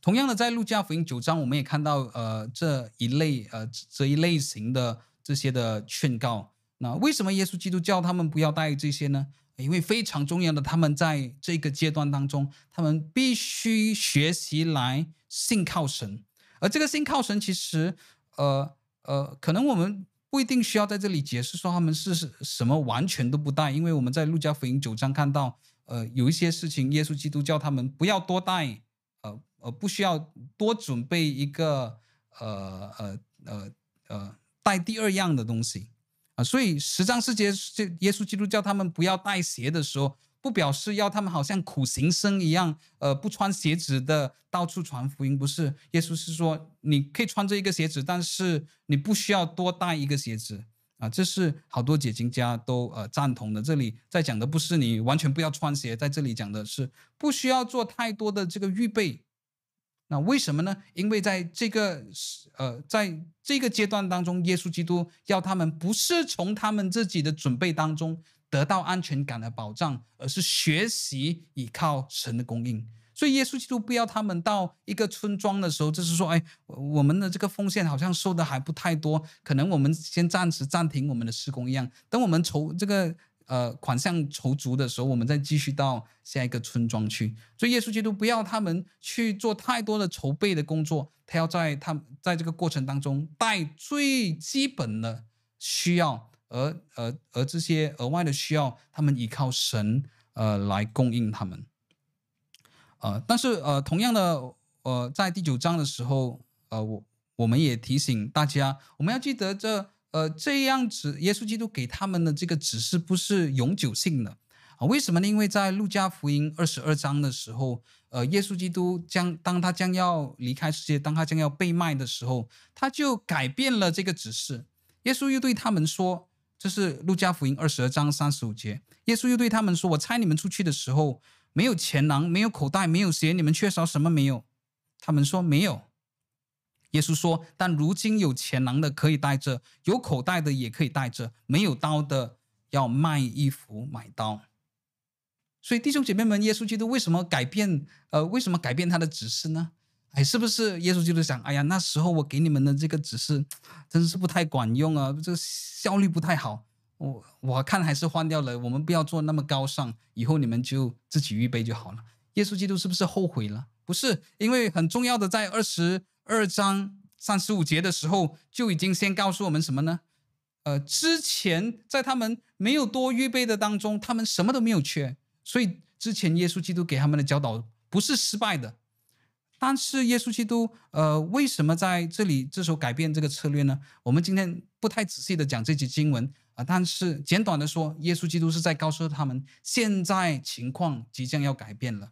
同样的，在路加福音九章，我们也看到呃这一类呃这一类型的这些的劝告。那为什么耶稣基督叫他们不要带这些呢？因为非常重要的，他们在这个阶段当中，他们必须学习来信靠神。而这个信靠神，其实，呃呃，可能我们不一定需要在这里解释说他们是什么完全都不带，因为我们在路加福音九章看到，呃，有一些事情，耶稣基督叫他们不要多带，呃呃，不需要多准备一个，呃呃呃呃，带第二样的东西。啊，所以十章四节，这耶稣基督叫他们不要带鞋的时候，不表示要他们好像苦行僧一样，呃，不穿鞋子的到处传福音，不是。耶稣是说，你可以穿这一个鞋子，但是你不需要多带一个鞋子啊。这是好多解经家都呃赞同的。这里在讲的不是你完全不要穿鞋，在这里讲的是不需要做太多的这个预备。那为什么呢？因为在这个呃，在这个阶段当中，耶稣基督要他们不是从他们自己的准备当中得到安全感的保障，而是学习依靠神的供应。所以耶稣基督不要他们到一个村庄的时候，就是说，哎，我们的这个奉献好像收的还不太多，可能我们先暂时暂停我们的施工一样，等我们筹这个。呃，款项筹足的时候，我们再继续到下一个村庄去。所以耶稣基督不要他们去做太多的筹备的工作，他要在他在这个过程当中带最基本的需要，而而而这些额外的需要，他们依靠神呃来供应他们。呃，但是呃，同样的呃，在第九章的时候，呃，我我们也提醒大家，我们要记得这。呃，这样子，耶稣基督给他们的这个指示不是永久性的啊？为什么呢？因为在路加福音二十二章的时候，呃，耶稣基督将当他将要离开世界，当他将要被卖的时候，他就改变了这个指示。耶稣又对他们说：“这是路加福音二十二章三十五节。”耶稣又对他们说：“我差你们出去的时候，没有钱囊，没有口袋，没有鞋，你们缺少什么没有？”他们说：“没有。”耶稣说：“但如今有钱囊的可以带着，有口袋的也可以带着，没有刀的要卖衣服买刀。”所以弟兄姐妹们，耶稣基督为什么改变？呃，为什么改变他的指示呢？哎，是不是耶稣基督想，哎呀，那时候我给你们的这个指示，真是不太管用啊，这个效率不太好。我我看还是换掉了，我们不要做那么高尚，以后你们就自己预备就好了。耶稣基督是不是后悔了？不是，因为很重要的，在二十二章三十五节的时候，就已经先告诉我们什么呢？呃，之前在他们没有多预备的当中，他们什么都没有缺，所以之前耶稣基督给他们的教导不是失败的。但是耶稣基督，呃，为什么在这里这时候改变这个策略呢？我们今天不太仔细的讲这节经文啊，但是简短的说，耶稣基督是在告诉他们，现在情况即将要改变了。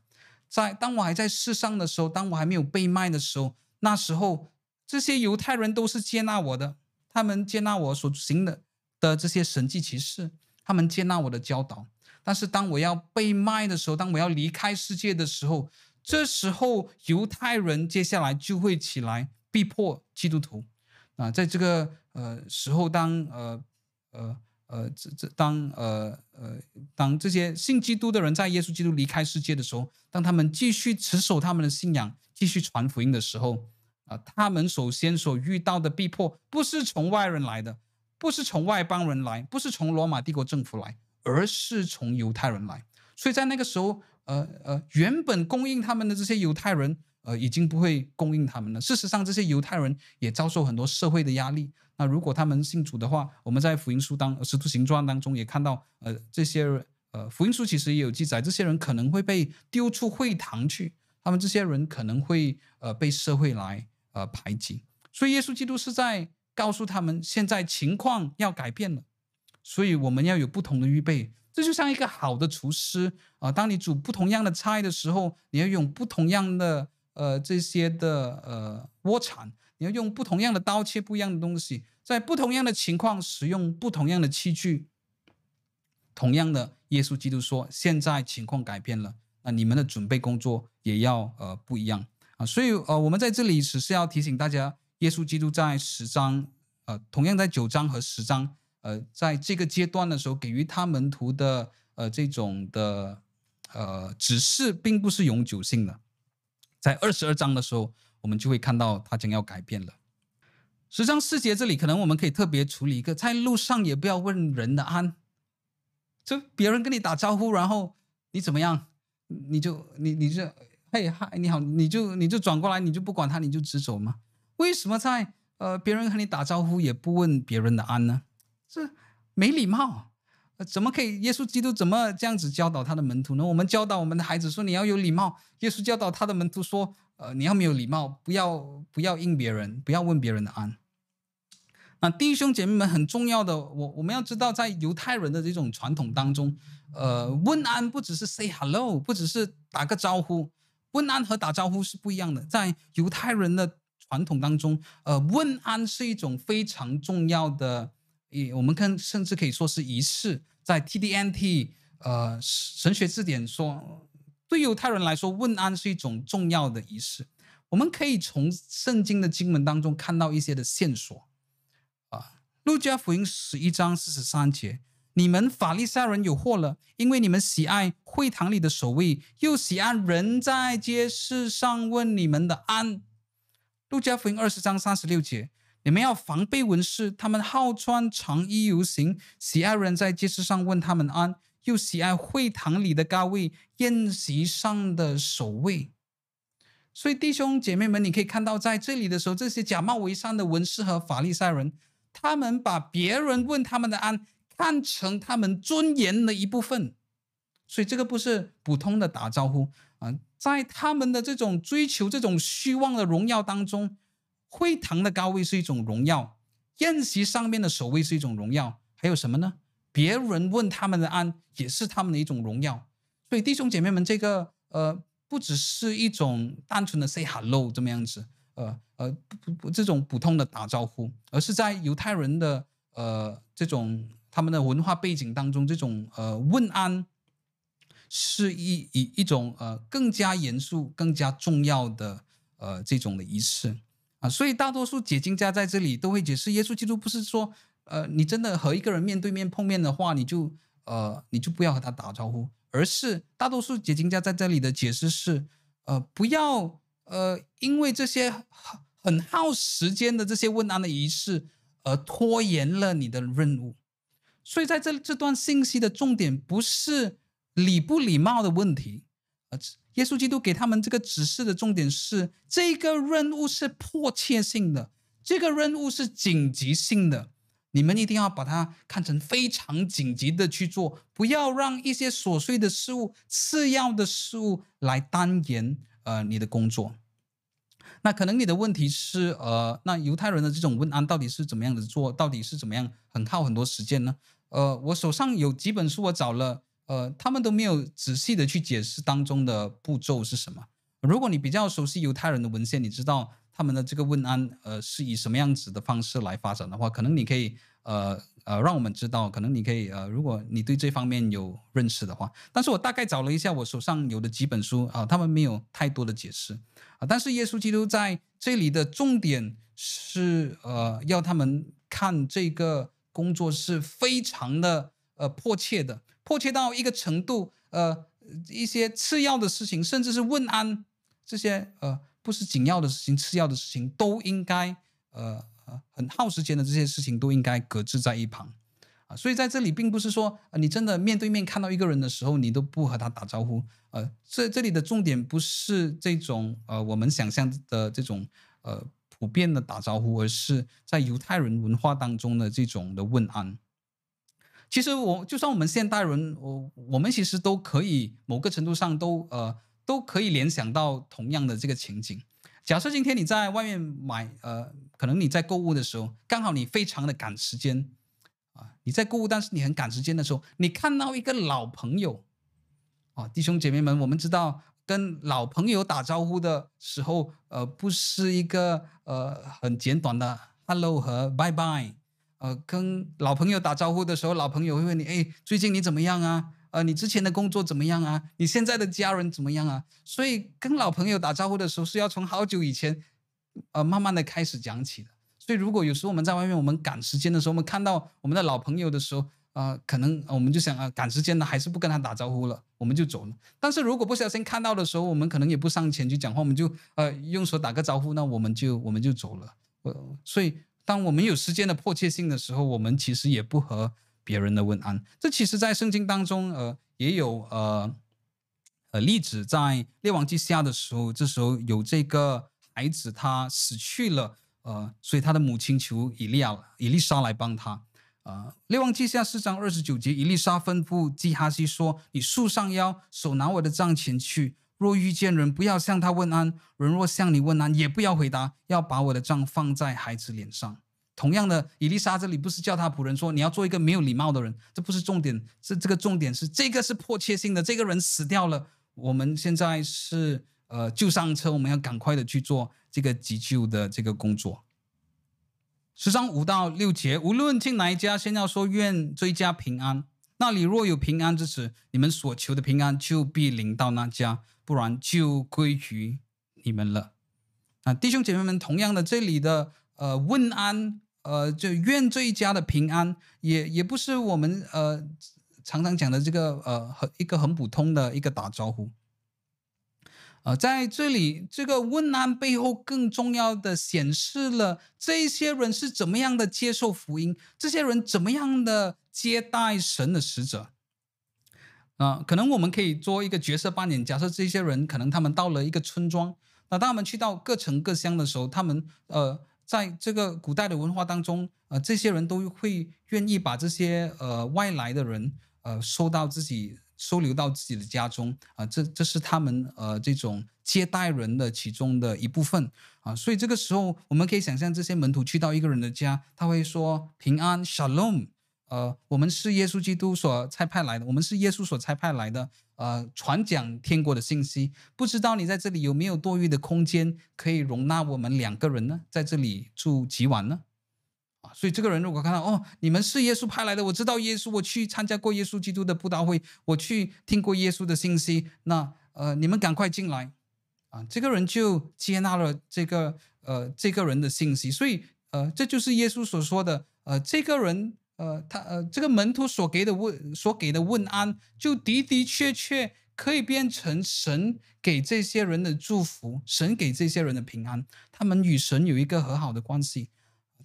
在当我还在世上的时候，当我还没有被卖的时候，那时候这些犹太人都是接纳我的。他们接纳我所行的的这些神迹奇事，他们接纳我的教导。但是当我要被卖的时候，当我要离开世界的时候，这时候犹太人接下来就会起来逼迫基督徒。啊，在这个呃时候当，呃呃呃这这当呃呃当这些信基督的人在耶稣基督离开世界的时候，当他们继续持守他们的信仰，继续传福音的时候。啊，他们首先所遇到的逼迫，不是从外人来的，不是从外邦人来，不是从罗马帝国政府来，而是从犹太人来。所以在那个时候，呃呃，原本供应他们的这些犹太人，呃，已经不会供应他们了。事实上，这些犹太人也遭受很多社会的压力。那如果他们信主的话，我们在福音书当《使徒行传》当中也看到，呃，这些呃福音书其实也有记载，这些人可能会被丢出会堂去，他们这些人可能会呃被社会来。呃，排挤，所以耶稣基督是在告诉他们，现在情况要改变了，所以我们要有不同的预备。这就像一个好的厨师啊、当你煮不同样的菜的时候，你要用不同样的呃这些的呃锅铲，你要用不同样的刀切不一样的东西，在不同样的情况使用不同样的器具。同样的，耶稣基督说，现在情况改变了，那你们的准备工作也要呃不一样。啊，所以呃，我们在这里只是要提醒大家，耶稣基督在十章，呃，同样在九章和十章，呃，在这个阶段的时候，给予他门徒的呃这种的呃指示，并不是永久性的。在二十二章的时候，我们就会看到他将要改变了。十章四节这里，可能我们可以特别处理一个，在路上也不要问人的安，就别人跟你打招呼，然后你怎么样，你就你你就。嘿嗨，你好，你就你就转过来，你就不管他，你就直走吗？为什么在呃别人和你打招呼也不问别人的安呢？这没礼貌，怎么可以？耶稣基督怎么这样子教导他的门徒呢？我们教导我们的孩子说，你要有礼貌，耶稣教导他的门徒说，呃，你要没有礼貌，不要不要应别人，不要问别人的安。那弟兄姐妹们很重要的，我我们要知道，在犹太人的这种传统当中，呃，问安不只是 say hello，不只是打个招呼。问安和打招呼是不一样的，在犹太人的传统当中，呃，问安是一种非常重要的，我们看甚至可以说是仪式。在 TDNT 呃神学字典说，对犹太人来说，问安是一种重要的仪式。我们可以从圣经的经文当中看到一些的线索啊，路加福音十一章四十三节。你们法利赛人有祸了，因为你们喜爱会堂里的守卫，又喜爱人在街市上问你们的安。路加福音二十章三十六节，你们要防备文士，他们好穿长衣游行，喜爱人在街市上问他们安，又喜爱会堂里的高位，宴席上的守卫。所以弟兄姐妹们，你可以看到在这里的时候，这些假冒为善的文士和法利赛人，他们把别人问他们的安。看成他们尊严的一部分，所以这个不是普通的打招呼啊，在他们的这种追求、这种虚妄的荣耀当中，会堂的高位是一种荣耀，宴席上面的守卫是一种荣耀，还有什么呢？别人问他们的安，也是他们的一种荣耀。所以弟兄姐妹们，这个呃，不只是一种单纯的 say hello 这么样子，呃呃不不这种普通的打招呼，而是在犹太人的呃这种。他们的文化背景当中，这种呃问安是一一一种呃更加严肃、更加重要的呃这种的仪式啊，所以大多数解经家在这里都会解释，耶稣基督不是说呃你真的和一个人面对面碰面的话，你就呃你就不要和他打招呼，而是大多数解经家在这里的解释是呃不要呃，因为这些很很耗时间的这些问安的仪式，而拖延了你的任务。所以在这这段信息的重点不是礼不礼貌的问题，而耶稣基督给他们这个指示的重点是，这个任务是迫切性的，这个任务是紧急性的。你们一定要把它看成非常紧急的去做，不要让一些琐碎的事物、次要的事物来耽延呃你的工作。那可能你的问题是呃，那犹太人的这种问安到底是怎么样的做？到底是怎么样很耗很多时间呢？呃，我手上有几本书，我找了呃，他们都没有仔细的去解释当中的步骤是什么。如果你比较熟悉犹太人的文献，你知道。他们的这个问安，呃，是以什么样子的方式来发展的话，可能你可以，呃呃，让我们知道，可能你可以，呃，如果你对这方面有认识的话，但是我大概找了一下我手上有的几本书啊，他们没有太多的解释啊，但是耶稣基督在这里的重点是，呃，要他们看这个工作是非常的，呃，迫切的，迫切到一个程度，呃，一些次要的事情，甚至是问安这些，呃。不是紧要的事情，次要的事情都应该，呃，很耗时间的这些事情都应该搁置在一旁，啊，所以在这里并不是说，呃，你真的面对面看到一个人的时候，你都不和他打招呼，呃，这这里的重点不是这种，呃，我们想象的这种，呃，普遍的打招呼，而是在犹太人文化当中的这种的问安。其实我就算我们现代人，我我们其实都可以某个程度上都，呃。都可以联想到同样的这个情景。假设今天你在外面买，呃，可能你在购物的时候，刚好你非常的赶时间，啊，你在购物，但是你很赶时间的时候，你看到一个老朋友，啊，弟兄姐妹们，我们知道跟老朋友打招呼的时候，呃，不是一个呃很简短的 hello 和 bye bye，呃，跟老朋友打招呼的时候，老朋友会问你，哎，最近你怎么样啊？呃，你之前的工作怎么样啊？你现在的家人怎么样啊？所以跟老朋友打招呼的时候是要从好久以前，呃，慢慢的开始讲起的。所以如果有时候我们在外面，我们赶时间的时候，我们看到我们的老朋友的时候，呃，可能我们就想啊，赶时间了，还是不跟他打招呼了，我们就走了。但是如果不小心看到的时候，我们可能也不上前去讲话，我们就呃用手打个招呼，那我们就我们就走了。呃，所以当我们有时间的迫切性的时候，我们其实也不和。别人的问安，这其实，在圣经当中，呃，也有呃呃例子，在列王记下的时候，这时候有这个孩子他死去了，呃，所以他的母亲求以利亚、以利沙来帮他。呃，列王记下四章二十九节，以利沙吩咐基哈西说：“你束上腰，手拿我的杖前去。若遇见人，不要向他问安；人若向你问安，也不要回答，要把我的杖放在孩子脸上。”同样的，以丽莎这里不是叫他仆人说，你要做一个没有礼貌的人，这不是重点，这这个重点是这个是迫切性的，这个人死掉了，我们现在是呃救上车，我们要赶快的去做这个急救的这个工作。十章五到六节，无论进哪一家，先要说愿追加平安。那里若有平安之时，你们所求的平安就必临到那家，不然就归于你们了。啊，弟兄姐妹们，同样的，这里的呃问安。呃，就愿这一家的平安，也也不是我们呃常常讲的这个呃很一个很普通的一个打招呼。呃，在这里这个问安背后，更重要的显示了这些人是怎么样的接受福音，这些人怎么样的接待神的使者。啊、可能我们可以做一个角色扮演，假设这些人可能他们到了一个村庄，那当他们去到各城各乡的时候，他们呃。在这个古代的文化当中，呃，这些人都会愿意把这些呃外来的人呃收到自己收留到自己的家中啊，这这是他们呃这种接待人的其中的一部分啊，所以这个时候我们可以想象，这些门徒去到一个人的家，他会说平安，Shalom。呃，我们是耶稣基督所差派来的，我们是耶稣所差派来的，呃，传讲天国的信息。不知道你在这里有没有多余的空间可以容纳我们两个人呢？在这里住几晚呢？啊，所以这个人如果看到哦，你们是耶稣派来的，我知道耶稣，我去参加过耶稣基督的布道会，我去听过耶稣的信息，那呃，你们赶快进来啊！这个人就接纳了这个呃这个人的信息，所以呃，这就是耶稣所说的呃这个人。呃，他呃，这个门徒所给的问所给的问安，就的的确确可以变成神给这些人的祝福，神给这些人的平安，他们与神有一个和好的关系。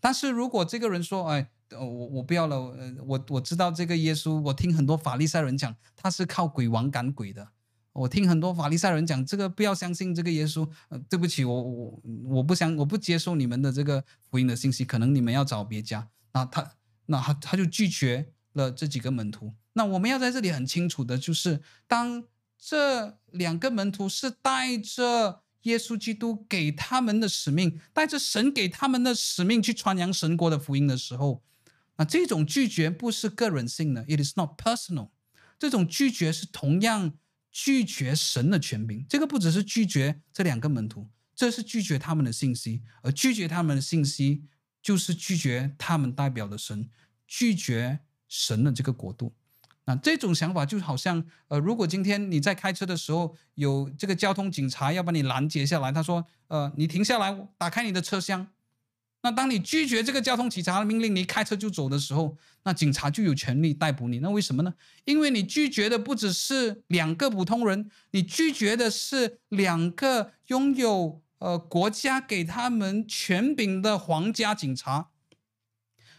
但是如果这个人说：“哎，我我不要了，我我知道这个耶稣，我听很多法利赛人讲，他是靠鬼王赶鬼的。我听很多法利赛人讲，这个不要相信这个耶稣。呃，对不起，我我我不相，我不接受你们的这个福音的信息，可能你们要找别家。那他那他他就拒绝了这几个门徒。那我们要在这里很清楚的就是，当这两个门徒是带着。耶稣基督给他们的使命，带着神给他们的使命去传扬神国的福音的时候，那这种拒绝不是个人性的，it is not personal。这种拒绝是同样拒绝神的权柄。这个不只是拒绝这两个门徒，这是拒绝他们的信息，而拒绝他们的信息就是拒绝他们代表的神，拒绝神的这个国度。那这种想法就好像，呃，如果今天你在开车的时候，有这个交通警察要把你拦截下来，他说，呃，你停下来，打开你的车厢。那当你拒绝这个交通警察的命令，你开车就走的时候，那警察就有权利逮捕你。那为什么呢？因为你拒绝的不只是两个普通人，你拒绝的是两个拥有呃国家给他们权柄的皇家警察。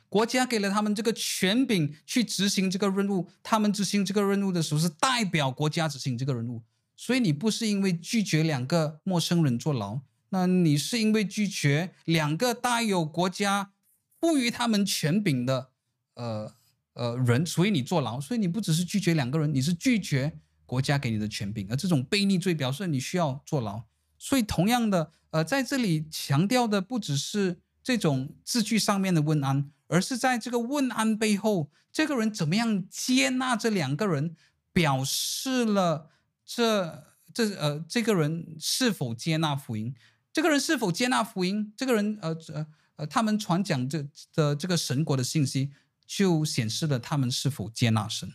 国家给了他们这个权柄去执行这个任务，他们执行这个任务的时候是代表国家执行这个任务，所以你不是因为拒绝两个陌生人坐牢，那你是因为拒绝两个带有国家赋予他们权柄的呃呃人，所以你坐牢，所以你不只是拒绝两个人，你是拒绝国家给你的权柄，而这种悖逆罪表示你需要坐牢，所以同样的，呃，在这里强调的不只是这种字句上面的问安。而是在这个问安背后，这个人怎么样接纳这两个人，表示了这这呃这个人是否接纳福音？这个人是否接纳福音？这个人呃呃呃，他们传讲这的这个神国的信息，就显示了他们是否接纳神。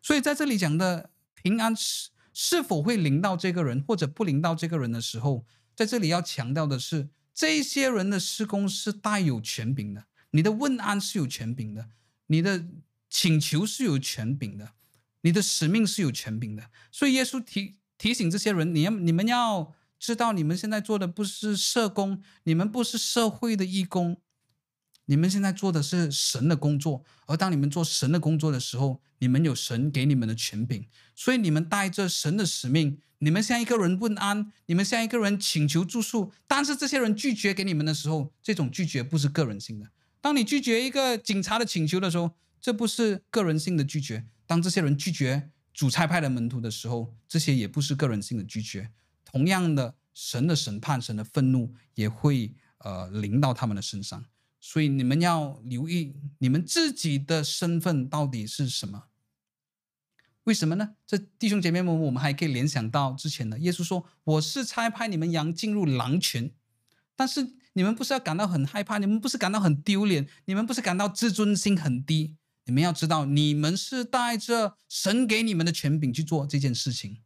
所以在这里讲的平安是是否会临到这个人，或者不临到这个人的时候，在这里要强调的是，这些人的施工是带有权柄的。你的问安是有权柄的，你的请求是有权柄的，你的使命是有权柄的。所以耶稣提提醒这些人，你要你们要知道，你们现在做的不是社工，你们不是社会的义工，你们现在做的是神的工作。而当你们做神的工作的时候，你们有神给你们的权柄，所以你们带着神的使命，你们向一个人问安，你们向一个人请求住宿，但是这些人拒绝给你们的时候，这种拒绝不是个人性的。当你拒绝一个警察的请求的时候，这不是个人性的拒绝；当这些人拒绝主差派的门徒的时候，这些也不是个人性的拒绝。同样的，神的审判、神的愤怒也会呃临到他们的身上。所以你们要留意你们自己的身份到底是什么？为什么呢？这弟兄姐妹们，我们还可以联想到之前的耶稣说：“我是差派你们羊进入狼群。”但是。你们不是要感到很害怕？你们不是感到很丢脸？你们不是感到自尊心很低？你们要知道，你们是带着神给你们的权柄去做这件事情。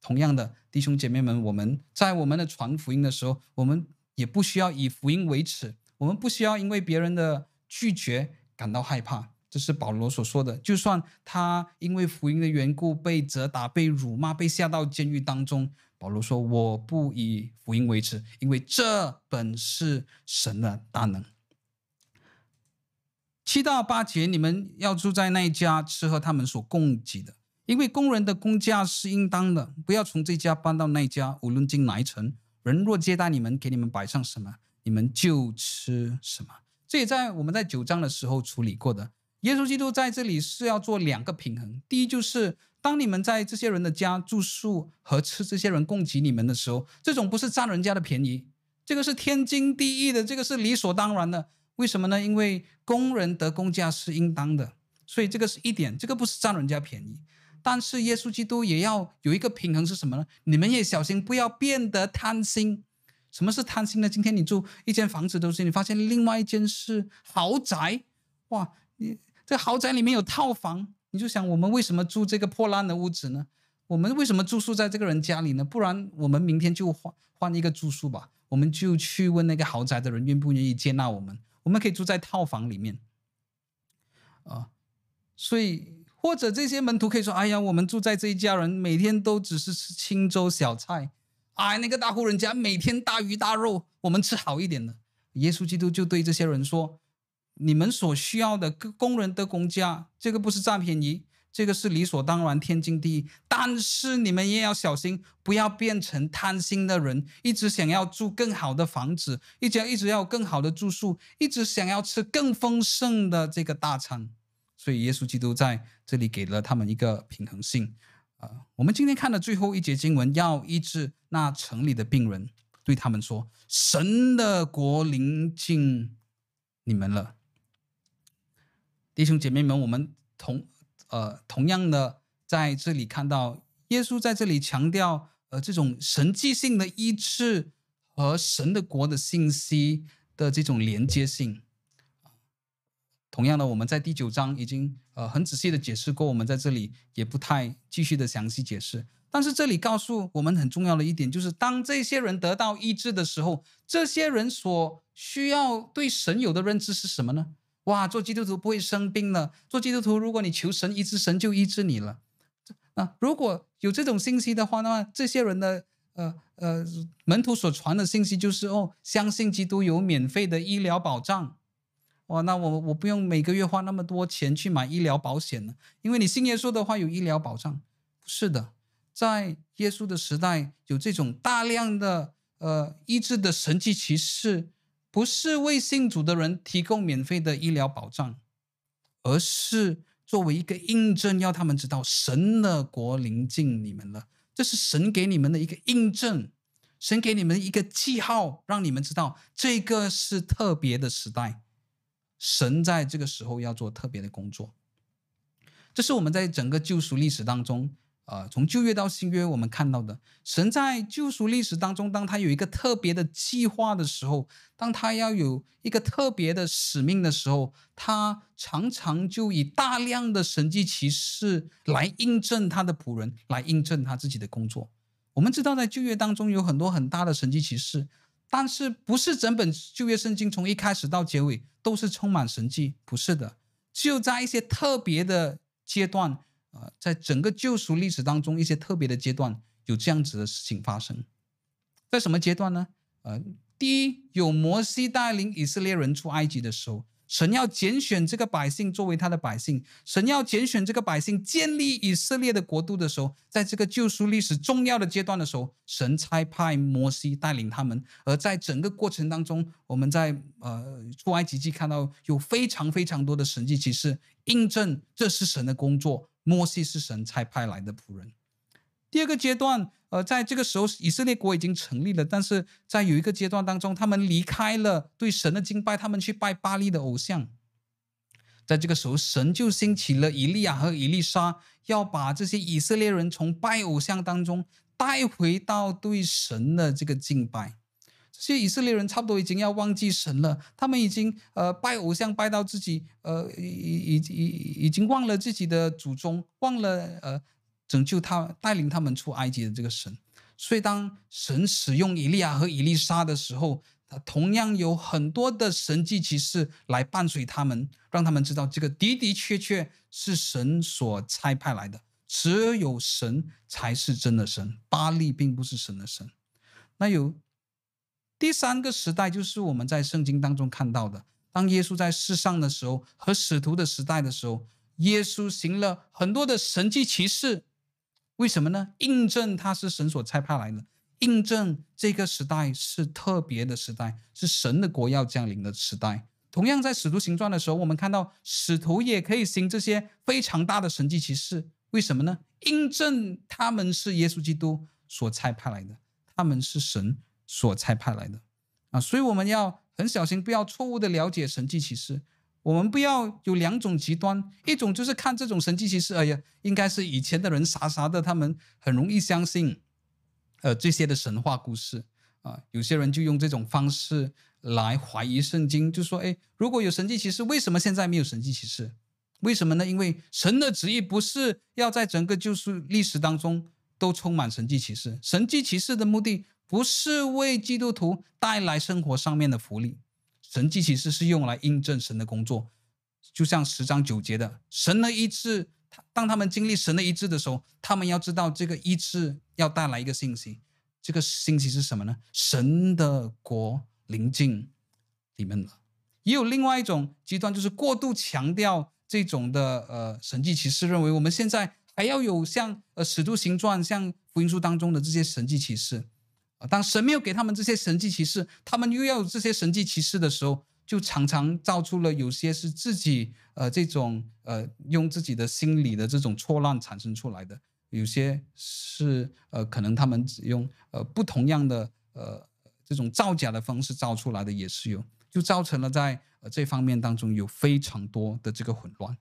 同样的，弟兄姐妹们，我们在我们的传福音的时候，我们也不需要以福音为耻，我们不需要因为别人的拒绝感到害怕。这是保罗所说的。就算他因为福音的缘故被责打、被辱骂、被下到监狱当中。保罗说：“我不以福音为耻，因为这本是神的大能。”七到八节，你们要住在那一家，吃喝他们所供给的，因为工人的工价是应当的。不要从这家搬到那家，无论进哪一城，人若接待你们，给你们摆上什么，你们就吃什么。这也在我们在九章的时候处理过的。耶稣基督在这里是要做两个平衡，第一就是。当你们在这些人的家住宿和吃这些人供给你们的时候，这种不是占人家的便宜，这个是天经地义的，这个是理所当然的。为什么呢？因为工人得工价是应当的，所以这个是一点，这个不是占人家便宜。但是耶稣基督也要有一个平衡是什么呢？你们也小心，不要变得贪心。什么是贪心呢？今天你住一间房子都是，你发现另外一间是豪宅，哇，你这豪宅里面有套房。你就想，我们为什么住这个破烂的屋子呢？我们为什么住宿在这个人家里呢？不然我们明天就换换一个住宿吧。我们就去问那个豪宅的人愿不愿意接纳我们。我们可以住在套房里面，啊，所以或者这些门徒可以说：“哎呀，我们住在这一家人，每天都只是吃清粥小菜。哎，那个大户人家每天大鱼大肉，我们吃好一点的。”耶稣基督就对这些人说：“你们所需要的工人的工价，这个不是占便宜。”这个是理所当然、天经地义，但是你们也要小心，不要变成贪心的人，一直想要住更好的房子，一直要一直要更好的住宿，一直想要吃更丰盛的这个大餐。所以耶稣基督在这里给了他们一个平衡性。啊、呃，我们今天看的最后一节经文，要医治那城里的病人，对他们说：“神的国临近你们了。”弟兄姐妹们，我们同。呃，同样的，在这里看到耶稣在这里强调，呃，这种神迹性的医治和神的国的信息的这种连接性。同样的，我们在第九章已经呃很仔细的解释过，我们在这里也不太继续的详细解释。但是这里告诉我们很重要的一点，就是当这些人得到医治的时候，这些人所需要对神有的认知是什么呢？哇，做基督徒不会生病了。做基督徒，如果你求神医治，神就医治你了。啊，如果有这种信息的话，那么这些人的呃呃门徒所传的信息就是哦，相信基督有免费的医疗保障。哇，那我我不用每个月花那么多钱去买医疗保险了，因为你信耶稣的话有医疗保障。不是的，在耶稣的时代有这种大量的呃医治的神迹奇事。不是为信主的人提供免费的医疗保障，而是作为一个印证，要他们知道神的国临近你们了。这是神给你们的一个印证，神给你们一个记号，让你们知道这个是特别的时代，神在这个时候要做特别的工作。这是我们在整个救赎历史当中。呃，从旧约到新约，我们看到的神在救赎历史当中，当他有一个特别的计划的时候，当他要有一个特别的使命的时候，他常常就以大量的神迹奇事来印证他的仆人，来印证他自己的工作。我们知道，在旧约当中有很多很大的神迹奇事，但是不是整本旧约圣经从一开始到结尾都是充满神迹，不是的，就在一些特别的阶段。呃，在整个救赎历史当中，一些特别的阶段有这样子的事情发生，在什么阶段呢？呃，第一，有摩西带领以色列人出埃及的时候，神要拣选这个百姓作为他的百姓，神要拣选这个百姓建立以色列的国度的时候，在这个救赎历史重要的阶段的时候，神差派摩西带领他们，而在整个过程当中，我们在呃出埃及记看到有非常非常多的神迹奇事，印证这是神的工作。摩西是神差派来的仆人。第二个阶段，呃，在这个时候，以色列国已经成立了，但是在有一个阶段当中，他们离开了对神的敬拜，他们去拜巴力的偶像。在这个时候，神就兴起了以利亚和以利沙，要把这些以色列人从拜偶像当中带回到对神的这个敬拜。这些以色列人差不多已经要忘记神了，他们已经呃拜偶像拜到自己呃已已已已经忘了自己的祖宗，忘了呃拯救他带领他们出埃及的这个神。所以当神使用以利亚和以利沙的时候，他同样有很多的神迹奇事来伴随他们，让他们知道这个的的确确是神所差派来的。只有神才是真的神，巴力并不是神的神。那有。第三个时代就是我们在圣经当中看到的，当耶稣在世上的时候和使徒的时代的时候，耶稣行了很多的神迹奇事，为什么呢？印证他是神所差派来的，印证这个时代是特别的时代，是神的国要降临的时代。同样在使徒行传的时候，我们看到使徒也可以行这些非常大的神迹奇事，为什么呢？印证他们是耶稣基督所差派来的，他们是神。所差派来的啊，所以我们要很小心，不要错误的了解神迹奇事。我们不要有两种极端，一种就是看这种神迹奇事，哎呀，应该是以前的人傻傻的，他们很容易相信，呃，这些的神话故事啊。有些人就用这种方式来怀疑圣经，就说，哎，如果有神迹奇事，为什么现在没有神迹奇事？为什么呢？因为神的旨意不是要在整个救赎历史当中都充满神迹奇事，神迹奇事的目的。不是为基督徒带来生活上面的福利，神迹奇事是用来印证神的工作，就像十章九节的，神的医治，当他们经历神的医治的时候，他们要知道这个医治要带来一个信息，这个信息是什么呢？神的国临近你们了。也有另外一种极端，就是过度强调这种的呃神迹奇事，认为我们现在还要有像呃使徒行传、像福音书当中的这些神迹奇事啊。当神没有给他们这些神迹奇事，他们又要有这些神迹奇事的时候，就常常造出了有些是自己呃这种呃用自己的心理的这种错乱产生出来的，有些是呃可能他们只用呃不同样的呃这种造假的方式造出来的也是有。就造成了在呃这方面当中有非常多的这个混乱，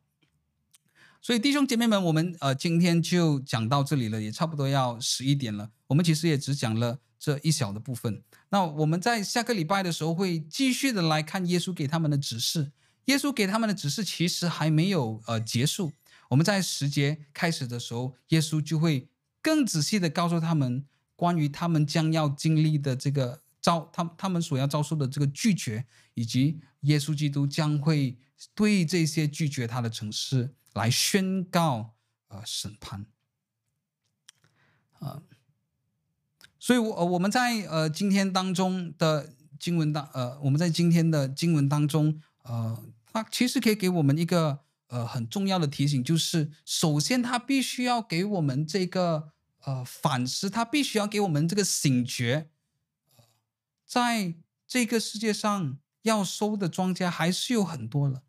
所以弟兄姐妹们，我们呃今天就讲到这里了，也差不多要十一点了。我们其实也只讲了这一小的部分。那我们在下个礼拜的时候会继续的来看耶稣给他们的指示。耶稣给他们的指示其实还没有呃结束。我们在十节开始的时候，耶稣就会更仔细的告诉他们关于他们将要经历的这个。遭他他们所要遭受的这个拒绝，以及耶稣基督将会对这些拒绝他的城市来宣告呃审判，啊、呃，所以我我们在呃今天当中的经文当呃我们在今天的经文当中呃，它其实可以给我们一个呃很重要的提醒，就是首先他必须要给我们这个呃反思，他必须要给我们这个醒觉。在这个世界上，要收的庄稼还是有很多了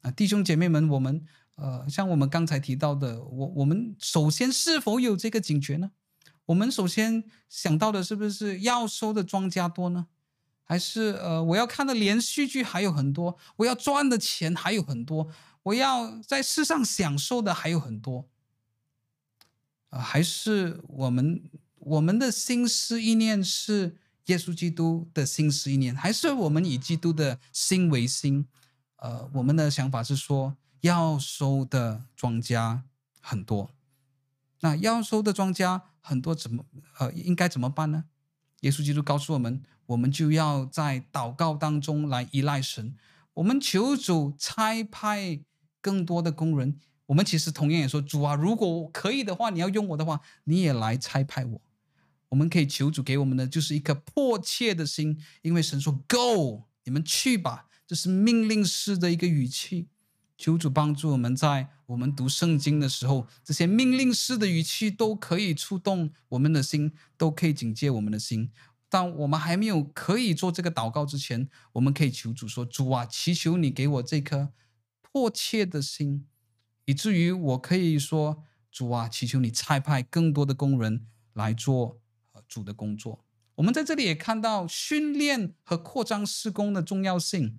啊，弟兄姐妹们，我们呃，像我们刚才提到的，我我们首先是否有这个警觉呢？我们首先想到的是不是要收的庄稼多呢？还是呃，我要看的连续剧还有很多，我要赚的钱还有很多，我要在世上享受的还有很多啊？还是我们我们的心思意念是？耶稣基督的心思意念，还是我们以基督的心为心？呃，我们的想法是说，要收的庄稼很多，那要收的庄稼很多，怎么呃应该怎么办呢？耶稣基督告诉我们，我们就要在祷告当中来依赖神，我们求主差派更多的工人。我们其实同样也说，主啊，如果可以的话，你要用我的话，你也来差派我。我们可以求主给我们的就是一颗迫切的心，因为神说 “Go”，你们去吧，这是命令式的一个语气。求主帮助我们在我们读圣经的时候，这些命令式的语气都可以触动我们的心，都可以警戒我们的心。当我们还没有可以做这个祷告之前，我们可以求主说：“主啊，祈求你给我这颗迫切的心，以至于我可以说：‘主啊，祈求你差派更多的工人来做。’”主的工作，我们在这里也看到训练和扩张施工的重要性。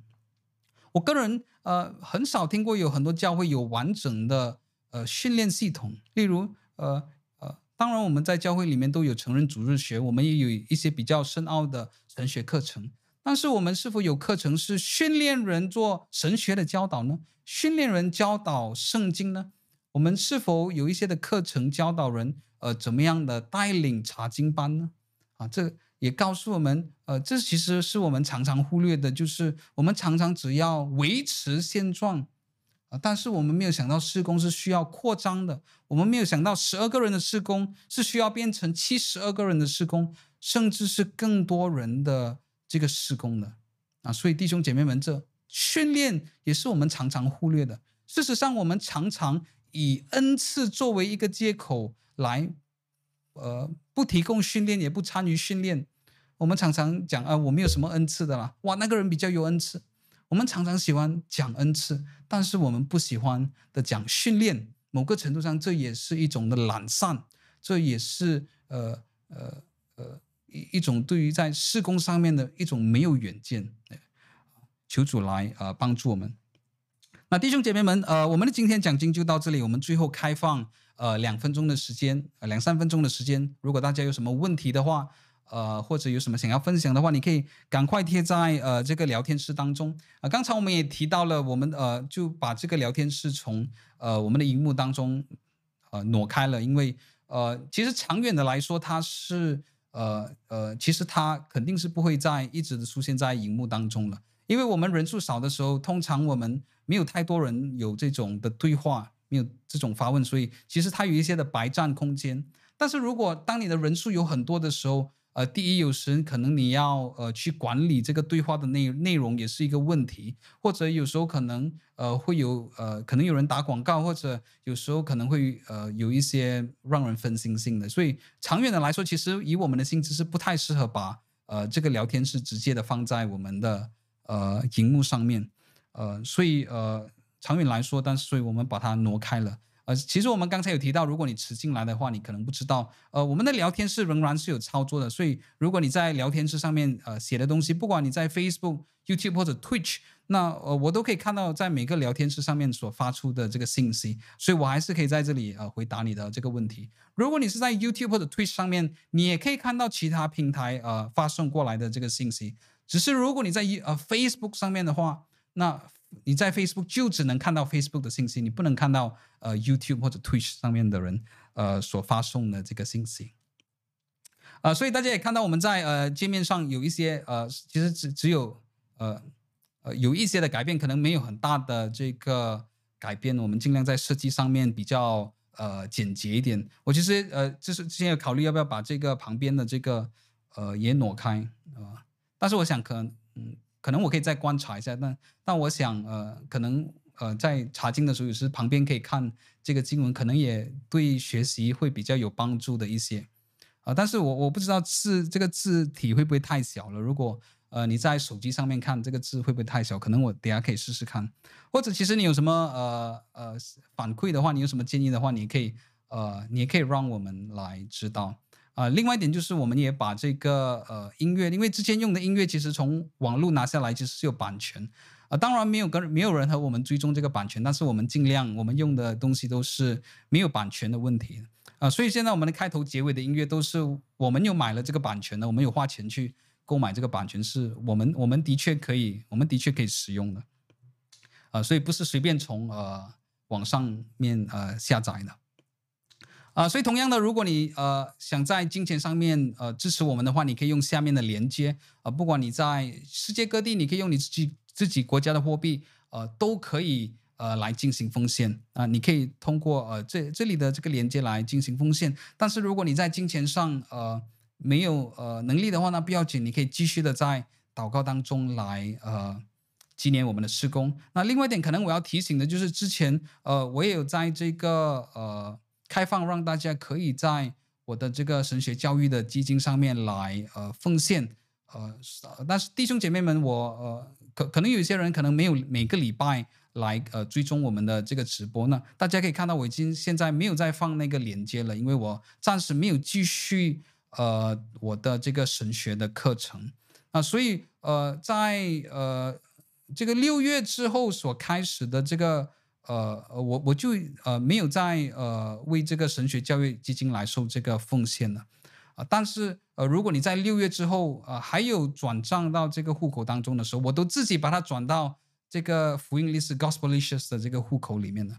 我个人呃很少听过有很多教会有完整的呃训练系统，例如呃呃，当然我们在教会里面都有成人主日学，我们也有一些比较深奥的神学课程。但是我们是否有课程是训练人做神学的教导呢？训练人教导圣经呢？我们是否有一些的课程教导人？呃，怎么样的带领查经班呢？啊，这也告诉我们，呃，这其实是我们常常忽略的，就是我们常常只要维持现状，啊，但是我们没有想到施工是需要扩张的，我们没有想到十二个人的施工是需要变成七十二个人的施工，甚至是更多人的这个施工的，啊，所以弟兄姐妹们，这训练也是我们常常忽略的。事实上，我们常常以恩赐作为一个借口。来，呃，不提供训练，也不参与训练。我们常常讲啊、我没有什么恩赐的啦。哇，那个人比较有恩赐。我们常常喜欢讲恩赐，但是我们不喜欢的讲训练。某个程度上，这也是一种的懒散，这也是呃呃呃一一种对于在事工上面的一种没有远见。求主来啊、呃、帮助我们。那弟兄姐妹们，呃，我们的今天讲经就到这里。我们最后开放。呃，两分钟的时间，呃，两三分钟的时间。如果大家有什么问题的话，呃，或者有什么想要分享的话，你可以赶快贴在呃这个聊天室当中。啊、刚才我们也提到了，我们呃就把这个聊天室从呃我们的荧幕当中呃挪开了，因为呃其实长远的来说，它是呃呃其实它肯定是不会再一直的出现在荧幕当中了，因为我们人数少的时候，通常我们没有太多人有这种的对话。没有这种发问，所以其实它有一些的白占空间。但是如果当你的人数有很多的时候，呃，第一，有时可能你要呃去管理这个对话的内内容也是一个问题，或者有时候可能呃会有呃可能有人打广告，或者有时候可能会呃有一些让人分心性的，所以长远的来说，其实以我们的性质是不太适合把呃这个聊天室直接的放在我们的呃荧幕上面，呃，所以呃长远来说，但是所以我们把它挪开了。呃，其实我们刚才有提到，如果你迟进来的话，你可能不知道，呃，我们的聊天室仍然是有操作的。所以，如果你在聊天室上面呃写的东西，不管你在 Facebook、YouTube 或者 Twitch，那呃我都可以看到在每个聊天室上面所发出的这个信息，所以我还是可以在这里呃回答你的这个问题。如果你是在 YouTube 或者 Twitch 上面，你也可以看到其他平台呃发送过来的这个信息。只是如果你在呃 Facebook 上面的话，那你在 Facebook 就只能看到 Facebook 的信息，你不能看到呃 YouTube 或者 Twitch 上面的人呃所发送的这个信息。啊、所以大家也看到我们在呃界面上有一些呃，其实只只有呃呃有一些的改变，可能没有很大的这个改变。我们尽量在设计上面比较呃简洁一点。我其实呃就是之前有考虑要不要把这个旁边的这个呃也挪开啊、呃，但是我想可能嗯。可能我可以再观察一下，但但我想，呃，可能呃，在查经的时候，有时旁边可以看这个经文，可能也对学习会比较有帮助的一些，啊、呃，但是我我不知道字这个字体会不会太小了。如果呃你在手机上面看这个字会不会太小？可能我等下可以试试看，或者其实你有什么呃呃反馈的话，你有什么建议的话，你可以呃你也可以让我们来知道。啊、呃，另外一点就是，我们也把这个呃音乐，因为之前用的音乐其实从网络拿下来其实是有版权，啊、呃，当然没有跟没有人和我们追踪这个版权，但是我们尽量我们用的东西都是没有版权的问题，啊、所以现在我们的开头结尾的音乐都是我们有买了这个版权的，我们有花钱去购买这个版权，是我们我们的确可以，我们的确可以使用的，啊、所以不是随便从呃网上面呃下载的。啊、所以同样的，如果你呃想在金钱上面呃支持我们的话，你可以用下面的连接啊、呃，不管你在世界各地，你可以用你自己自己国家的货币，呃，都可以呃来进行奉献啊、你可以通过呃这这里的这个连接来进行奉献。但是如果你在金钱上呃没有呃能力的话，那不要紧，你可以继续的在祷告当中来呃纪念我们的施工。那另外一点，可能我要提醒的就是，之前呃我也有在这个呃。开放让大家可以在我的这个神学教育的基金上面来呃奉献呃，但是弟兄姐妹们我，呃可可能有些人可能没有每个礼拜来呃追踪我们的这个直播呢，大家可以看到我已经现在没有再放那个链接了，因为我暂时没有继续呃我的这个神学的课程啊，所以呃在呃这个六月之后所开始的这个。呃呃，我我就呃没有再呃为这个神学教育基金来收这个奉献了，啊、但是呃如果你在六月之后呃还有转账到这个户口当中的时候，我都自己把它转到这个福音历史 Gospelicious 的这个户口里面的，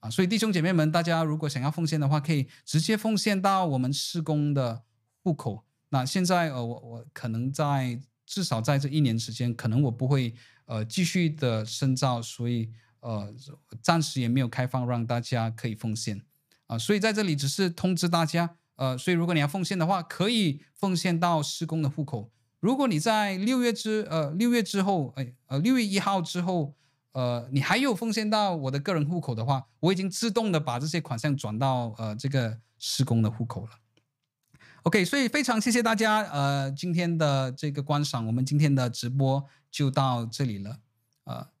啊，所以弟兄姐妹们，大家如果想要奉献的话，可以直接奉献到我们事工的户口。那现在呃我我可能在至少在这一年时间，可能我不会呃继续的深造，所以。呃，暂时也没有开放让大家可以奉献啊、所以在这里只是通知大家，呃，所以如果你要奉献的话，可以奉献到施工的户口。如果你在六月之呃六月之后，哎呃六月一号之后，呃你还有奉献到我的个人户口的话，我已经自动的把这些款项转到呃这个施工的户口了。OK，所以非常谢谢大家呃今天的这个观赏，我们今天的直播就到这里了，啊、呃。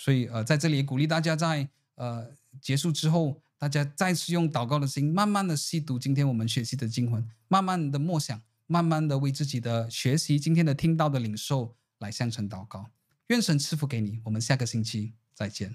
所以，呃，在这里鼓励大家在，呃结束之后，大家再次用祷告的心，慢慢的细读今天我们学习的经文，慢慢的默想，慢慢的为自己的学习今天的听到的领受来向神祷告。愿神赐福给你，我们下个星期再见。